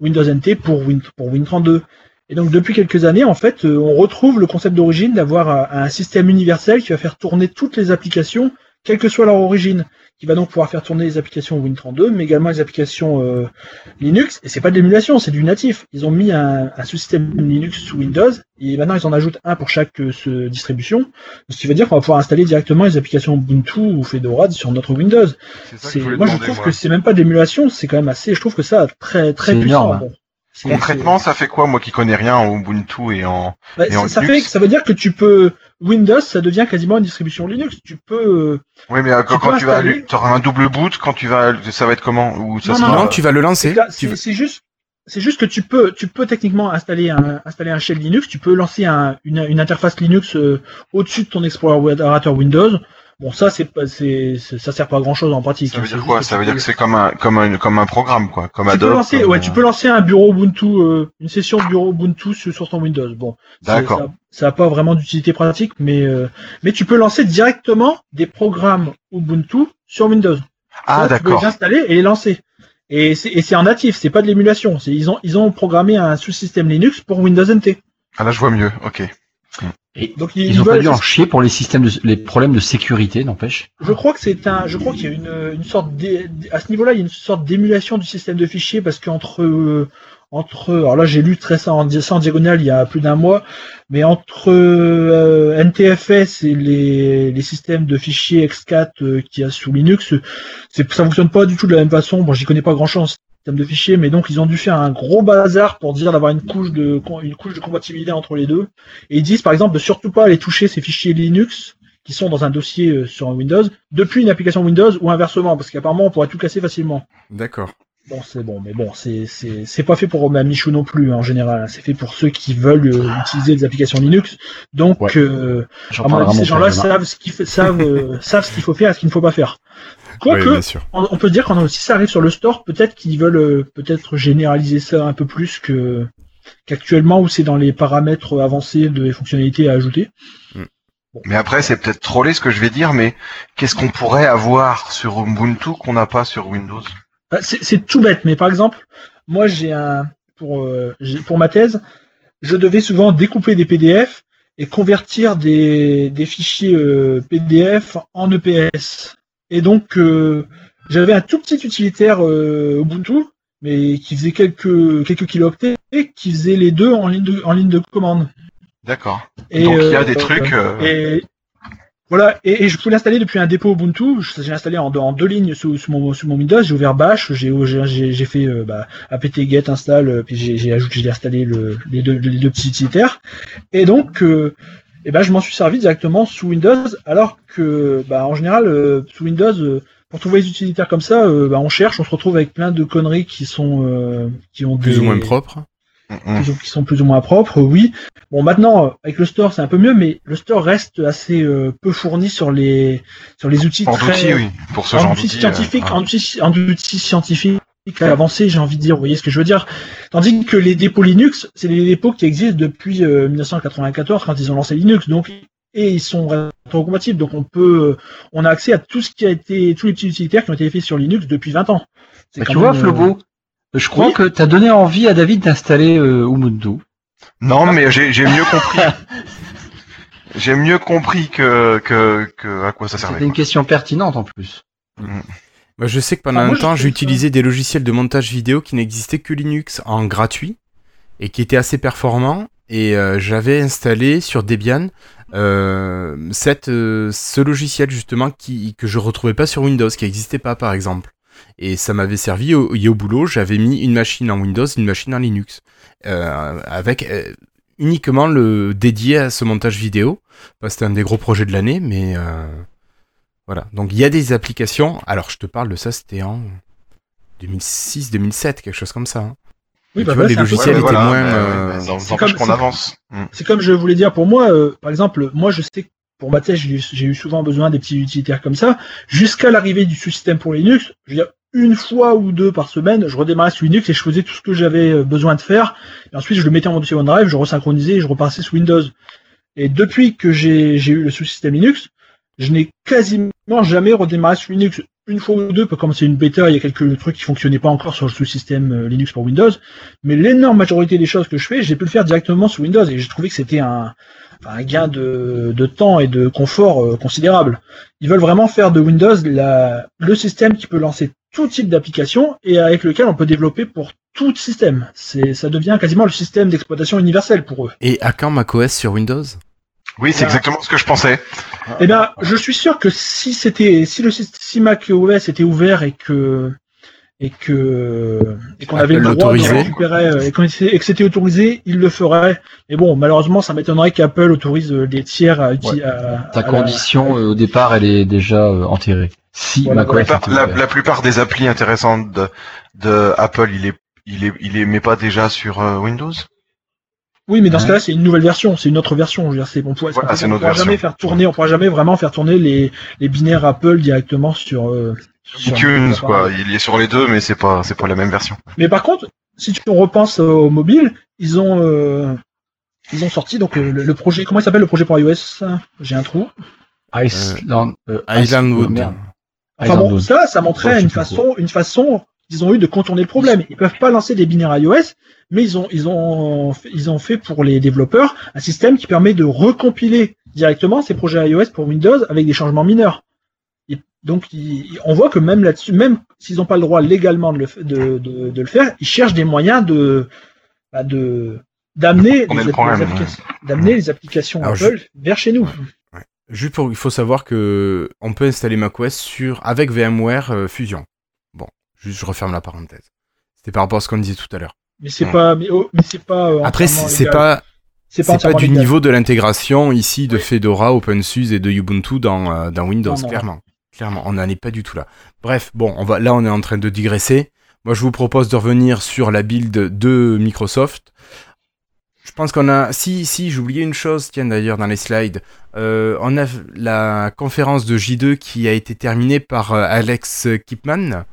Windows NT pour Win pour Win32. Et donc depuis quelques années, en fait, euh, on retrouve le concept d'origine d'avoir un, un système universel qui va faire tourner toutes les applications, quelle que soit leur origine, qui va donc pouvoir faire tourner les applications Win32, mais également les applications euh, Linux. Et c'est pas de l'émulation, c'est du natif. Ils ont mis un, un sous-système Linux sous Windows, et maintenant ils en ajoutent un pour chaque euh, ce- distribution. Ce qui veut dire qu'on va pouvoir installer directement les applications Ubuntu ou Fedora sur notre Windows. C'est je moi je trouve moi. que c'est même pas de l'émulation, c'est quand même assez. Je trouve que ça très très puissant. énorme, hein. Concrètement, ça fait quoi, moi qui connais rien en Ubuntu et en... Bah, Et en ça, ça Linux fait, ça veut dire que tu peux Windows, ça devient quasiment une distribution Linux. Tu peux. euh, Oui, mais euh, quand, Tu quand peux tu vas, tu auras un double boot, quand tu vas, ça va être comment? Ou ça Non, sera... Non, tu vas le lancer? c'est juste. C'est juste que tu peux, tu peux techniquement installer un, installer un shell Linux. Tu peux lancer un, une, une interface Linux euh, au-dessus de ton explorateur Windows. Bon, ça, c'est pas, c'est, ça sert pas à grand chose en pratique. Ça veut hein. dire quoi? Ça veut dire que c'est comme un, comme un, comme un programme, quoi, comme tu peux lancer, comme, ouais, euh, tu peux lancer un bureau Ubuntu, euh, une session de bureau Ubuntu sur, ton Windows. Bon, D'accord. Ça, ça a pas vraiment d'utilité pratique, mais euh, mais tu peux lancer directement des programmes Ubuntu sur Windows. Ah, Ça, Tu peux d'accord. les installer et les lancer. Et c'est en natif, c'est pas de l'émulation. Ils ont ils ont programmé un sous-système Linux pour Windows NT. Ah là, je vois mieux. Ok. Et Donc ils, ils ont pas dû en chier pour les systèmes, de, les problèmes de sécurité, n'empêche. Je crois que c'est un, je crois qu'il y a une, une sorte d'é- à ce niveau-là, il y a une sorte d'émulation du système de fichiers parce qu'entre euh, entre, alors là j'ai lu très ça en, ça en diagonale il y a plus d'un mois, mais entre euh, NTFS et les, les systèmes de fichiers X4 euh, qu'il y a sous Linux, ça fonctionne pas du tout de la même façon. Bon, j'y connais pas grand-chose en système de fichiers, mais donc ils ont dû faire un gros bazar pour dire d'avoir une couche de une couche de compatibilité entre les deux. Et ils disent par exemple de surtout pas aller toucher ces fichiers Linux qui sont dans un dossier euh, sur un Windows depuis une application Windows ou inversement parce qu'apparemment on pourrait tout casser facilement. D'accord. Bon c'est bon mais bon c'est c'est c'est pas fait pour Romain Michou non plus hein, en général c'est fait pour ceux qui veulent euh, utiliser des applications Linux donc Ouais. euh, à mon avis ces gens-là savent ce qu'il savent euh, savent ce qu'il faut faire et ce qu'il ne faut pas faire. Quoique on, on peut dire quand si ça arrive sur le store peut-être qu'ils veulent euh, peut-être généraliser ça un peu plus que qu'actuellement où c'est dans les paramètres avancés de fonctionnalités à ajouter. Mais après, c'est peut-être trollé ce que je vais dire, mais qu'est-ce qu'on pourrait avoir sur Ubuntu qu'on n'a pas sur Windows? Bah, C'est c'est tout bête, mais par exemple, moi j'ai un pour euh, j'ai- pour ma thèse, je devais souvent découper des PDF et convertir des, des fichiers euh, PDF en EPS. Et donc euh, j'avais un tout petit utilitaire euh, Ubuntu, mais qui faisait quelques quelques kilooctets et qui faisait les deux en ligne de, en ligne de commande. D'accord. Et, Donc il y a euh, des trucs. et voilà, et, et je peux l'installer depuis un dépôt Ubuntu. J'ai installé en, deux- en deux lignes sous, sous mon, sous mon Windows. J'ai ouvert Bash, j'ai j'ai- j'ai fait euh, bah, apt-get install, euh, puis j'ai j'ai ajouté, j'ai installé le, les, deux, les deux petits utilitaires. Et donc, euh, eh ben, je m'en suis servi directement sous Windows, alors que, bah, en général, euh, sous Windows, euh, pour trouver les utilitaires comme ça, euh, bah, on cherche, on se retrouve avec plein de conneries qui sont, euh, qui ont Plus des, ou moins propre. mm. qui sont, qui sont plus ou moins propres, oui. Bon, maintenant, euh, avec le store, c'est un peu mieux, mais le store reste assez euh, peu fourni sur les sur les outils En très outils, oui. Pour ce en genre outils scientifiques, euh, en outils, en outils scientifiques avancés, j'ai envie de dire, vous voyez ce que je veux dire. Tandis que les dépôts Linux, c'est des dépôts qui existent depuis euh, 1994 quand ils ont lancé Linux, donc et ils sont rétrocompatibles, donc on peut, on a accès à tout ce qui a été, tous les petits utilitaires qui ont été faits sur Linux depuis 20 ans. Bah, tu vois, même, euh, Flobo, je crois oui. que tu as donné envie à David d'installer euh, Ubuntu. Non, mais j'ai mieux compris. J'ai mieux compris que, que, que à quoi ça servait. C'était une question pertinente en plus. Moi, je sais que pendant Ah, moi, un temps, utilisé des logiciels de montage vidéo qui n'existaient que Linux en gratuit et qui étaient assez performants. Et euh, j'avais installé sur Debian cette, euh, ce logiciel justement qui, que je retrouvais pas sur Windows, qui n'existait pas par exemple. Et ça m'avait servi au, au boulot. J'avais mis une machine en Windows, une machine en Linux, euh, avec euh, uniquement le dédié à ce montage vidéo. Bah, C'était un des gros projets de l'année, mais euh, voilà. Donc il y a des applications. Alors je te parle de ça, c'était en 2006, 2007, quelque chose comme ça. hein. Oui, bah tu vois, voilà, les logiciels étaient voilà, moins, bah, euh, bah, ça comme- qu'on avance. Mm. C'est comme je voulais dire pour moi, euh, par exemple, moi je sais que pour ma thèse, j'ai eu- j'ai eu souvent besoin des petits utilitaires comme ça, jusqu'à l'arrivée du sous-système pour Linux. Je veux dire, une fois ou deux par semaine, je redémarrais sous Linux et je faisais tout ce que j'avais euh, besoin de faire. Et ensuite, je le mettais en dossier OneDrive, je resynchronisais et je repassais sous Windows. Et depuis que j'ai j'ai eu le sous-système Linux, je n'ai quasiment jamais redémarré sous Linux. Une fois ou deux, comme c'est une bêta, il y a quelques trucs qui fonctionnaient pas encore sur le sous-système euh, Linux pour Windows. Mais l'énorme majorité des choses que je fais, j'ai pu le faire directement sous Windows et j'ai trouvé que c'était un, gain de, temps et de confort euh, considérable. Ils veulent vraiment faire de Windows le système qui peut lancer tout type d'application et avec lequel on peut développer pour tout système. Ça devient quasiment le système d'exploitation universel pour eux. Et à quand macOS sur Windows? Oui, c'est Voilà. exactement ce que je pensais. Eh ben, je suis sûr que si c'était, si le si Mac OS était ouvert et que et que et qu'on avait le droit de récupérer euh, et, qu'on était- et que c'était autorisé, il le ferait. Mais bon, malheureusement, ça m'étonnerait qu'Apple autorise euh, des tiers à utiliser. à- Ta à condition euh, au départ, elle est déjà enterrée. Si Voilà, macOS La, plupart des applis intéressantes de, de Apple, il est, il est, il est met pas déjà sur euh, Windows? Oui, mais dans ce Ouais. cas-là, c'est une nouvelle version, c'est une autre version. Je veux dire, c'est on pourra, Voilà, on autre pourra jamais faire tourner, on pourra jamais vraiment faire tourner les, les binaires Apple directement sur. euh, sur iTunes, quoi. Il est sur les deux, mais c'est pas, c'est pas la même version. Mais par contre, si tu repenses au mobile, ils ont euh, ils ont sorti donc le, le projet. Comment il s'appelle le projet pour iOS J'ai un trou. Iceland, euh, Island Wood. merde. Enfin Island bon, Wood. ça, ça montrait une façon, une façon qu'ils ont eu de contourner le problème. Ils peuvent pas lancer des binaires iOS, mais ils ont, ils ont, fait- ils ont fait pour les développeurs un système qui permet de recompiler directement ces projets iOS pour Windows avec des changements mineurs. Et donc, ils- on voit que même là-dessus, même s'ils n'ont pas le droit légalement de le, de, de, de le faire, ils cherchent des moyens de, bah, de d'amener les, les applications, d'amener les applications Alors, Apple vers chez nous. Juste pour, il faut savoir que on peut installer macOS sur avec VMware euh, Fusion. Bon, juste je referme la parenthèse. C'était par rapport à ce qu'on disait tout à l'heure. Mais c'est Hmm. pas, mais, oh, mais c'est pas. euh, Après, c'est pas c'est pas du légal. niveau de l'intégration ici de Fedora, OpenSUSE et de Ubuntu dans euh, dans Windows. Non, non. Clairement, clairement, on n'en est pas du tout là. Bref, bon, on va là, on est en train de digresser. Moi, je vous propose de revenir sur la build de Microsoft. Je pense qu'on a. Si, si, j'ai oublié une chose, tiens d'ailleurs, dans les slides. Euh, on a la conférence de J2 qui a été terminée par Alex Kipman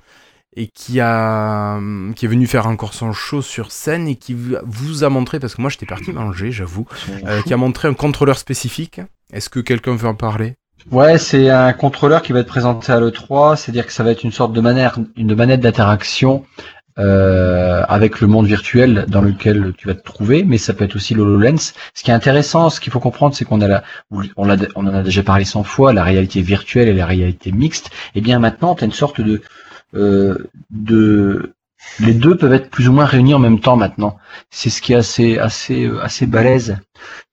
et qui a qui est venu faire encore son show sur scène et qui vous- a montré parce que moi j'étais parti manger j'avoue euh, qui a montré un contrôleur spécifique est-ce que quelqu'un veut en parler? Ouais, c'est un contrôleur qui va être présenté à l'E3, c'est-à-dire que ça va être une sorte de manette, une manette d'interaction euh, avec le monde virtuel dans lequel tu vas te trouver, mais ça peut être aussi l'HoloLens. Ce qui est intéressant, ce qu'il faut comprendre, c'est qu'on a la, on, en a déjà parlé 100 fois, la réalité virtuelle et la réalité mixte. Et bien maintenant, tu as une sorte de, de, les deux peuvent être plus ou moins réunis en même temps maintenant. C'est ce qui est assez, assez, euh, assez balèze.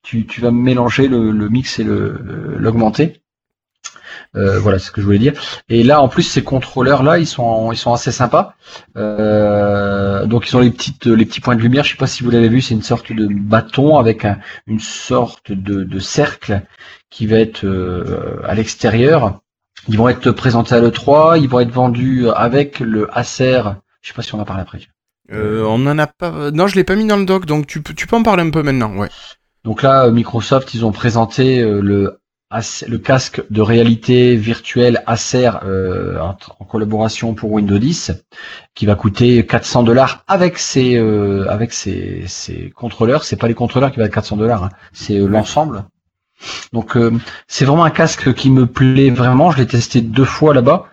Tu, tu vas mélanger le, le mix et le, l'augmenter. Euh, voilà ce que je voulais dire. Et là, en plus, ces contrôleurs-là, ils sont, ils sont assez sympas. Euh, donc, ils ont les petites, les petits points de lumière. Je sais pas si vous l'avez vu, c'est une sorte de bâton avec un- une sorte de, de cercle qui va être euh, à l'extérieur. Ils vont être présentés à l'E3. Ils vont être vendus avec le Acer. Je sais pas si on en parle après. Euh, on en a pas non je l'ai pas mis dans le doc donc tu peux tu peux en parler un peu maintenant ouais Donc là, euh, Microsoft, ils ont présenté euh, le, casque de réalité virtuelle Acer euh, en, collaboration pour Windows 10, qui va coûter 400 dollars avec ses euh, avec ses, ses contrôleurs. C'est pas les contrôleurs qui va être 400 dollars, c'est euh, l'ensemble. Donc euh, c'est vraiment un casque qui me plaît vraiment. Je l'ai testé deux fois là-bas.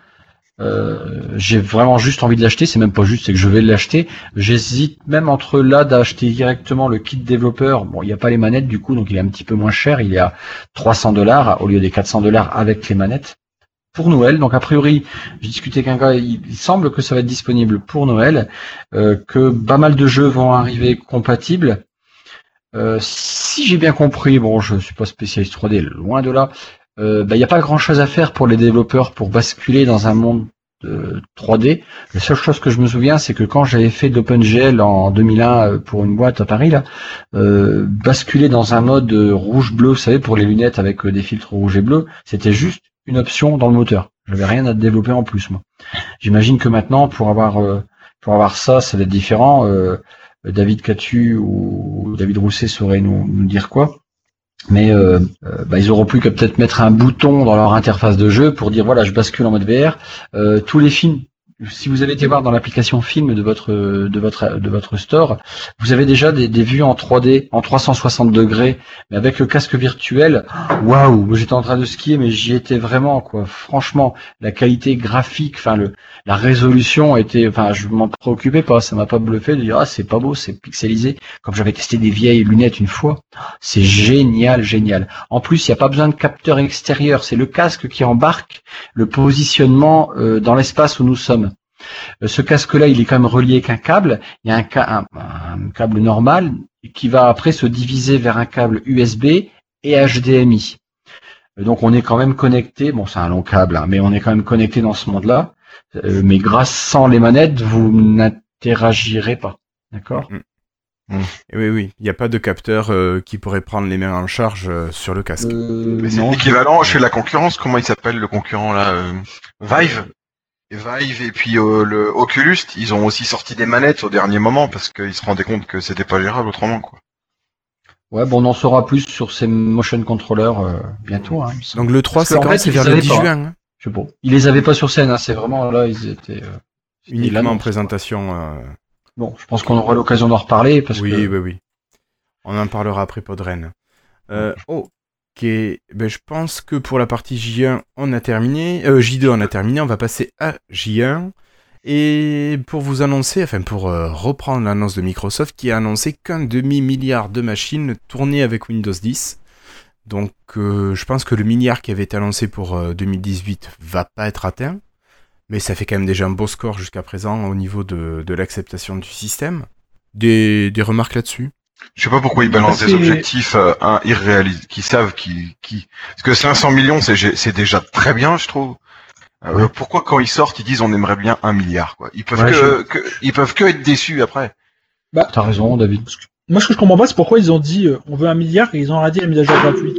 Euh, j'ai vraiment juste envie de l'acheter. C'est même pas juste, c'est que je vais l'acheter. J'hésite même entre là d'acheter directement le kit développeur. Bon, il n'y a pas les manettes du coup, donc il est un petit peu moins cher. Il est à 300 dollars au lieu des 400 dollars avec les manettes pour Noël. Donc a priori, j'ai discuté avec un gars, il, semble que ça va être disponible pour Noël, euh, que pas mal de jeux vont arriver compatibles. Euh, si j'ai bien compris, bon, je suis pas spécialiste 3D, loin de là. euh, bah, Il n'y a pas grand chose à faire pour les développeurs pour basculer dans un monde de 3D. La seule chose que je me souviens, c'est que quand j'avais fait d'OpenGL en 2001 euh, pour une boîte à Paris, là, euh, basculer dans un mode euh, rouge-bleu, vous savez, pour les lunettes avec euh, des filtres rouge et bleu, c'était juste une option dans le moteur. J'avais rien à développer en plus, moi. J'imagine que maintenant, pour avoir euh, pour avoir ça, ça va être différent. Euh, David Catu ou David Rousset sauraient nous, dire quoi. Mais euh, euh, bah, ils auront plus qu'à peut-être mettre un bouton dans leur interface de jeu pour dire voilà je bascule en mode VR. Euh, tous les films, si vous avez été voir dans l'application film de votre de votre de votre store, vous avez déjà des, des vues en 3D, en 360 degrés, mais avec le casque virtuel. Waouh, j'étais en train de skier, mais j'y étais vraiment quoi. Franchement, la qualité graphique, enfin le la résolution était, enfin je m'en préoccupais pas, ça m'a pas bluffé de dire ah c'est pas beau, c'est pixelisé. Comme j'avais testé des vieilles lunettes une fois, c'est génial, génial. En plus, il n'y a pas besoin de capteur extérieur, c'est le casque qui embarque le positionnement euh, dans l'espace où nous sommes. Euh, Ce casque-là, il est quand même relié avec un câble. Il y a un, ca- un- un câble normal qui va après se diviser vers un câble USB et HDMI. Euh, Donc on est quand même connecté. Bon, c'est un long câble, hein, mais on est quand même connecté dans ce monde-là. Euh, mais grâce sans les manettes, vous n'interagirez pas. D'accord? Et oui, oui, il n'y a pas de capteur euh, qui pourrait prendre les mains en charge euh, sur le casque. Euh, c'est non, l'équivalent chez la concurrence. Comment il s'appelle le concurrent là euh, Vive? Et Vive et puis euh, le Oculus, ils ont aussi sorti des manettes au dernier moment parce qu'ils se rendaient compte que c'était pas gérable autrement quoi. Ouais, bon, on en saura plus sur ces motion controllers euh, bientôt. Hein. Donc le 3, Parce c'est quand C'est vers le savaient 10 pas. juin, hein, Je sais pas. Ils les avaient pas sur scène, hein, c'est vraiment là, ils étaient. euh, uniquement en présentation. euh. Bon, je pense qu'on aura l'occasion d'en reparler parce oui, que. oui, oui. On en parlera après Podren. Euh, ok. Ben, je pense que pour la partie J1, on a terminé. Euh, J2, on a terminé. On va passer à J1. Et pour vous annoncer, enfin pour euh, reprendre l'annonce de Microsoft qui a annoncé qu'un demi-milliard de machines tournées avec Windows 10. Donc euh, je pense que le milliard qui avait été annoncé pour euh, 2018 va pas être atteint. Mais ça fait quand même déjà un beau score jusqu'à présent au niveau de, l'acceptation du système. Des remarques là-dessus? Je sais pas pourquoi ils balancent des objectifs euh, un, irréalistes, qui savent qui qui parce que 500 millions c'est déjà très bien je trouve. Euh, Pourquoi quand ils sortent ils disent on aimerait bien un milliard quoi? Ils peuvent Ouais, que, que- ils peuvent que être déçus après. T'as raison, David. Moi, ce que je comprends pas, c'est pourquoi ils ont dit euh, on veut un milliard et ils ont arrêté la mise à jour gratuite.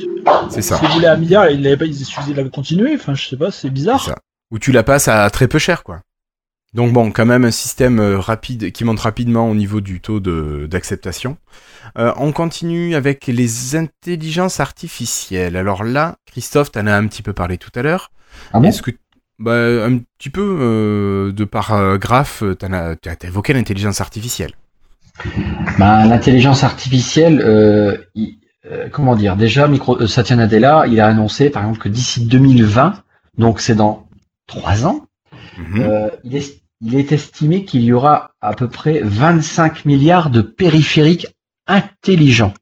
C'est ça. S'ils voulaient un milliard, ils l'avaient pas, ils suffisaient de la continuer. Enfin, je sais pas, c'est bizarre. Où tu la passes à très peu cher, quoi. Donc bon, quand même un système euh, rapide qui monte rapidement au niveau du taux d'acceptation. Euh, on continue avec les intelligences artificielles. Alors là, Christophe, t'en as un petit peu parlé tout à l'heure. Ah bon? Est-ce que bah, un petit peu euh, de par euh, graphe, t'en as, évoqué l'intelligence artificielle. Ben, l'intelligence artificielle, euh, il- comment dire? Déjà, Micro, Satya Nadella, il a annoncé, par exemple, que d'ici 2020, donc c'est dans trois ans, Mhm. euh, il, est, il est estimé qu'il y aura à peu près 25 milliards de périphériques intelligents.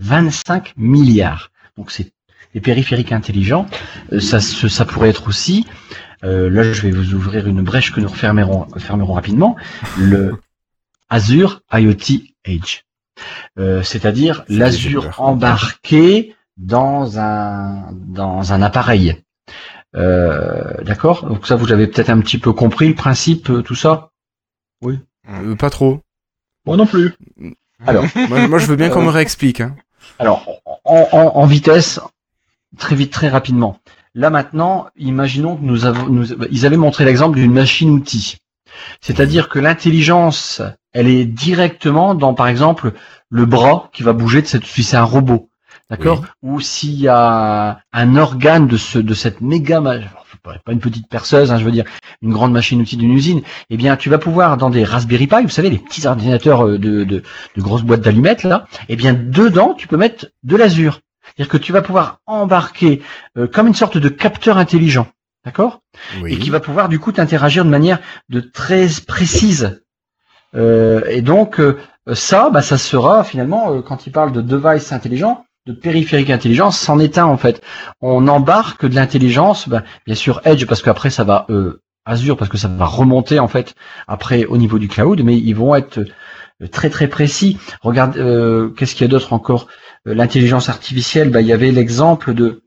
25 milliards. Donc c'est les périphériques intelligents. Euh, ça, pourrait être aussi. euh, là, je vais vous ouvrir une brèche que nous refermerons fermerons rapidement. Le Azure IoT Edge. Euh, C'est-à-dire l'Azure embarqué dans un dans un appareil. Euh, D'accord. Donc ça, vous avez peut-être un petit peu compris le principe, euh, tout ça? Euh, pas trop. Moi non plus. Alors, moi, moi, je veux bien qu'on me réexplique. Hein. Alors, en, en- en vitesse, très vite, très rapidement. Là maintenant, imaginons que nous avons, nous, ils avaient montré l'exemple d'une machine-outil. C'est-à-dire que l'intelligence, elle est directement dans, par exemple, le bras qui va bouger de cette, si c'est un robot. D'accord? Ou s'il y a un organe de ce, de cette méga, pas une petite perceuse, hein, je veux dire, une grande machine-outil d'une usine, eh bien, tu vas pouvoir, dans des Raspberry Pi, vous savez, les petits ordinateurs euh, de, de, de grosses boîtes d'allumettes, là, eh bien, dedans, tu peux mettre de l'azur. C'est-à-dire que tu vas pouvoir embarquer euh, comme une sorte de capteur intelligent. D'accord Oui. Et qui va pouvoir, du coup, t'interagir de manière de très précise. Euh, et donc, euh, ça, bah, ça sera, finalement, euh, quand il parle de device intelligent, de périphérique intelligent, c'en est un, en fait. On embarque de l'intelligence, bah, bien sûr, Edge, parce qu'après, ça va... Euh, Azure, parce que ça va remonter, en fait, après, au niveau du cloud, mais ils vont être euh, très très précis. Regarde, euh, qu'est-ce qu'il y a d'autre encore? Euh, L'intelligence artificielle, bah, il y avait l'exemple de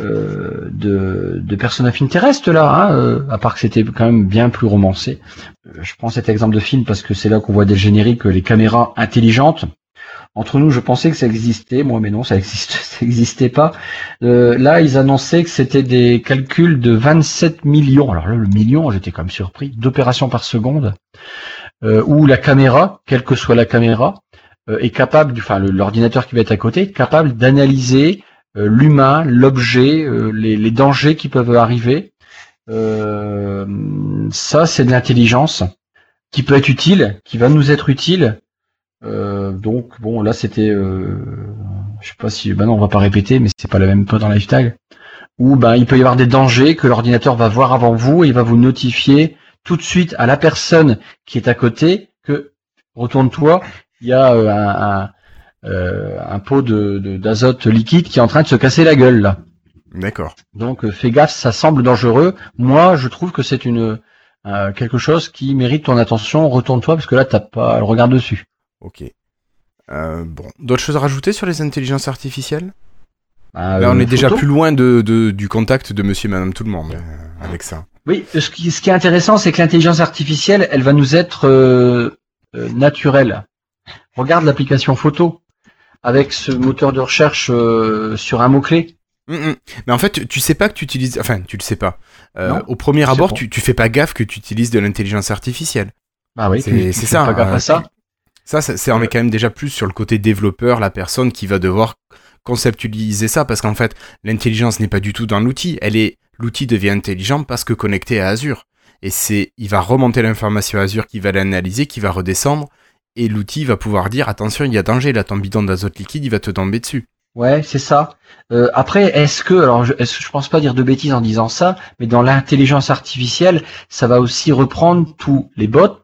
euh, de, de Person of Interest là, hein, euh, à part que c'était quand même bien plus romancé. Euh, je prends cet exemple de film parce que c'est là qu'on voit des génériques, les caméras intelligentes. Entre nous, je pensais que ça existait, moi, mais non, ça existe, ça existait pas. Euh, là, ils annonçaient que c'était des calculs de 27 millions. Alors là, le million, j'étais quand même surpris, d'opérations par seconde, euh, où la caméra, quelle que soit la caméra, euh, est capable, enfin, l'ordinateur qui va être à côté, est capable d'analyser euh, l'humain, l'objet, les, les dangers qui peuvent arriver. Ça, c'est de l'intelligence qui peut être utile, qui va nous être utile. Euh, donc bon, là c'était, euh, je sais pas si, ben non, on va pas répéter, mais c'est pas la même pas dans Lifetag. Où ben il peut y avoir des dangers que l'ordinateur va voir avant vous et il va vous notifier tout de suite à la personne qui est à côté que retourne-toi, il y a euh, un, un, euh, un pot de d'azote liquide qui est en train de se casser la gueule là. D'accord. Donc euh, fais gaffe, ça semble dangereux. Moi, je trouve que c'est une euh, quelque chose qui mérite ton attention. Retourne-toi parce que là, t'as pas le regard dessus. Ok. Euh, bon. D'autres choses à rajouter sur les intelligences artificielles? Bah, Là, on euh, est déjà plus loin de, de- du contact de monsieur et madame tout le monde euh, avec ça. Oui, ce qui, ce qui est intéressant, c'est que l'intelligence artificielle, elle va nous être euh, euh, naturelle. Regarde l'application photo avec ce moteur de recherche euh, sur un mot-clé. Mm, mm. Mais en fait, tu sais pas que tu utilises. Enfin, tu le sais pas. Euh, Non, au premier abord, tu, tu fais pas gaffe que tu utilises de l'intelligence artificielle. Bah oui, C'est- ça, Pas gaffe euh, à ça. Ça, ça en met quand même déjà plus sur le côté développeur, la personne qui va devoir conceptualiser ça, parce qu'en fait, l'intelligence n'est pas du tout dans l'outil. Elle est, l'outil devient intelligent parce que connecté à Azure. Et c'est, il va remonter l'information à Azure qui va l'analyser, qui va redescendre, et l'outil va pouvoir dire attention, il y a danger, là, ton bidon d'azote liquide, il va te tomber dessus. Ouais, c'est ça. Euh, après, est-ce que, alors, je, est-ce que je pense pas dire de bêtises en disant ça, mais dans l'intelligence artificielle, ça va aussi reprendre tous les bots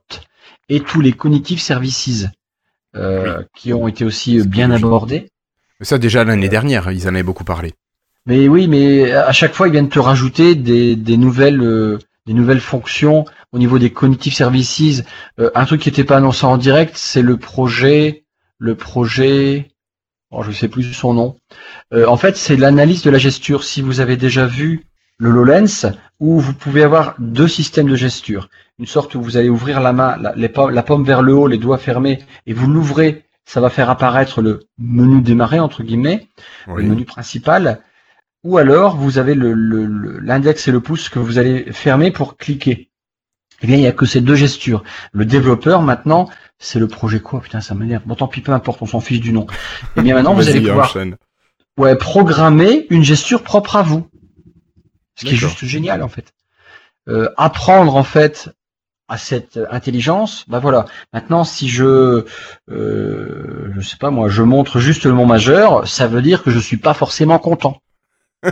et tous les cognitive services euh, qui ont été aussi euh, bien abordés. Ça, déjà, l'année dernière, ils en avaient beaucoup parlé. Mais oui, mais à chaque fois, ils viennent te rajouter des, des nouvelles, euh, des nouvelles fonctions au niveau des cognitive services. Euh, un truc qui n'était pas annoncé en direct, c'est le projet, le projet, oh, je sais plus son nom. Euh, en fait, c'est l'analyse de la gesture. Si vous avez déjà vu le HoloLens, où vous pouvez avoir deux systèmes de gesture. Une sorte où vous allez ouvrir la main, la, les pommes- la paume vers le haut, les doigts fermés, et vous l'ouvrez, ça va faire apparaître le menu démarrer, entre guillemets le menu principal, ou alors vous avez le- le- le- l'index et le pouce que vous allez fermer pour cliquer. Eh bien, il n'y a que ces deux gestures. Le développeur, maintenant, c'est le projet quoi? Putain, ça m'énerve. Bon, tant pis, peu importe, on s'en fiche du nom. Eh bien, maintenant, vous allez pouvoir ouais, programmer une gesture propre à vous. Ce qui est juste génial, en fait. Euh, apprendre, en fait, à cette intelligence, bah voilà. Maintenant, si je, euh, je sais pas moi, je montre juste le mot majeur, ça veut dire que je suis pas forcément content.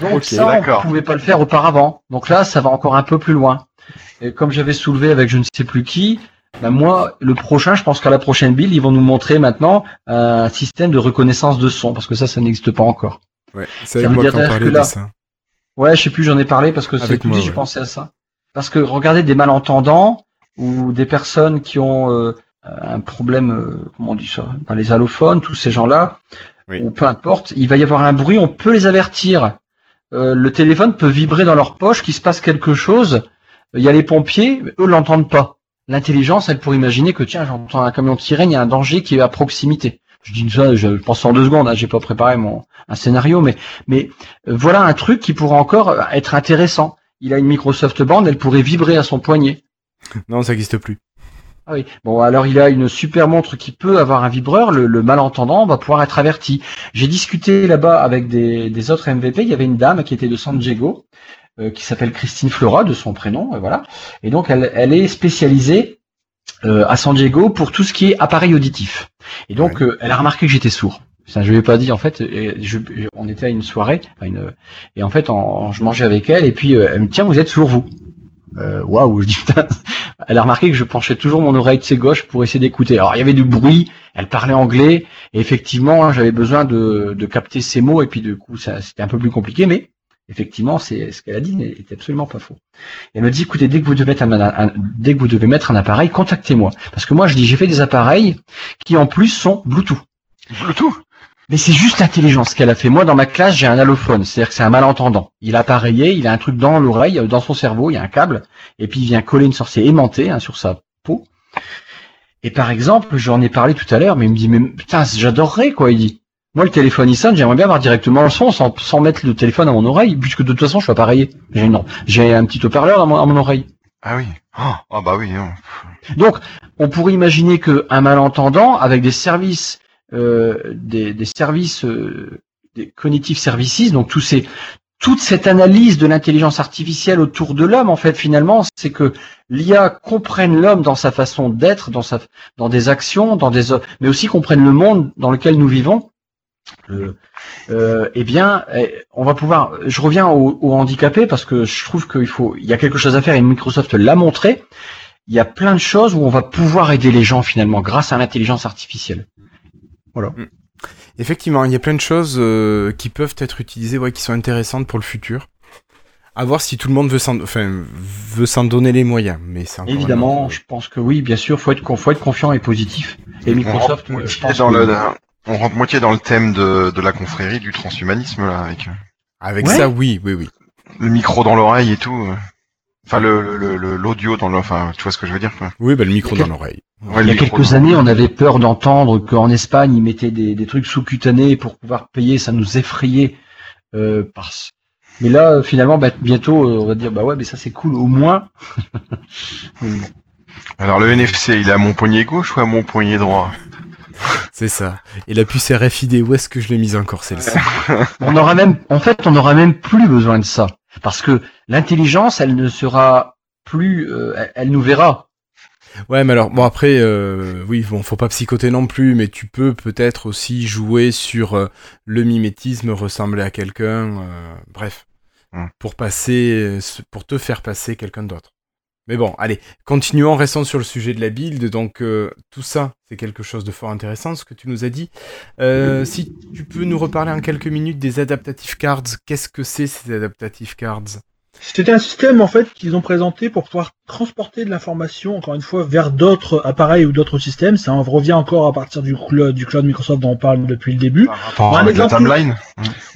Donc ça, on pouvait pas le faire auparavant. Donc là, ça va encore un peu plus loin. Et comme j'avais soulevé avec je ne sais plus qui, bah moi, le prochain, je pense qu'à la prochaine build, ils vont nous montrer maintenant un système de reconnaissance de son, parce que ça, ça n'existe pas encore. Ouais, c'est avec moi qu'on parlait de ça. Ouais, je sais plus, j'en ai parlé parce que c'est tout dit, j'ai ouais. pensé à ça. Parce que regardez des malentendants ou des personnes qui ont euh, un problème, euh, comment on dit ça, dans les allophones, tous ces gens-là, Oui. ou peu importe, il va y avoir un bruit, on peut les avertir. Euh, le téléphone peut vibrer dans leur poche, qu'il se passe quelque chose. Il y a les pompiers, eux l'entendent pas. L'intelligence, elle pourrait imaginer que tiens, j'entends un camion de sirène, il y a un danger qui est à proximité. Je dis ça, je pense en deux secondes, hein, j'ai pas préparé mon un scénario, mais mais euh, voilà un truc qui pourrait encore euh, être intéressant. Il a une Microsoft Band, elle pourrait vibrer à son poignet. Non, ça n'existe plus. Ah oui. Bon, alors il a une super montre qui peut avoir un vibreur. Le, le malentendant va pouvoir être averti. J'ai discuté là-bas avec des, des autres MVP. Il y avait une dame qui était de San Diego, qui s'appelle Christine Flora, de son prénom, et voilà. Et donc elle, elle est spécialisée euh, à San Diego pour tout ce qui est appareil auditif. Et donc euh, elle a remarqué que j'étais sourd. Ça, je lui ai pas dit en fait. je- on était à une soirée, à une, et en fait, en, je mangeais avec elle, et puis euh, elle me dit tiens, vous êtes sourd vous. Euh, Waouh, je dis putain. Elle a remarqué que je penchais toujours mon oreille de ses gauche pour essayer d'écouter. Alors il y avait du bruit, elle parlait anglais, et effectivement, hein, j'avais besoin de, de capter ses mots, et puis du coup, ça c'était un peu plus compliqué, mais effectivement, c'est ce qu'elle a dit n'était absolument pas faux. Elle me dit écoutez, dès que vous devez mettre un, un- dès que vous devez mettre un appareil, contactez-moi, parce que moi je dis j'ai fait des appareils qui en plus sont Bluetooth. Bluetooth? Mais c'est juste l'intelligence qu'elle a fait. Moi, dans ma classe, j'ai un allophone, c'est-à-dire que c'est un malentendant. Il a appareillé, il a un truc dans l'oreille, euh, dans son cerveau, il y a un câble, et puis il vient coller une sorte, c'est aimanté hein, sur sa peau. Et par exemple, j'en ai parlé tout à l'heure, mais il me dit, mais putain, j'adorerais, quoi, il dit. Moi, le téléphone, sonne, j'aimerais bien avoir directement le son sans, sans mettre le téléphone à mon oreille, puisque de toute façon, je suis appareillé. J'ai une- j'ai un petit haut-parleur à mon, à mon oreille. Ah oui. Oh, ah bah oui. Donc, on pourrait imaginer qu'un malentendant, avec des services, euh, des, des services, euh, des cognitive services, donc tous ces, toute cette analyse de l'intelligence artificielle autour de l'homme, en fait, finalement, c'est que l'IA comprenne l'homme dans sa façon d'être, dans sa, dans des actions, dans des, mais aussi comprenne le monde dans lequel nous vivons. Euh, euh, eh bien, eh, on va pouvoir. Je reviens aux au handicapés parce que je trouve qu'il faut, il y a quelque chose à faire et Microsoft l'a montré il y a plein de choses où on va pouvoir aider les gens finalement grâce à l'intelligence artificielle. Effectivement, il y a plein de choses euh, qui peuvent être utilisées, ouais, qui sont intéressantes pour le futur. À voir si tout le monde veut s'en, enfin, veut s'en donner les moyens, mais c'est encore un Évidemment, autre- je pense que oui, bien sûr, faut être, faut être confiant et positif. Et Microsoft, on rentre, euh, je pense dans que- le, on rentre moitié dans le thème de, de la confrérie du transhumanisme là avec. Avec Ouais. ça, oui, oui, oui. Le micro dans l'oreille et tout. euh. Enfin, le le- le- l'audio dans le. Enfin, tu vois ce que je veux dire quoi. Oui, bah, le micro dans l'oreille. Ouais, Il y a quelques années, on avait peur d'entendre qu'en Espagne, ils mettaient des, des trucs sous-cutanés pour pouvoir payer. Ça nous effrayait. Euh, parce... Mais là, euh, finalement, bah, bientôt, euh, on va dire, bah ouais, mais ça c'est cool, au moins. Alors le NFC, il est à mon poignet gauche ou à mon poignet droit? C'est ça. Et la puce RFID, où est-ce que je l'ai mise encore celle-ci on aura même, en fait, on n'aura même plus besoin de ça, parce que l'intelligence, elle ne sera plus, euh, elle, nous verra. Ouais, mais alors, bon, après, euh, oui, bon, faut pas psychoter non plus, mais tu peux peut-être aussi jouer sur euh, le mimétisme, ressembler à quelqu'un, euh, bref, Hmm. pour passer, pour te faire passer quelqu'un d'autre. Mais bon, allez, continuons, restons sur le sujet de la build. Donc, euh, tout ça, c'est quelque chose de fort intéressant, ce que tu nous as dit. Euh, si tu peux nous reparler en quelques minutes des adaptative cards, qu'est-ce que c'est ces adaptative cards? C'était un système en fait qu'ils ont présenté pour pouvoir transporter de l'information, encore une fois, vers d'autres appareils ou d'autres systèmes. Ça en revient encore à partir du cloud, du cloud Microsoft dont on parle depuis le début. Par Un la exemple- timeline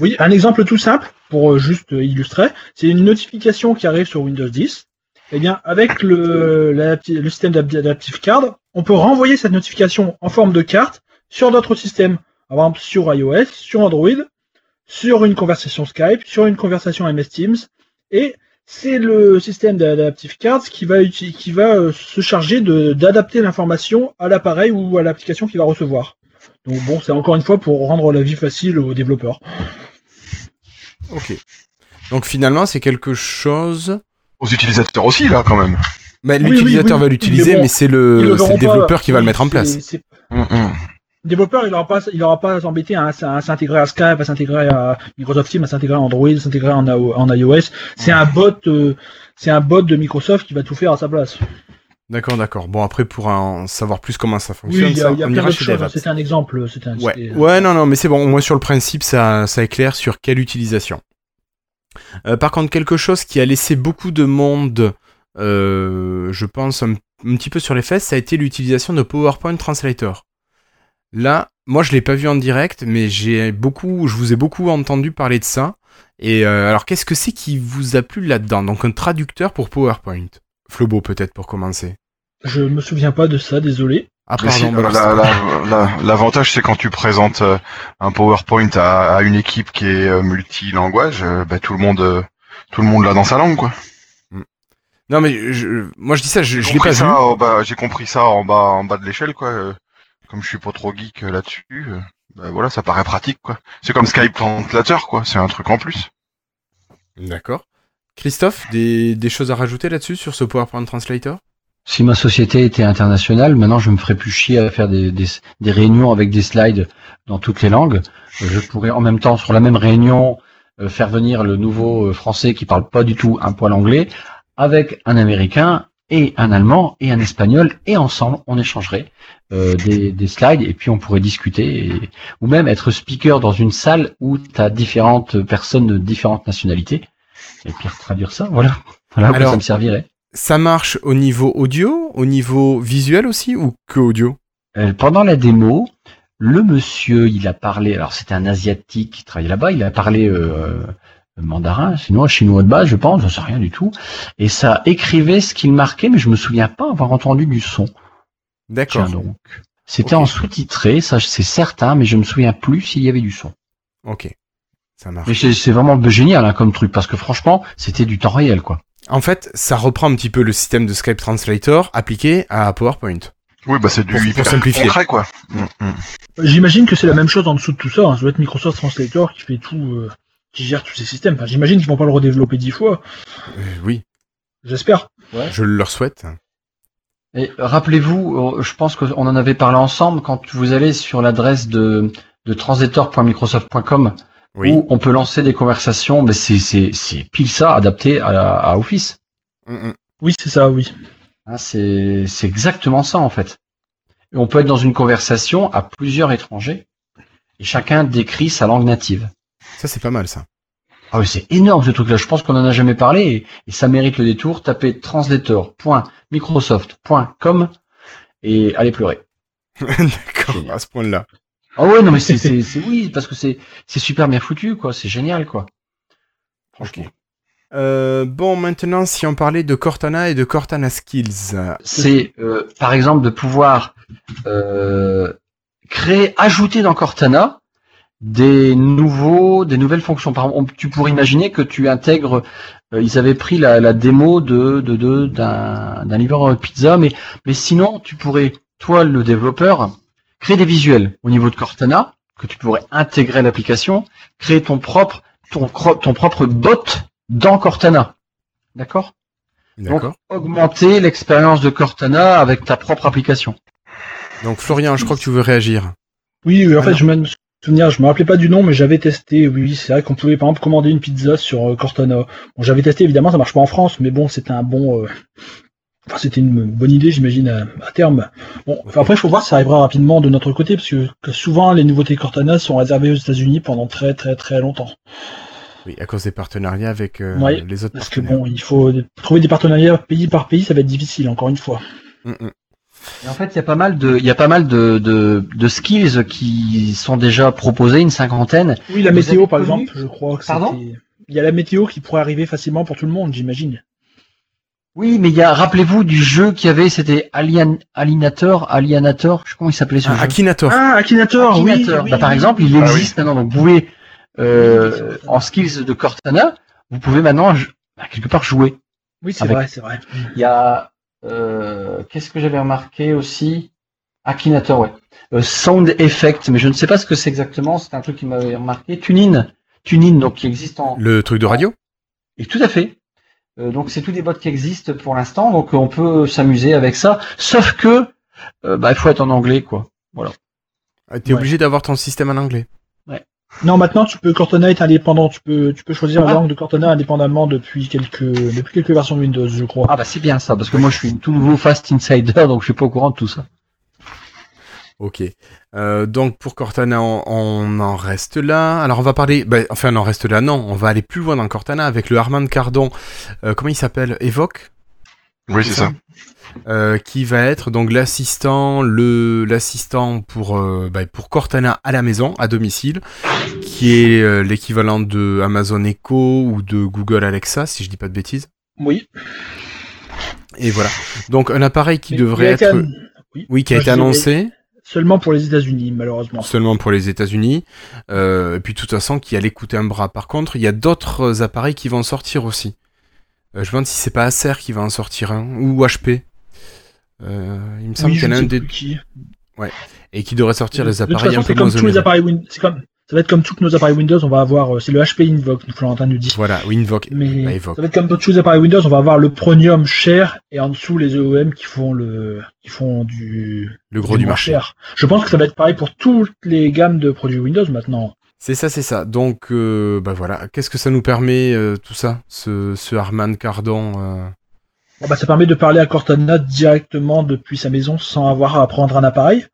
Oui, un exemple tout simple pour juste illustrer, c'est une notification qui arrive sur Windows 10. Eh bien, avec le, système d'Adaptive Card, on peut renvoyer cette notification en forme de carte sur d'autres systèmes. Par exemple, sur iOS, sur Android, sur une conversation Skype, sur une conversation MS Teams. Et c'est le système d'Adaptive Cards qui va, qui va euh, se charger d'adapter l'information à l'appareil ou à l'application qu'il va recevoir. Donc bon, c'est encore une fois pour rendre la vie facile aux développeurs. Ok. Donc finalement, c'est quelque chose. Aux utilisateurs aussi, là, quand même. Bah, Oui, L'utilisateur oui, va oui, l'utiliser, mais c'est le, développeur pas. qui va le mettre en place. c'est-. Le développeur, il n'aura pas, il aura pas à s'embêter à, à s'intégrer à Skype, à s'intégrer à Microsoft Teams, à s'intégrer à Android, à s'intégrer en, iOS. C'est un bot, euh, c'est un bot de Microsoft qui va tout faire à sa place. D'accord, d'accord. Bon, après, pour en savoir plus comment ça Oui, fonctionne, il y a, ça, y a on ira chez. C'était un exemple. Un. Ouais. ouais, non, non, mais c'est bon. Moi, sur le principe, ça, ça est clair sur quelle utilisation. Euh, par contre, quelque chose qui a laissé beaucoup de monde, euh, je pense, un, petit peu sur les fesses, ça a été l'utilisation de PowerPoint Translator. Là, moi, je l'ai pas vu en direct, mais j'ai beaucoup, je vous ai beaucoup entendu parler de ça. Et euh, alors, qu'est-ce que c'est qui vous a plu là-dedans? Donc, un traducteur pour PowerPoint. Flobo, peut-être, pour commencer. Je me souviens pas de ça, désolé. Ah, L'avantage, c'est quand tu présentes euh, un PowerPoint à, à une équipe qui est euh, multi-langage, euh, bah, tout le monde, tout le monde l'a dans sa langue, quoi. Non, mais je, moi, je dis ça, je, je J'ai l'ai pas vu. ça en bas- J'ai compris ça en bas, en bas de l'échelle, quoi. Comme je suis pas trop geek là-dessus, bah, voilà, ça paraît pratique, quoi. C'est comme Skype Translator, quoi. C'est un truc en plus. D'accord. Christophe, des, des choses à rajouter là-dessus sur ce PowerPoint Translator? Si ma société était internationale, maintenant je me ferais plus chier à faire des, des, des réunions avec des slides dans toutes les langues. Je pourrais en même temps sur la même réunion euh, faire venir le nouveau euh, français qui parle pas du tout un poil anglais avec un américain et un allemand et un espagnol et ensemble on échangerait euh, des, des slides et puis on pourrait discuter et- ou même être speaker dans une salle où tu as différentes personnes de différentes nationalités et puis traduire ça. Voilà. Voilà Alors- ça me servirait Ça marche au niveau audio, au niveau visuel aussi, ou que audio? Euh, pendant la démo, le monsieur, il a parlé, alors c'était un asiatique qui travaillait là-bas, il a parlé euh, mandarin, sinon chinois de base, je pense, je sais rien du tout, et ça écrivait ce qu'il marquait, mais je me souviens pas avoir entendu du son. D'accord. Donc. C'était en sous-titré, ça c'est certain, mais je me souviens plus s'il y avait du son. Ok. Ça marche. Mais c'est c'est vraiment génial hein, comme truc, parce que franchement, c'était du temps réel, quoi. En fait, ça reprend un petit peu le système de Skype Translator appliqué à PowerPoint. Oui, bah c'est du Pour- pour simplifier. concret, quoi. Hum, hum. J'imagine que c'est la même chose en dessous de tout ça. hein. Ça doit être Microsoft Translator qui fait tout, euh, qui gère tous ces systèmes. Enfin, j'imagine qu'ils vont pas le redévelopper dix fois. Euh, oui, J'espère. je leur souhaite. Et rappelez-vous, euh, je pense qu'on en avait parlé ensemble quand vous allez sur l'adresse de, de translator.microsoft.com Oui. où on peut lancer des conversations, mais c'est, c'est, c'est pile ça adapté à, à Office. Mm, mm. Oui, c'est ça, oui. Hein, c'est, c'est exactement ça en fait. Et on peut être dans une conversation à plusieurs étrangers et chacun décrit sa langue native. Ça, c'est pas mal, ça. Ah oui, c'est énorme ce truc-là. Je pense qu'on en a jamais parlé et, et ça mérite le détour. Tapez translator.microsoft.com et allez pleurer. D'accord, à ce point-là. Ah ouais, non mais c'est, c'est, c'est oui parce que c'est, c'est super bien foutu quoi. C'est génial quoi. franchement. Euh, bon, maintenant, si on parlait de Cortana et de Cortana Skills. C'est euh, par exemple de pouvoir euh, créer, ajouter dans Cortana des nouveaux, des nouvelles fonctions. Par exemple, tu pourrais imaginer que tu intègres, euh, ils avaient pris la, la démo de de de- d'un d'un livreur pizza, mais mais sinon tu pourrais, toi le développeur, créer des visuels au niveau de Cortana que tu pourrais intégrer à l'application, créer ton propre ton, cro- ton propre bot dans Cortana. D'accord? Donc D'accord. augmenter l'expérience de Cortana avec ta propre application. Donc, Florian, je crois que tu veux réagir. Oui, oui, en fait, je me souviens, je me rappelais pas du nom, mais j'avais testé. Oui, c'est vrai qu'on pouvait par exemple commander une pizza sur euh, Cortana. Bon, j'avais testé, évidemment, ça marche pas en France, mais bon, c'était un bon. euh, Enfin, c'était une bonne idée, j'imagine, à, à terme. Bon, enfin, après, il faut voir si ça arrivera rapidement de notre côté, parce que, que souvent, les nouveautés Cortana sont réservées aux États-Unis pendant très, très, très longtemps. Oui, à cause des partenariats avec euh, Ouais, les autres Parce que partenaires. bon, il faut trouver des partenariats pays par pays, ça va être difficile, encore une fois. Mm, mm. Et en fait, il y a pas mal de, il y a pas mal de, de, de skills qui sont déjà proposés, une cinquantaine. Oui, la Vous météo, par exemple, je crois que Pardon Il y a la météo qui pourrait arriver facilement pour tout le monde, j'imagine. Oui, mais il y a, rappelez-vous du jeu qu'il y avait, c'était Alien, Alienator, Alienator, je sais pas comment il s'appelait ce Ah, jeu. Akinator. Ah, Akinator, oui, Akinator. oui, Bah, par exemple, il Ah existe maintenant, donc vous pouvez, euh, en skills de Cortana, vous pouvez maintenant, bah, quelque part, jouer. Oui, c'est Avec- vrai, c'est vrai. Il y a, euh, qu'est-ce que j'avais remarqué aussi? Akinator, ouais. Euh, sound Effect, mais je ne sais pas ce que c'est exactement, c'est un truc qui m'avait remarqué. Tunin, Tunin, donc qui existe en, Le truc de radio? Et tout à fait. Euh, donc c'est tous des bots qui existent pour l'instant, donc euh, on peut s'amuser avec ça. Sauf que euh, bah, il faut être en anglais, quoi. Ah, T'es Ouais. obligé d'avoir ton système en anglais. Non, maintenant, tu peux, Cortana est indépendant. Tu peux, tu peux choisir la Ah. langue de Cortana indépendamment depuis quelques, depuis quelques versions de Windows, je crois. Ah bah c'est bien ça, parce que moi je suis un tout nouveau Fast Insider, donc je suis pas au courant de tout ça. Ok. Euh, donc pour Cortana, on, on en reste là. Alors on va parler. bah, enfin, on en reste là. Non, on va aller plus loin dans Cortana avec le Armand Cardon. Euh, comment il s'appelle? Evoque? Oui, c'est ça. euh, qui va être donc l'assistant, le l'assistant pour euh, bah, pour Cortana à la maison, à domicile, qui est euh, l'équivalent de Amazon Echo ou de Google Alexa, si je dis pas de bêtises. Oui. Et voilà. Donc un appareil qui Mais devrait être, an- Oui. oui, qui a été annoncé Seulement pour les États-Unis, malheureusement. seulement pour les États-Unis. Euh, et puis de toute façon, qui allait coûter un bras. Par contre, il y a d'autres appareils qui vont sortir aussi. Euh, je me demande si c'est pas Acer qui va en sortir un ou HP. Euh, il me semble Oui, qu'il y en a un des qui. et qui devrait sortir De les toute appareils façon, un peu comme moins tous les appareils Windows. C'est comme, ça va être comme tous nos appareils Windows. On va avoir, euh, c'est le HP Invoke, Florentin nous dit. Voilà, Winvoke. Mais Bah, ça va être comme tous les appareils Windows. On va avoir le Premium cher et en dessous les OEM qui font le, qui font du, Le gros du marché. cher. Je pense que ça va être pareil pour toutes les gammes de produits Windows maintenant. C'est ça, c'est ça. Donc, euh, bah voilà. Qu'est-ce que ça nous permet euh, tout ça, ce, ce Armand Cardon euh, Bon, bah, ça permet de parler à Cortana directement depuis sa maison sans avoir à prendre un appareil.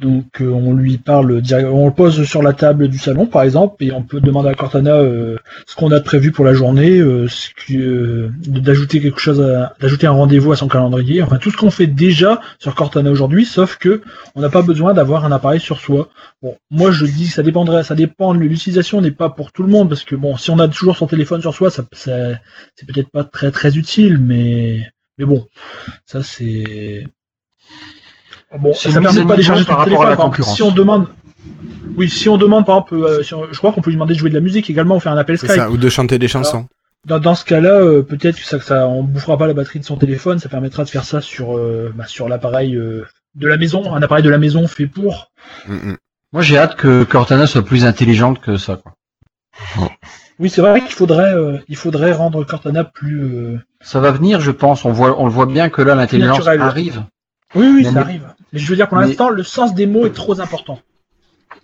Donc euh, on lui parle, on le pose sur la table du salon par exemple et on peut demander à Cortana euh, ce qu'on a prévu pour la journée, euh, qui, euh, d'ajouter quelque chose, d'ajouter un rendez-vous à son calendrier, enfin tout ce qu'on fait déjà sur Cortana aujourd'hui, sauf que on n'a pas besoin d'avoir un appareil sur soi. Bon, moi je dis que ça dépendrait, ça dépend, l'utilisation n'est pas pour tout le monde parce que bon, si on a toujours son téléphone sur soi, ça, ça- c'est peut-être pas très très utile, mais mais bon, ça c'est bon, C'est ça permet pas charger par rapport à téléphone. la exemple. concurrence. Si on demande, oui, si on demande par exemple, euh, si on- je crois qu'on peut lui demander de jouer de la musique également, ou faire un appel Skype. ça, ou de chanter des chansons. Dans, dans ce cas-là, euh, peut-être que ça, que ça, on bouffera pas la batterie de son téléphone, ça permettra de faire ça sur euh, bah, sur l'appareil euh, de la maison, un appareil de la maison fait pour. Mm, mm. Moi j'ai hâte que Cortana soit plus intelligente que ça. Quoi. Oui, c'est vrai qu'il faudrait, euh, il faudrait rendre Cortana plus. euh, Ça va venir, je pense. On voit, on le voit bien que là l'intelligence arrive. Oui, oui, Mais- ça mais- arrive. Mais je veux dire, pour mais- l'instant, le sens des mots est trop important.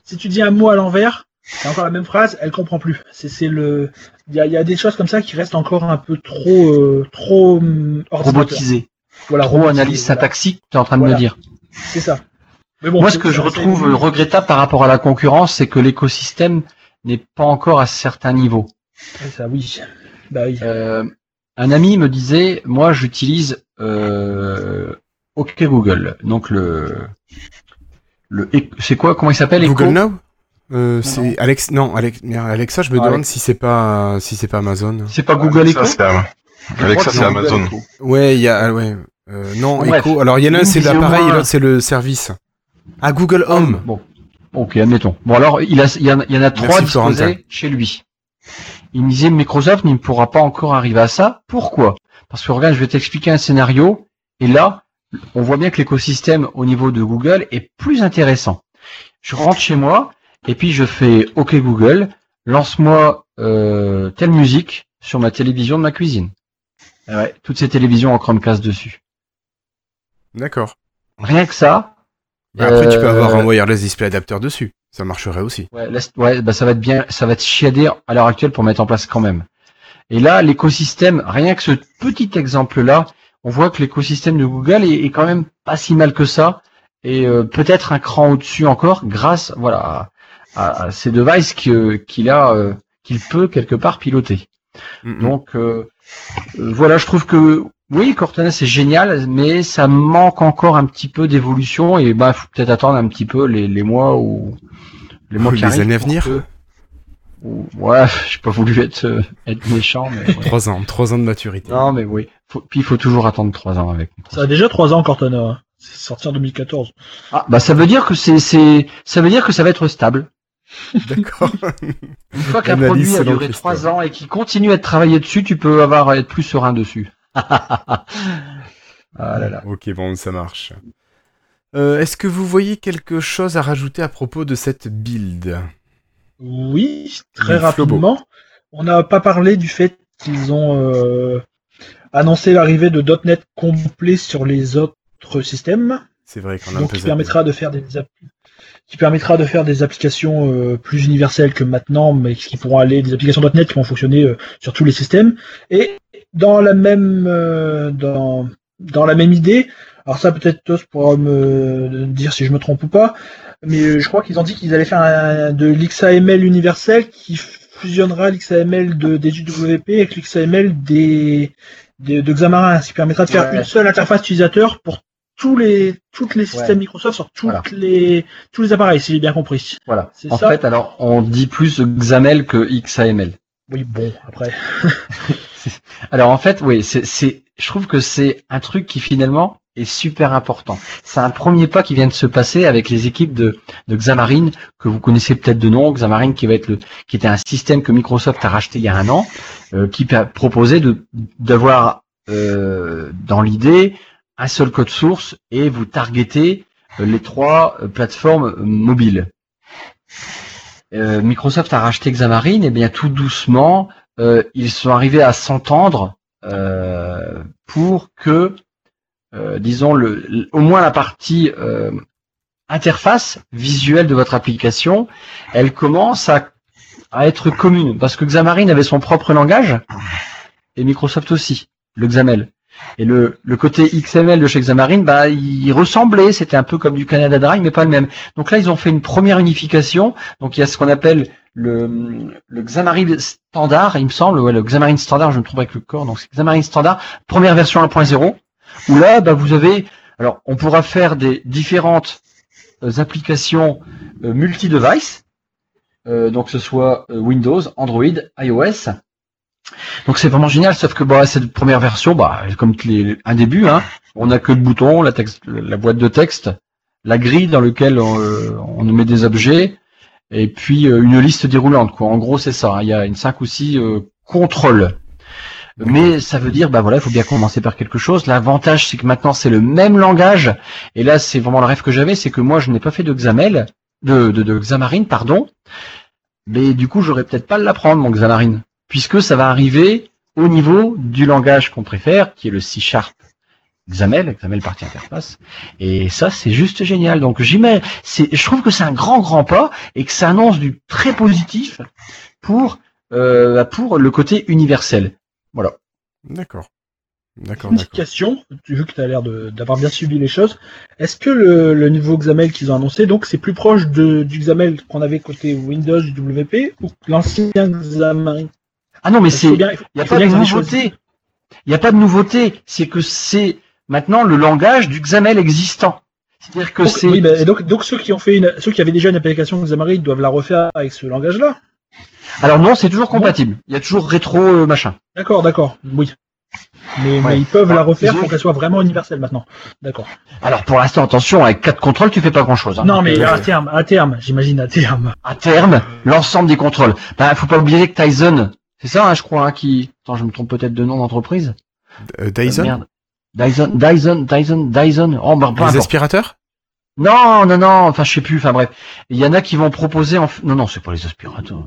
Si tu dis un mot à l'envers, c'est encore la même phrase, elle comprend plus. C'est, le, il y a, il y a des choses comme ça qui restent encore un peu trop, euh, trop hum. Robotisé. Voilà, Trop robotisé, analyse voilà. syntaxique, tu es en train de Voilà. me dire. C'est ça. Mais bon, Moi, ce que je retrouve c'est- regrettable par rapport à la concurrence, c'est que l'écosystème n'est pas encore à certains niveaux. Ouais, ça, oui. Bah oui. Euh, un ami me disait, moi, j'utilise euh, OK Google. Donc le, le, c'est quoi Comment il s'appelle Google Echo Now? Euh, c'est Alex. Non, Alex. Alexa, je me Ah, demande Alex. si c'est pas si c'est pas Amazon. C'est pas Google Echo Alexa, c'est Amazon. Echo. Ouais, il y a ah, ouais. Euh, non, bref. Echo. Alors il y en a un c'est l'appareil et moins- l'autre c'est le service. Ah Google Home. Bon, ok, admettons. Bon, alors, il, a, il, y en, a- il y en a trois Merci, Florentin. disposés chez lui. Il me disait, Microsoft ne pourra pas encore arriver à ça. Pourquoi? Parce que regarde, je vais t'expliquer un scénario, et là, on voit bien que l'écosystème au niveau de Google est plus intéressant. Je rentre chez moi, et puis je fais OK Google, lance-moi euh, telle musique sur ma télévision de ma cuisine. Ah ouais, toutes ces télévisions en Chromecast dessus. D'accord. Rien que ça, Bah, après tu peux Euh, avoir un wireless display adapter dessus. Ça marcherait aussi. Ouais, ouais, bah ça va être bien, ça va être chiadé à l'heure actuelle pour mettre en place quand même. Et là, l'écosystème, rien que ce petit exemple-là, on voit que l'écosystème de Google est, est quand même pas si mal que ça, et euh, peut-être un cran au-dessus encore, grâce, voilà, à, à ces devices que- qu'il a, euh, qu'il peut quelque part piloter. Mm. Donc euh, euh, voilà, je trouve que oui, Cortana c'est génial, mais ça manque encore un petit peu d'évolution et bah faut peut-être attendre un petit peu les, les mois ou les mois Ou qui les arrivent années à venir. que- Ouais, j'ai pas voulu être euh, être méchant, mais ouais. Trois ans, trois ans de maturité. non, mais oui. Faut- puis il faut toujours attendre trois ans avec. Ça a déjà 3 ans, Cortana. hein. C'est sorti en 2014. Ah bah ça veut dire que c'est c'est ça veut dire que ça va être stable. D'accord. Une fois qu'un produit a duré trois ans et qu'il continue à être travaillé dessus, tu peux avoir être plus serein dessus. ah là là. ok, bon, ça marche. Euh, Est-ce que vous voyez quelque chose à rajouter à propos de cette build? Oui, très Flobo. rapidement. On n'a pas parlé du fait qu'ils ont euh, annoncé l'arrivée de .NET complet sur les autres systèmes, C'est vrai qu'on a un donc peu qui zappé. permettra de faire des app- qui permettra de faire des applications euh, plus universelles que maintenant, mais qui pourront aller des applications .NET qui vont fonctionner euh, sur tous les systèmes. Et dans la même dans dans la même idée, alors ça peut-être Tos pourra me dire si je me trompe ou pas, mais euh, je crois qu'ils ont dit qu'ils allaient faire un, de l'XAML universel qui fusionnera l'XAML de, des UWP avec l'XAML des, des, de Xamarin, ce qui permettra de faire Ouais. une seule interface utilisateur pour tous les toutes les systèmes Microsoft sur toutes Voilà. les tous les appareils, si j'ai bien compris. Voilà. En ça fait, alors, on dit plus XAML que XAML. Oui, bon, après. Alors, en fait, oui, c'est, c'est, je trouve que c'est un truc qui finalement est super important. C'est un premier pas qui vient de se passer avec les équipes de, de Xamarin, que vous connaissez peut-être de nom. Xamarin qui va être le, qui était un système que Microsoft a racheté il y a un an, euh, qui proposait de, d'avoir, euh, dans l'idée, un seul code source et vous targeter euh, les trois euh, plateformes euh, mobiles. Euh, Microsoft a racheté Xamarin, et bien tout doucement, ils sont arrivés à s'entendre pour que, euh, disons, le, au moins la partie euh, interface visuelle de votre application, elle commence à, à être commune. Parce que Xamarin avait son propre langage, et Microsoft aussi, le XAML. Et le, le côté XML de chez Xamarin, bah, il ressemblait, c'était un peu comme du Canada Dry, mais pas le même. Donc là, ils ont fait une première unification. Donc il y a ce qu'on appelle le, le Xamarin Standard, il me semble, ouais, le Xamarin Standard, je me trouve avec le corps, donc c'est Xamarin Standard, première version 1.0, où là, bah, vous avez, alors on pourra faire des différentes euh, applications euh, multi-device, euh, donc ce soit Windows, Android, iOS. Donc c'est vraiment génial, sauf que bah, cette première version, bah, comme les, un début, hein, on n'a que le bouton, la, boîte de texte, la grille dans laquelle on, met des objets, et puis une liste déroulante. Quoi. En gros, c'est ça. hein. Il y a une 5 ou 6 euh, contrôles. Mais ça veut dire, bah voilà, il faut bien commencer par quelque chose. L'avantage, c'est que maintenant, c'est le même langage. Et là, c'est vraiment le rêve que j'avais, c'est que moi, je n'ai pas fait de Xaml, de, de, de pardon. Mais du coup, j'aurais peut-être pas à l'apprendre, mon Xamarin. Puisque ça va arriver au niveau du langage qu'on préfère, qui est le C Sharp XAML, XAML partie interface. Et ça, c'est juste génial. Donc, mets, c'est, je trouve que c'est un grand, grand pas et que ça annonce du très positif pour, euh, pour le côté universel. Voilà. D'accord. D'accord, Une d'accord. question, vu que tu as l'air de- d'avoir bien suivi les choses, est-ce que le, le nouveau XAML qu'ils ont annoncé, donc c'est plus proche de, du XAML qu'on avait côté Windows du WP ou l'ancien Xamarin Ah non, mais c'est, il n'y a pas de nouveauté. Il n'y a pas de nouveauté. C'est que c'est maintenant le langage du XAML existant. C'est-à-dire que Donc, c'est. oui, bah, donc, donc ceux qui ont fait une, ceux qui avaient déjà une application Xamarin doivent la refaire avec ce langage-là. Alors non, c'est toujours compatible. Il y a toujours rétro euh, machin. D'accord, d'accord, oui. Mais, ils peuvent la Ah, refaire pour qu'elle soit vraiment universelle maintenant. D'accord. Alors pour l'instant, attention, avec quatre contrôles, tu fais pas grand-chose. hein. Non, mais Euh, à terme, à terme, j'imagine à terme. à terme, l'ensemble des contrôles. Bah, faut pas oublier que Tyson, c'est ça, hein, je crois, hein, qui. Attends, je me trompe peut-être de nom d'entreprise. Euh, Dyson Euh, merde. Dyson, Dyson, Dyson, Dyson. Oh, bah, Les importe. aspirateurs? Non, non, non. Enfin, je sais plus. Enfin bref, il y en a qui vont proposer. En... Non, non, c'est pas les aspirateurs.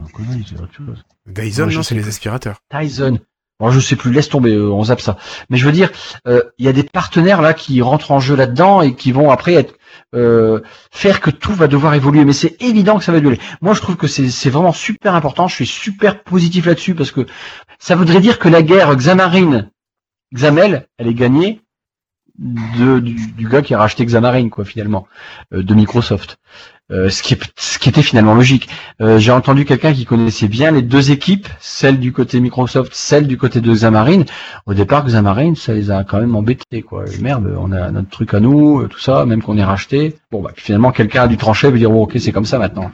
chose. Dyson, Moi, je non, c'est les aspirateurs. Tyson. Bon, je sais plus, laisse tomber, euh, on zappe ça. Mais je veux dire, euh, il y a des partenaires là qui rentrent en jeu là-dedans et qui vont après être, euh, faire que tout va devoir évoluer. Mais c'est évident que ça va évoluer. Moi, je trouve que c'est vraiment super important. Je suis super positif là-dessus parce que ça voudrait dire que la guerre Xamarin, Xamel, elle est gagnée de, du, du gars qui a racheté Xamarin, quoi, finalement, euh, de Microsoft. Euh, ce, qui est, ce qui était finalement logique. Euh, J'ai entendu quelqu'un qui connaissait bien les deux équipes, celle du côté Microsoft, celle du côté de Xamarin. Au départ, Xamarin, ça les a quand même embêtés, quoi. Et merde, on a notre truc à nous, euh, tout ça, même qu'on est racheté. Bon, bah, finalement, quelqu'un a dû trancher et dire, bon, ok, c'est comme ça maintenant.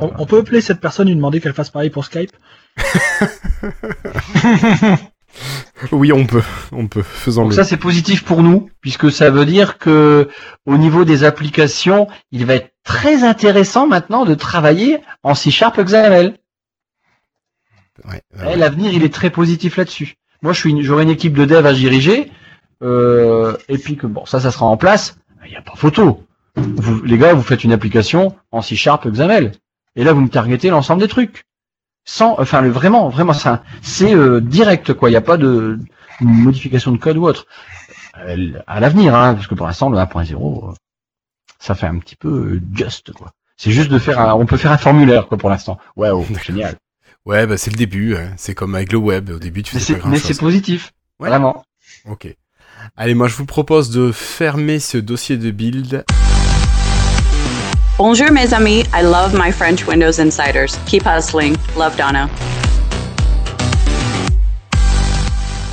On, on peut appeler cette personne et lui demander qu'elle fasse pareil pour Skype? Oui, on peut. On peut. Faisons-le. Donc ça, c'est positif pour nous, puisque ça veut dire que au niveau des applications, il va être très intéressant maintenant de travailler en C-Sharp XAML. Ouais, Eh, ouais. L'avenir, il est très positif là-dessus. Moi, je suis, une- j'aurai une équipe de dev à diriger, euh, et puis que bon, ça, ça sera en place. Il n'y a pas photo. Vous, les gars, vous faites une application en C Sharp XAML, et là, vous me targetez l'ensemble des trucs. Sans, enfin, le vraiment, vraiment, c'est un- c'est euh, direct, quoi. Il n'y a pas de modification de code ou autre. Euh, à l'avenir, hein, parce que pour l'instant, le 1.0, euh, ça fait un petit peu just, quoi. C'est juste de faire un, on peut faire un formulaire, quoi, pour l'instant. Ouais, génial. Ouais, bah c'est le début. hein. C'est comme avec le web. Au début, tu Mais faisais c'est, pas mais c'est positif. Ouais. Vraiment. Ok. Allez, moi je vous propose de fermer ce dossier de build. Bonjour, mes amis. I love my French Windows Insiders. Keep hustling. Love Donna.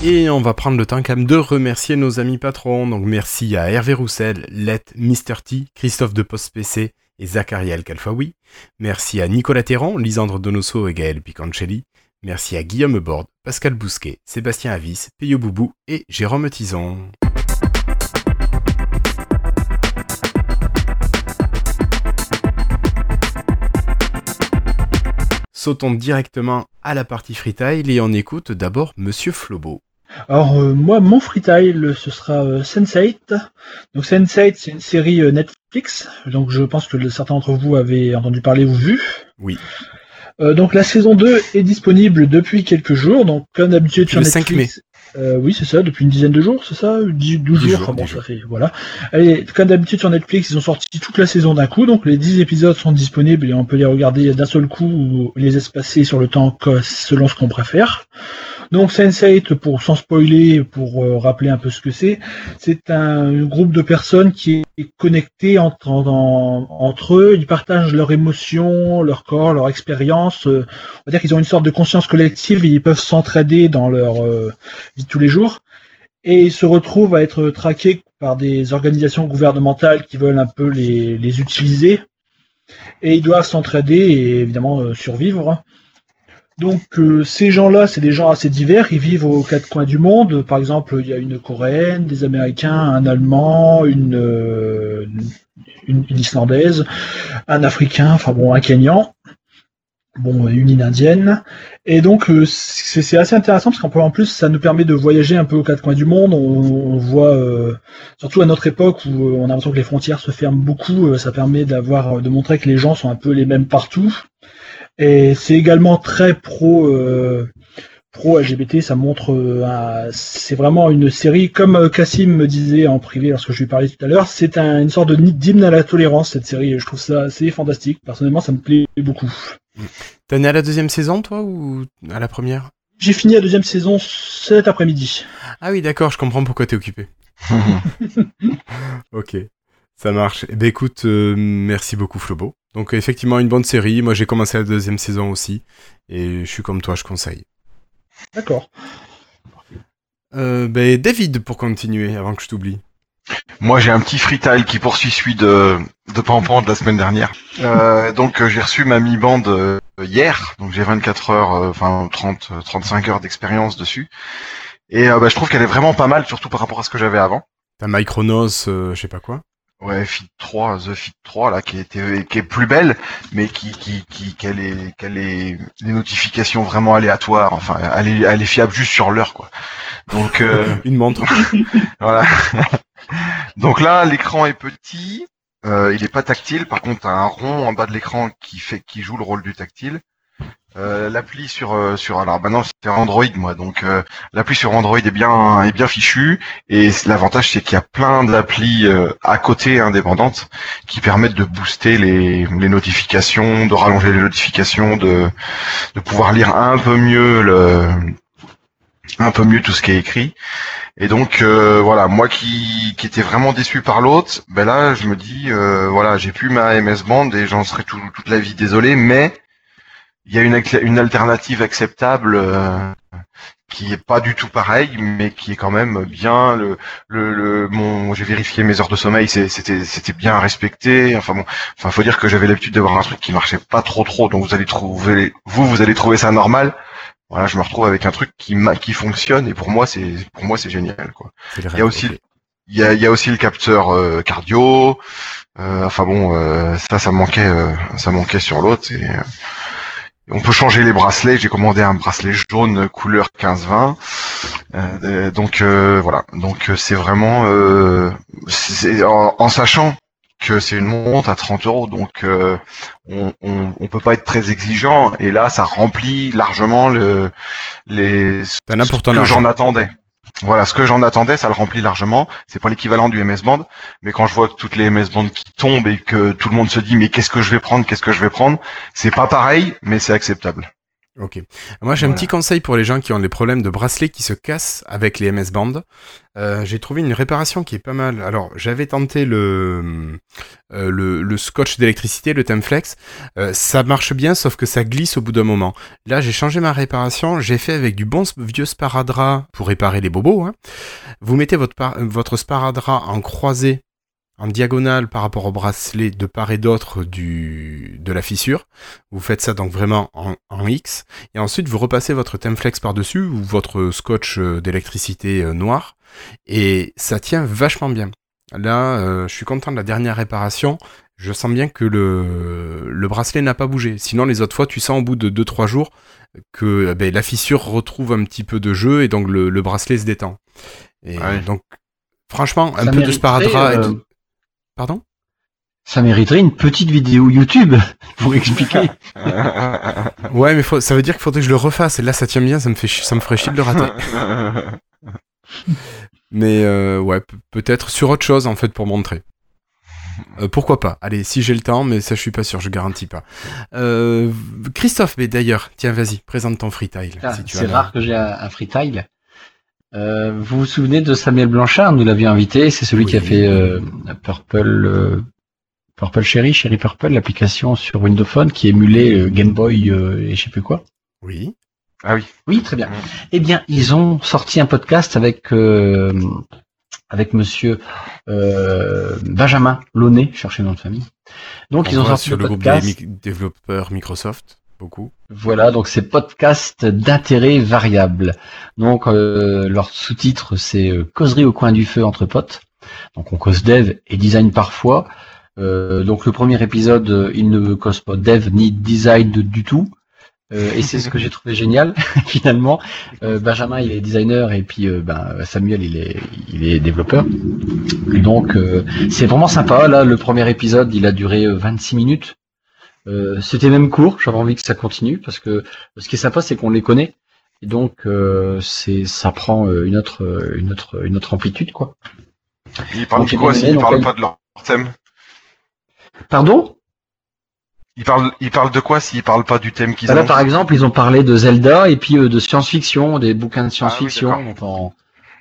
Et on va prendre le temps quand même de remercier nos amis patrons. Donc merci à Hervé Roussel, Let, Mr. T, Christophe de Post PC et Zachariel Kalfaoui. Merci à Nicolas Terran, Lisandre Donoso et Gaël Picancelli. Merci à Guillaume Borde, Pascal Bousquet, Sébastien Avis, Peyo Boubou et Jérôme Tison. Sautons directement à la partie freetile et on écoute d'abord Monsieur Flobo. Alors euh, moi, mon freetile, ce sera euh, Sense8. Donc Sense8, c'est une série euh, Netflix. Donc je pense que certains d'entre vous avez entendu parler ou vu. Oui. Euh, donc la saison 2 est disponible depuis quelques jours. Donc comme d'habitude sur le 5 Netflix. Euh, oui, c'est ça, depuis une dizaine de jours, c'est ça 10, 12 Dix jours, jours, enfin bon, ça fait, voilà. Allez, comme d'habitude sur Netflix, ils ont sorti toute la saison d'un coup, donc les 10 épisodes sont disponibles et on peut les regarder d'un seul coup ou les espacer sur le temps que- selon ce qu'on préfère. Donc Sense8, pour sans spoiler, pour euh, rappeler un peu ce que c'est, c'est un groupe de personnes qui est connecté entre, en- entre eux, ils partagent leurs émotions, leur corps, leur expérience. euh, on va dire qu'ils ont une sorte de conscience collective et ils peuvent s'entraider dans leur euh, vie de tous les jours. Et ils se retrouvent à être traqués par des organisations gouvernementales qui veulent un peu les, utiliser. Et ils doivent s'entraider et évidemment survivre. Donc euh, ces gens-là, c'est des gens assez divers, ils vivent aux quatre coins du monde. Par exemple, il y a une Coréenne, des Américains, un Allemand, une, euh, Islandaise, un Africain, enfin bon, un Kenyan, bon, une Indienne. Et donc euh, c'est assez intéressant parce qu'en en plus ça nous permet de voyager un peu aux quatre coins du monde. On, on voit, surtout à notre époque où on a l'impression que les frontières se ferment beaucoup, ça permet d'avoir, de montrer que les gens sont un peu les mêmes partout. Et c'est également très pro euh, pro LGBT. Ça montre, euh, c'est vraiment une série comme euh, Cassim me disait en privé lorsque je lui parlais tout à l'heure. C'est un- une sorte de d'hymne à la tolérance cette série. et Je trouve ça assez fantastique. Personnellement, ça me plaît beaucoup. T'en es à la deuxième saison, toi, ou à la première? J'ai fini la deuxième saison cet après-midi. Ah oui, d'accord, je comprends pourquoi t'es occupé. ok, ça marche. Eh ben écoute, euh, merci beaucoup Flobo. Donc effectivement, une bonne série. Moi, j'ai commencé la deuxième saison aussi. Et je suis comme toi, je conseille. D'accord. Euh, ben David, pour continuer, avant que je t'oublie. Moi, j'ai un petit freetile qui poursuit celui de, de Pampan de la semaine dernière. Euh, donc, euh, j'ai reçu ma mi-bande hier. Donc, j'ai 24 heures, euh, enfin 30, euh, 35 heures d'expérience dessus. Et euh, bah, je trouve qu'elle est vraiment pas mal, surtout par rapport à ce que j'avais avant. T'as Micronos, euh, je sais pas quoi. Ouais, Fit 3, The Fit 3 là, qui était, qui est plus belle, mais qui, qui, qui, qu'elle est, qu'elle est des notifications vraiment aléatoires. Enfin, elle est, elle est fiable juste sur l'heure, quoi. Donc, euh, Une montre. voilà. Donc là, l'écran est petit, euh, il est pas tactile. Par contre, t'as un rond en bas de l'écran qui fait, qui joue le rôle du tactile. Euh, l'appli sur euh, sur alors maintenant c'est Android moi donc euh, l'appli sur Android est bien est bien fichu et l'avantage c'est qu'il y a plein d'applis euh, à côté indépendantes qui permettent de booster les, les notifications, de rallonger les notifications, de de pouvoir lire un peu mieux le un peu mieux tout ce qui est écrit. Et donc euh, voilà, moi qui, qui était vraiment déçu par l'autre, ben là je me dis euh, voilà, j'ai plus ma MS Band et j'en serai tout- toute la vie désolé, mais il y a une, une alternative acceptable euh, qui est pas du tout pareil, mais qui est quand même bien. Le, le, le mon, j'ai vérifié mes heures de sommeil, c'est- c'était c'était bien respecté. Enfin bon, enfin faut dire que j'avais l'habitude d'avoir un truc qui marchait pas trop trop, donc vous allez trouver vous vous allez trouver ça normal. Voilà, je me retrouve avec un truc qui ma- qui fonctionne et pour moi c'est pour moi c'est génial quoi. Il y a aussi. Il y a, il y a aussi le capteur euh, cardio. Euh, enfin bon, euh, ça, ça manquait, euh, ça manquait sur l'autre. et, euh, on peut changer les bracelets. J'ai commandé un bracelet jaune couleur 15-20. Euh, euh, donc euh, voilà. Donc c'est vraiment, euh, c'est- en, en sachant que c'est une montre à 30 euros, donc euh, on, on, on peut pas être très exigeant. Et là, ça remplit largement le, les ce que j'en attendais. Voilà, ce que j'en attendais, ça le remplit largement. C'est pas l'équivalent du MS Band, mais quand je vois toutes les MS Band qui tombent et que tout le monde se dit mais qu'est-ce que je vais prendre, qu'est-ce que je vais prendre, c'est pas pareil, mais c'est acceptable. Ok. Moi, j'ai un petit conseil pour les gens qui ont des problèmes de bracelets qui se cassent avec les MS Band. Euh, j'ai trouvé une réparation qui est pas mal. Alors, j'avais tenté le, euh, le, le scotch d'électricité, le Temflex. Euh, ça marche bien, sauf que ça glisse au bout d'un moment. Là, j'ai changé ma réparation. J'ai fait avec du bon vieux sparadrap pour réparer les bobos. hein. Vous mettez votre, votre sparadrap en croisé, en diagonale par rapport au bracelet de part et d'autre du, de la fissure. Vous faites ça donc vraiment en, en X. Et ensuite, vous repassez votre Temflex par-dessus ou votre scotch euh, d'électricité euh, noir. Et ça tient vachement bien. Là, euh, je suis content de la dernière réparation. Je sens bien que le, le bracelet n'a pas bougé. Sinon, les autres fois, tu sens au bout de 2-3 jours que eh ben, la fissure retrouve un petit peu de jeu et donc le, le bracelet se détend. Et Ouais. donc, franchement, un Ça peu de sparadrap. euh, Pardon? Ça mériterait une petite vidéo YouTube pour expliquer. Ouais, mais faut- ça veut dire qu'il faudrait que je le refasse. Et là, ça tient bien, ça me, fait ça me ferait chier de le rater. Mais euh, ouais, pe- peut-être sur autre chose en fait pour montrer. Euh, pourquoi pas? Allez, si j'ai le temps, mais ça je suis pas sûr, je garantis pas. Euh, Christophe, mais d'ailleurs, tiens, vas-y, présente ton freetile. Ah, si tu c'est rare que j'ai un, un freetile. Euh, vous vous souvenez de Samuel Blanchard Nous l'avions invité. C'est celui qui a fait euh, Purple, euh, Purple Cherry, Cherry Purple, l'application sur Windows Phone qui émulait euh, Game Boy euh, et je sais plus quoi. Oui. ah oui. Oui, très bien. Mm. Eh bien, ils ont sorti un podcast avec euh, avec Monsieur euh, Benjamin Launay, cherchez le nom de famille. Donc On ils ont sorti sur le le groupe podcast. des mi- développeurs Microsoft, Voilà, donc c'est podcast d'intérêt variable. Donc euh, leur sous-titre c'est euh, causerie au coin du feu entre potes. Donc on cause dev et design parfois. Euh, donc le premier épisode, il ne cause pas dev ni design de- du tout. Et c'est ce que j'ai trouvé génial finalement. Benjamin il est designer et puis ben, Samuel il est il est développeur. Donc c'est vraiment sympa. Là le premier épisode il a duré euh, 26 minutes. Euh, C'était même court. J'avais envie que ça continue parce que ce qui est sympa c'est qu'on les connaît et donc euh, ça prend euh, une autre euh, une autre une autre amplitude quoi. Ils parlent de quoi aimé, donc, parlent pas de leur thème Pardon? Ils parlent, ils parlent de quoi s'ils parlent pas du thème qu'ils Bah Là, par exemple, ils ont parlé de Zelda et puis de science-fiction, des bouquins de science-fiction. Ah oui, en-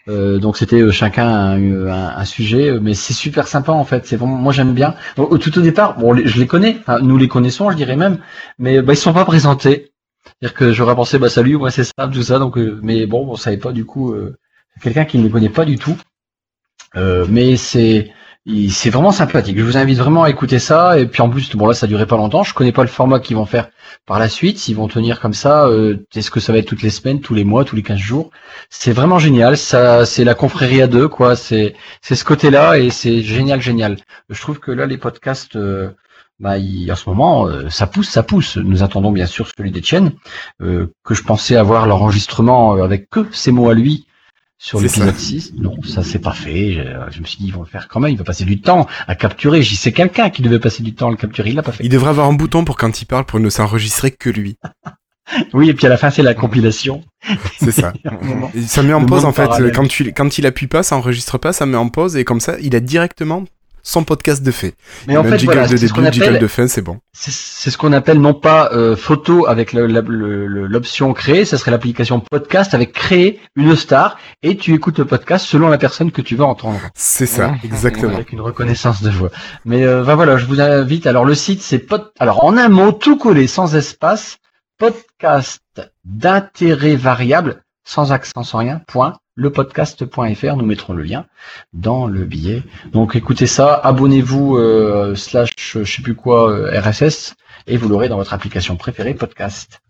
euh, donc c'était euh, chacun un, un- un sujet, euh, mais c'est super sympa en fait. C'est vraiment, moi j'aime bien. Donc, tout au départ, bon, je les connais, nous les connaissons, je dirais même, mais bah, ils sont pas présentés. C'est-à-dire que j'aurais pensé, bah salut, moi c'est ça, tout ça. Donc, euh, mais bon, on savait pas du coup. Euh, quelqu'un qui ne les connaît pas du tout. Euh, mais c'est c'est vraiment sympathique. Je vous invite vraiment à écouter ça. Et puis en plus, bon là, ça durait pas longtemps. Je connais pas le format qu'ils vont faire par la suite. S'ils vont tenir comme ça, euh, est-ce que ça va être toutes les semaines, tous les mois, tous les 15 jours? C'est vraiment génial. Ça, c'est la confrérie à deux, quoi. C'est c'est ce côté-là et c'est génial, génial. Je trouve que là, les podcasts. euh, bah, en ce moment, euh, ça pousse, ça pousse. Nous attendons bien sûr celui d'Etienne, euh, que je pensais avoir l'enregistrement avec que ces mots à lui sur l'épisode ça. 6. Non, ça c'est pas fait. Je, je me suis dit, ils vont le faire quand même. Il va passer du temps à capturer. J'y sais quelqu'un qui devait passer du temps à le capturer. Il l'a pas fait. Il devrait avoir un bouton pour quand il parle pour ne s'enregistrer que lui. Oui, et puis à la fin, c'est la compilation. C'est ça. Ça met en pause en fait. parallèle. Quand, tu, quand il appuie pas, ça enregistre pas, ça met en pause et comme ça, il a directement son podcast de fait. Mais en Même fait, jingle voilà, de c'est ce qu'on début, jingle appelle, de fin, c'est bon. c'est ce qu'on appelle non pas euh, photo avec l'option créer, ça serait l'application podcast avec créer une star et tu écoutes le podcast selon la personne que tu veux entendre. C'est ça, exactement. Avec une reconnaissance de voix. Mais euh, ben voilà, je vous invite. Alors le site c'est pod... alors en un mot tout collé sans espace, podcast d'intérêt variable sans accent sans rien. Point lepodcast.fr. Nous mettrons le lien dans le billet. Donc écoutez ça, abonnez-vous euh, slash je sais plus quoi euh, RSS et vous l'aurez dans votre application préférée podcast.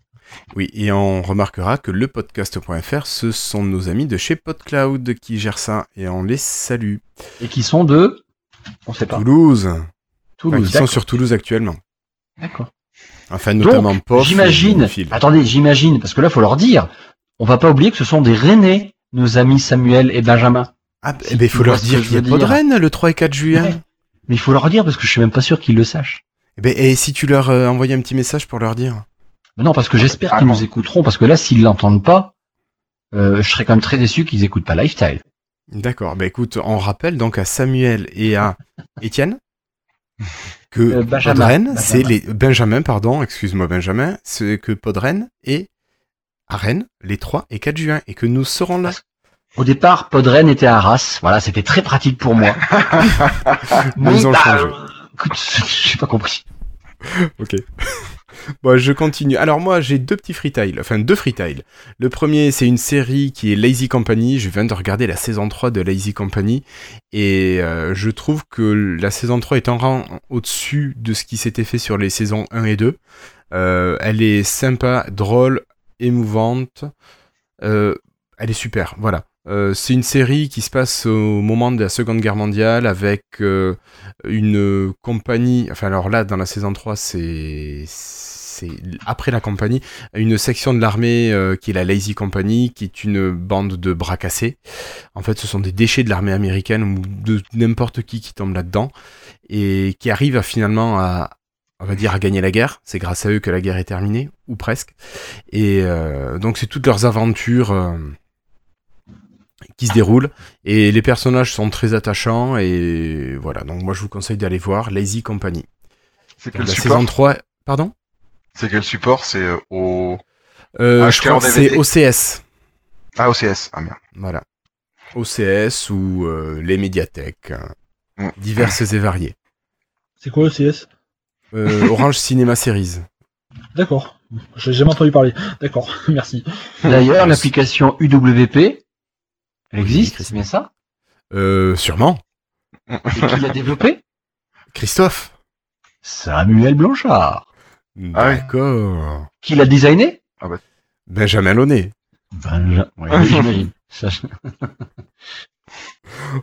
Oui, et on remarquera que le podcast.fr, ce sont nos amis de chez PodCloud qui gèrent ça et on les salue. Et qui sont de on sait pas Toulouse. Enfin, Toulouse. qui sont sur Toulouse actuellement. D'accord. Enfin, notamment J'imagine. Attendez, j'imagine, parce que là, faut leur dire. On va pas oublier que ce sont des Rennais, nos amis Samuel et Benjamin. Ah, bah, Si eh ben, il faut leur dire qu'il y a. Rennes le 3 et 4 juin. Ouais. Mais il faut leur dire parce que je suis même pas sûr qu'ils le sachent. Eh ben, et si tu leur euh, envoyais un petit message pour leur dire Mais non, parce que j'espère qu'ils nous écouteront, parce que là, s'ils l'entendent pas, euh, je serais quand même très déçu qu'ils écoutent pas Lifestyle. D'accord, bah écoute, on rappelle donc à Samuel et à Étienne que Euh, Benjamin. Podren, Benjamin. c'est les Benjamin, pardon, excuse-moi Benjamin, c'est que Podren est à Rennes les 3 et 4 juin et que nous serons là. Au départ, Podren était à Arras. Voilà, c'était très pratique pour moi. Ils ont changé. écoute, j'ai pas compris. Ok. Bon, je continue. Alors moi, j'ai deux petits freetiles, enfin deux freetiles. Le premier, c'est une série qui est Lazy Company. Je viens de regarder la saison 3 de Lazy Company et euh, je trouve que la saison 3 est un rang au-dessus de ce qui s'était fait sur les saisons 1 et 2. Euh, elle est sympa, drôle, émouvante. Euh, elle est super, voilà. Euh, c'est une série qui se passe au moment de la Seconde Guerre mondiale avec euh, une compagnie, enfin alors là dans la saison 3 c'est après la compagnie, une section de l'armée qui est la Lazy Company, qui est une bande de bras cassés. En fait, ce sont des déchets de l'armée américaine ou de n'importe qui qui tombe là-dedans et qui arrive finalement à, on va dire, à gagner la guerre. C'est grâce à eux que la guerre est terminée, ou presque. Et euh, donc c'est toutes leurs aventures euh, qui se déroulent et les personnages sont très attachants et voilà. Donc moi je vous conseille d'aller voir Lazy Company. C'est quel la support saison 3, pardon? C'est quel support? C'est euh, au euh, Je crois que c'est. OCS. ah OCS. Ah merde. Voilà. OCS ou euh, les médiathèques, euh, Mm. diverses et variées. C'est quoi le CS Euh, Orange Cinema Series. D'accord. J'ai jamais entendu parler. D'accord, merci. D'ailleurs, l'application UWP, elle existe, c'est bien ça Euh, sûrement. Et qui l'a développée Christophe. Samuel Blanchard. Ah oui. D'accord. Qui l'a designé Benjamin Launay. Benja- ouais, j'imagine.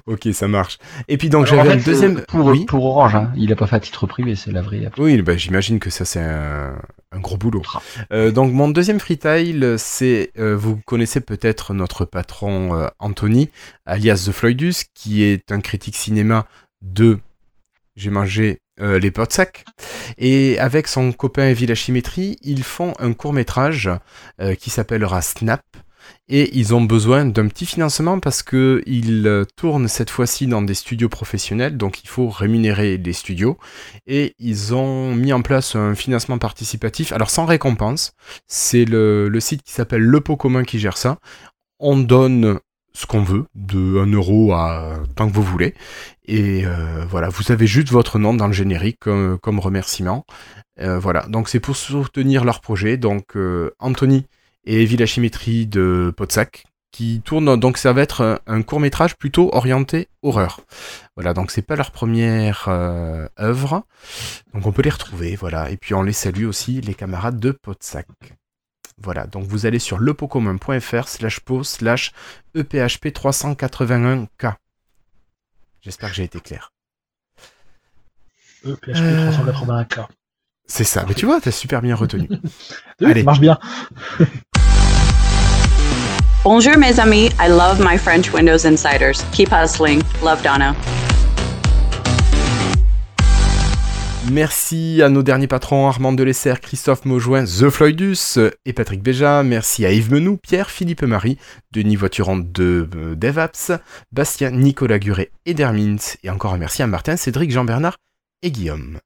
Ok, ça marche. Et puis donc en j'avais fait, un deuxième. euh, Pour, oui. pour Orange, hein. il a pas fait à titre privé, c'est la vraie appli. Oui, bah, j'imagine que ça c'est un, un gros boulot. Ah. Euh, donc mon deuxième freetail, c'est euh, vous connaissez peut-être notre patron euh, Anthony, alias The Floydus, qui est un critique cinéma de J'ai mangé les pots de sac. Et avec son copain Villachimétrie, ils font un court métrage qui s'appellera Snap. Et ils ont besoin d'un petit financement parce que ils euh, tournent cette fois-ci dans des studios professionnels, donc il faut rémunérer les studios. Et ils ont mis en place un financement participatif, alors sans récompense. C'est le, site qui s'appelle Le Pot Commun qui gère ça. On donne ce qu'on veut, de 1 euro à tant que vous voulez. Et euh, voilà, vous avez juste votre nom dans le générique comme, comme remerciement. Euh, voilà, donc c'est pour soutenir leur projet. Donc euh, Anthony et Villachimétrie de Podsac, qui tourne, donc ça va être un, court métrage plutôt orienté horreur. Voilà, donc c'est pas leur première euh, œuvre, donc on peut les retrouver, voilà. Et puis on les salue aussi, les camarades de Podsac. Voilà, donc vous allez sur lepocommun.fr slash po slash ephp 381k. J'espère que j'ai été clair. EPHP 381k. C'est ça, mais tu vois, t'as super bien retenu. Allez. Ça marche bien. Bonjour mes amis, I love my French Windows Insiders. Keep hustling. Love Donna. Merci à nos derniers patrons Armand Delesser, Christophe Maujoin, The Floydus et Patrick Béja. Merci à Yves Menou, Pierre, Philippe Marie, Denis Voiturant de euh, DevApps, Bastien, Nicolas Guret et Dermint. Et encore un merci à Martin, Cédric, Jean-Bernard et Guillaume.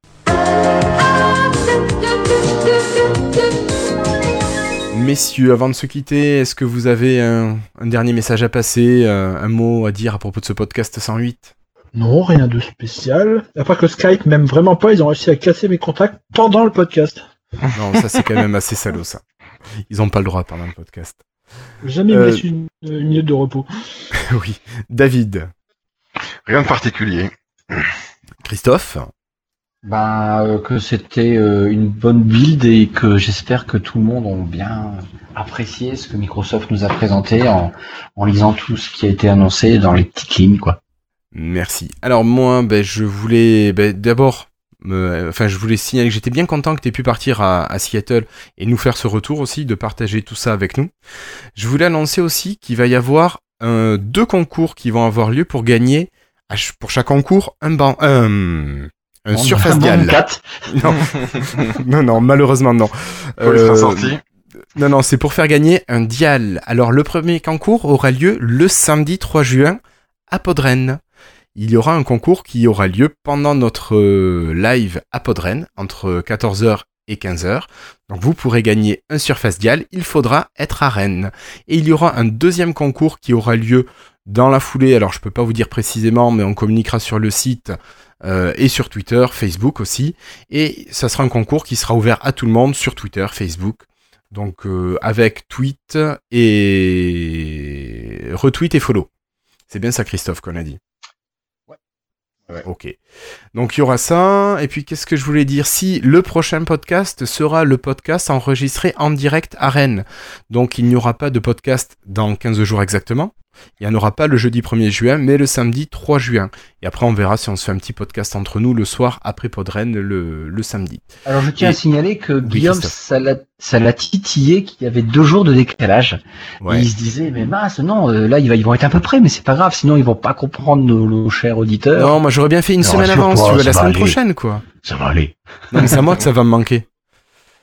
Messieurs, avant de se quitter, est-ce que vous avez un, dernier message à passer, euh, un, mot à dire à propos de ce podcast 108 Non, rien de spécial. Après que Skype m'aime vraiment pas, ils ont réussi à casser mes contacts pendant le podcast. Non, ça c'est quand même assez salaud ça. Ils n'ont pas le droit pendant le podcast. Jamais euh... me une, une minute de repos. oui. David. Rien de particulier. Christophe bah, euh, que c'était euh, une bonne build et que j'espère que tout le monde a bien apprécié ce que Microsoft nous a présenté en, lisant tout ce qui a été annoncé dans les petites lignes, quoi. Merci. Alors moi, ben, je voulais ben, d'abord, enfin, je voulais signaler que j'étais bien content que tu aies pu partir à, Seattle et nous faire ce retour aussi, de partager tout ça avec nous. Je voulais annoncer aussi qu'il va y avoir euh, deux concours qui vont avoir lieu pour gagner pour chaque concours un banc, un, un Surface Dial. Non. non, non, malheureusement non. Euh, non, non, c'est pour faire gagner un Dial. Alors le premier concours aura lieu le samedi 3 juin à Podren. Il y aura un concours qui aura lieu pendant notre euh, live à Podren entre 14h et 15h. Donc vous pourrez gagner un Surface Dial, il faudra être à Rennes. Et il y aura un deuxième concours qui aura lieu dans la foulée, alors je peux pas vous dire précisément, mais on communiquera sur le site euh, et sur Twitter, Facebook aussi. Et ça sera un concours qui sera ouvert à tout le monde sur Twitter, Facebook. Donc euh, avec tweet et retweet et follow. C'est bien ça Christophe qu'on a dit. Ouais. Ok. Donc il y aura ça. Et puis qu'est-ce que je voulais dire? Si le prochain podcast sera le podcast enregistré en direct à Rennes. Donc il n'y aura pas de podcast dans 15 jours exactement. Il n'y en aura pas le jeudi 1er juin, mais le samedi 3 juin. Et après, on verra si on se fait un petit podcast entre nous le soir après Podren le, le samedi. Alors, je tiens à signaler que Guillaume, ça l'a titillé qu'il y avait deux jours de décalage. Et il se disait, mais mince, non, euh, là, ils vont être à peu près, mais c'est pas grave, sinon ils vont pas comprendre nos, chers auditeurs. Non, moi, j'aurais bien fait une semaine avant, tu veux, la semaine prochaine, quoi. Ça va aller. Non, mais c'est à moi que ça va me manquer.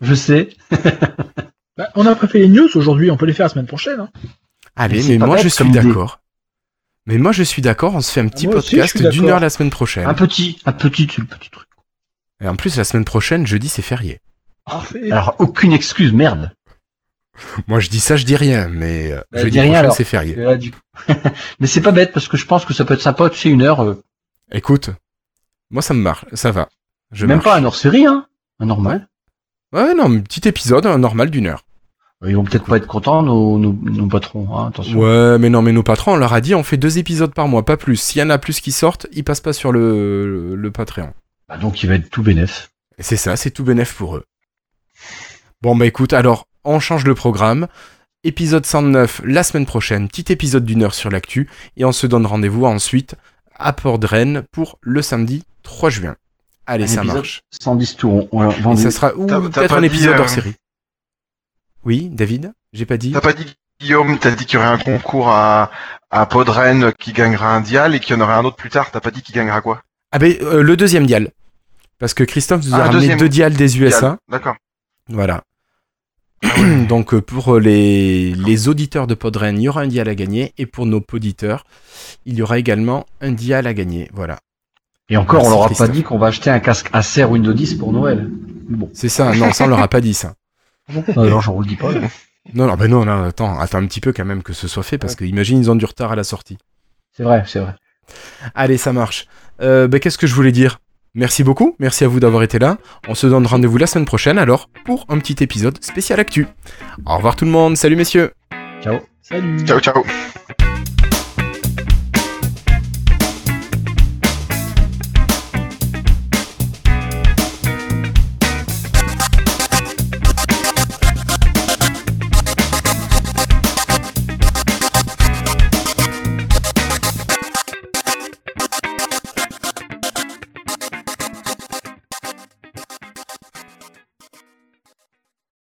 Je sais. bah, on a pas fait les news aujourd'hui, on peut les faire la semaine prochaine. Hein. Allez, mais, moi je suis d'accord. Mais moi je suis d'accord, on se fait un petit podcast d'une heure la semaine prochaine. Un petit, un petit, un petit truc. Et en plus la semaine prochaine, jeudi c'est férié. Alors aucune excuse, merde. Moi je dis ça, je dis rien, mais euh, bah, jeudi prochain c'est férié. mais c'est pas bête parce que je pense que ça peut être sympa, tu sais, une heure. Euh. Écoute, moi ça me marche, ça va. Je Même pas un hors série, hein, un normal. Ouais, non, un petit épisode, un normal d'une heure. Ils vont peut-être pas être contents, nos, nos, patrons, hein, attention. Ouais, mais non, mais nos patrons, on leur a dit, on fait deux épisodes par mois, pas plus. S'il y en a plus qui sortent, ils passent pas sur le, le, Patreon. Bah donc il va être tout bénef. C'est ça, c'est tout bénef pour eux. Bon, bah écoute, alors, on change le programme. Épisode 109 la semaine prochaine, petit épisode d'une heure sur l'actu, et on se donne rendez-vous ensuite à Port de Rennes pour le samedi 3 juin. Allez, ça marche. 110 tours. et ça sera ou peut-être un épisode hors série. Oui, David J'ai pas dit T'as pas dit Guillaume, t'as dit qu'il y aurait un concours à, à Podren qui gagnera un dial et qu'il y en aurait un autre plus tard. T'as pas dit qui gagnera quoi? Ah ben euh, le deuxième dial. Parce que Christophe nous a ah, ramené deux dials des USA. D'accord. Voilà. Donc euh, pour les, les auditeurs de Podren, il y aura un dial à gagner. Et pour nos auditeurs, il y aura également un dial à gagner. Voilà. Et encore, on leur a pas dit qu'on va acheter un casque Acer Windows 10 pour Noël. Bon. C'est ça, non, ça on leur a pas dit ça. Non, j'en vous le dis pas. Non, non, ben non, non, attends, attends un petit peu quand même que ce soit fait, parce que imagine, ils ont du retard à la sortie. C'est vrai, c'est vrai. Allez, ça marche. Euh, ben, qu'est-ce que je voulais dire? Merci beaucoup, merci à vous d'avoir été là. On se donne rendez-vous la semaine prochaine alors pour un petit épisode spécial actu. Au revoir tout le monde, salut messieurs. Ciao. Salut. Ciao, ciao.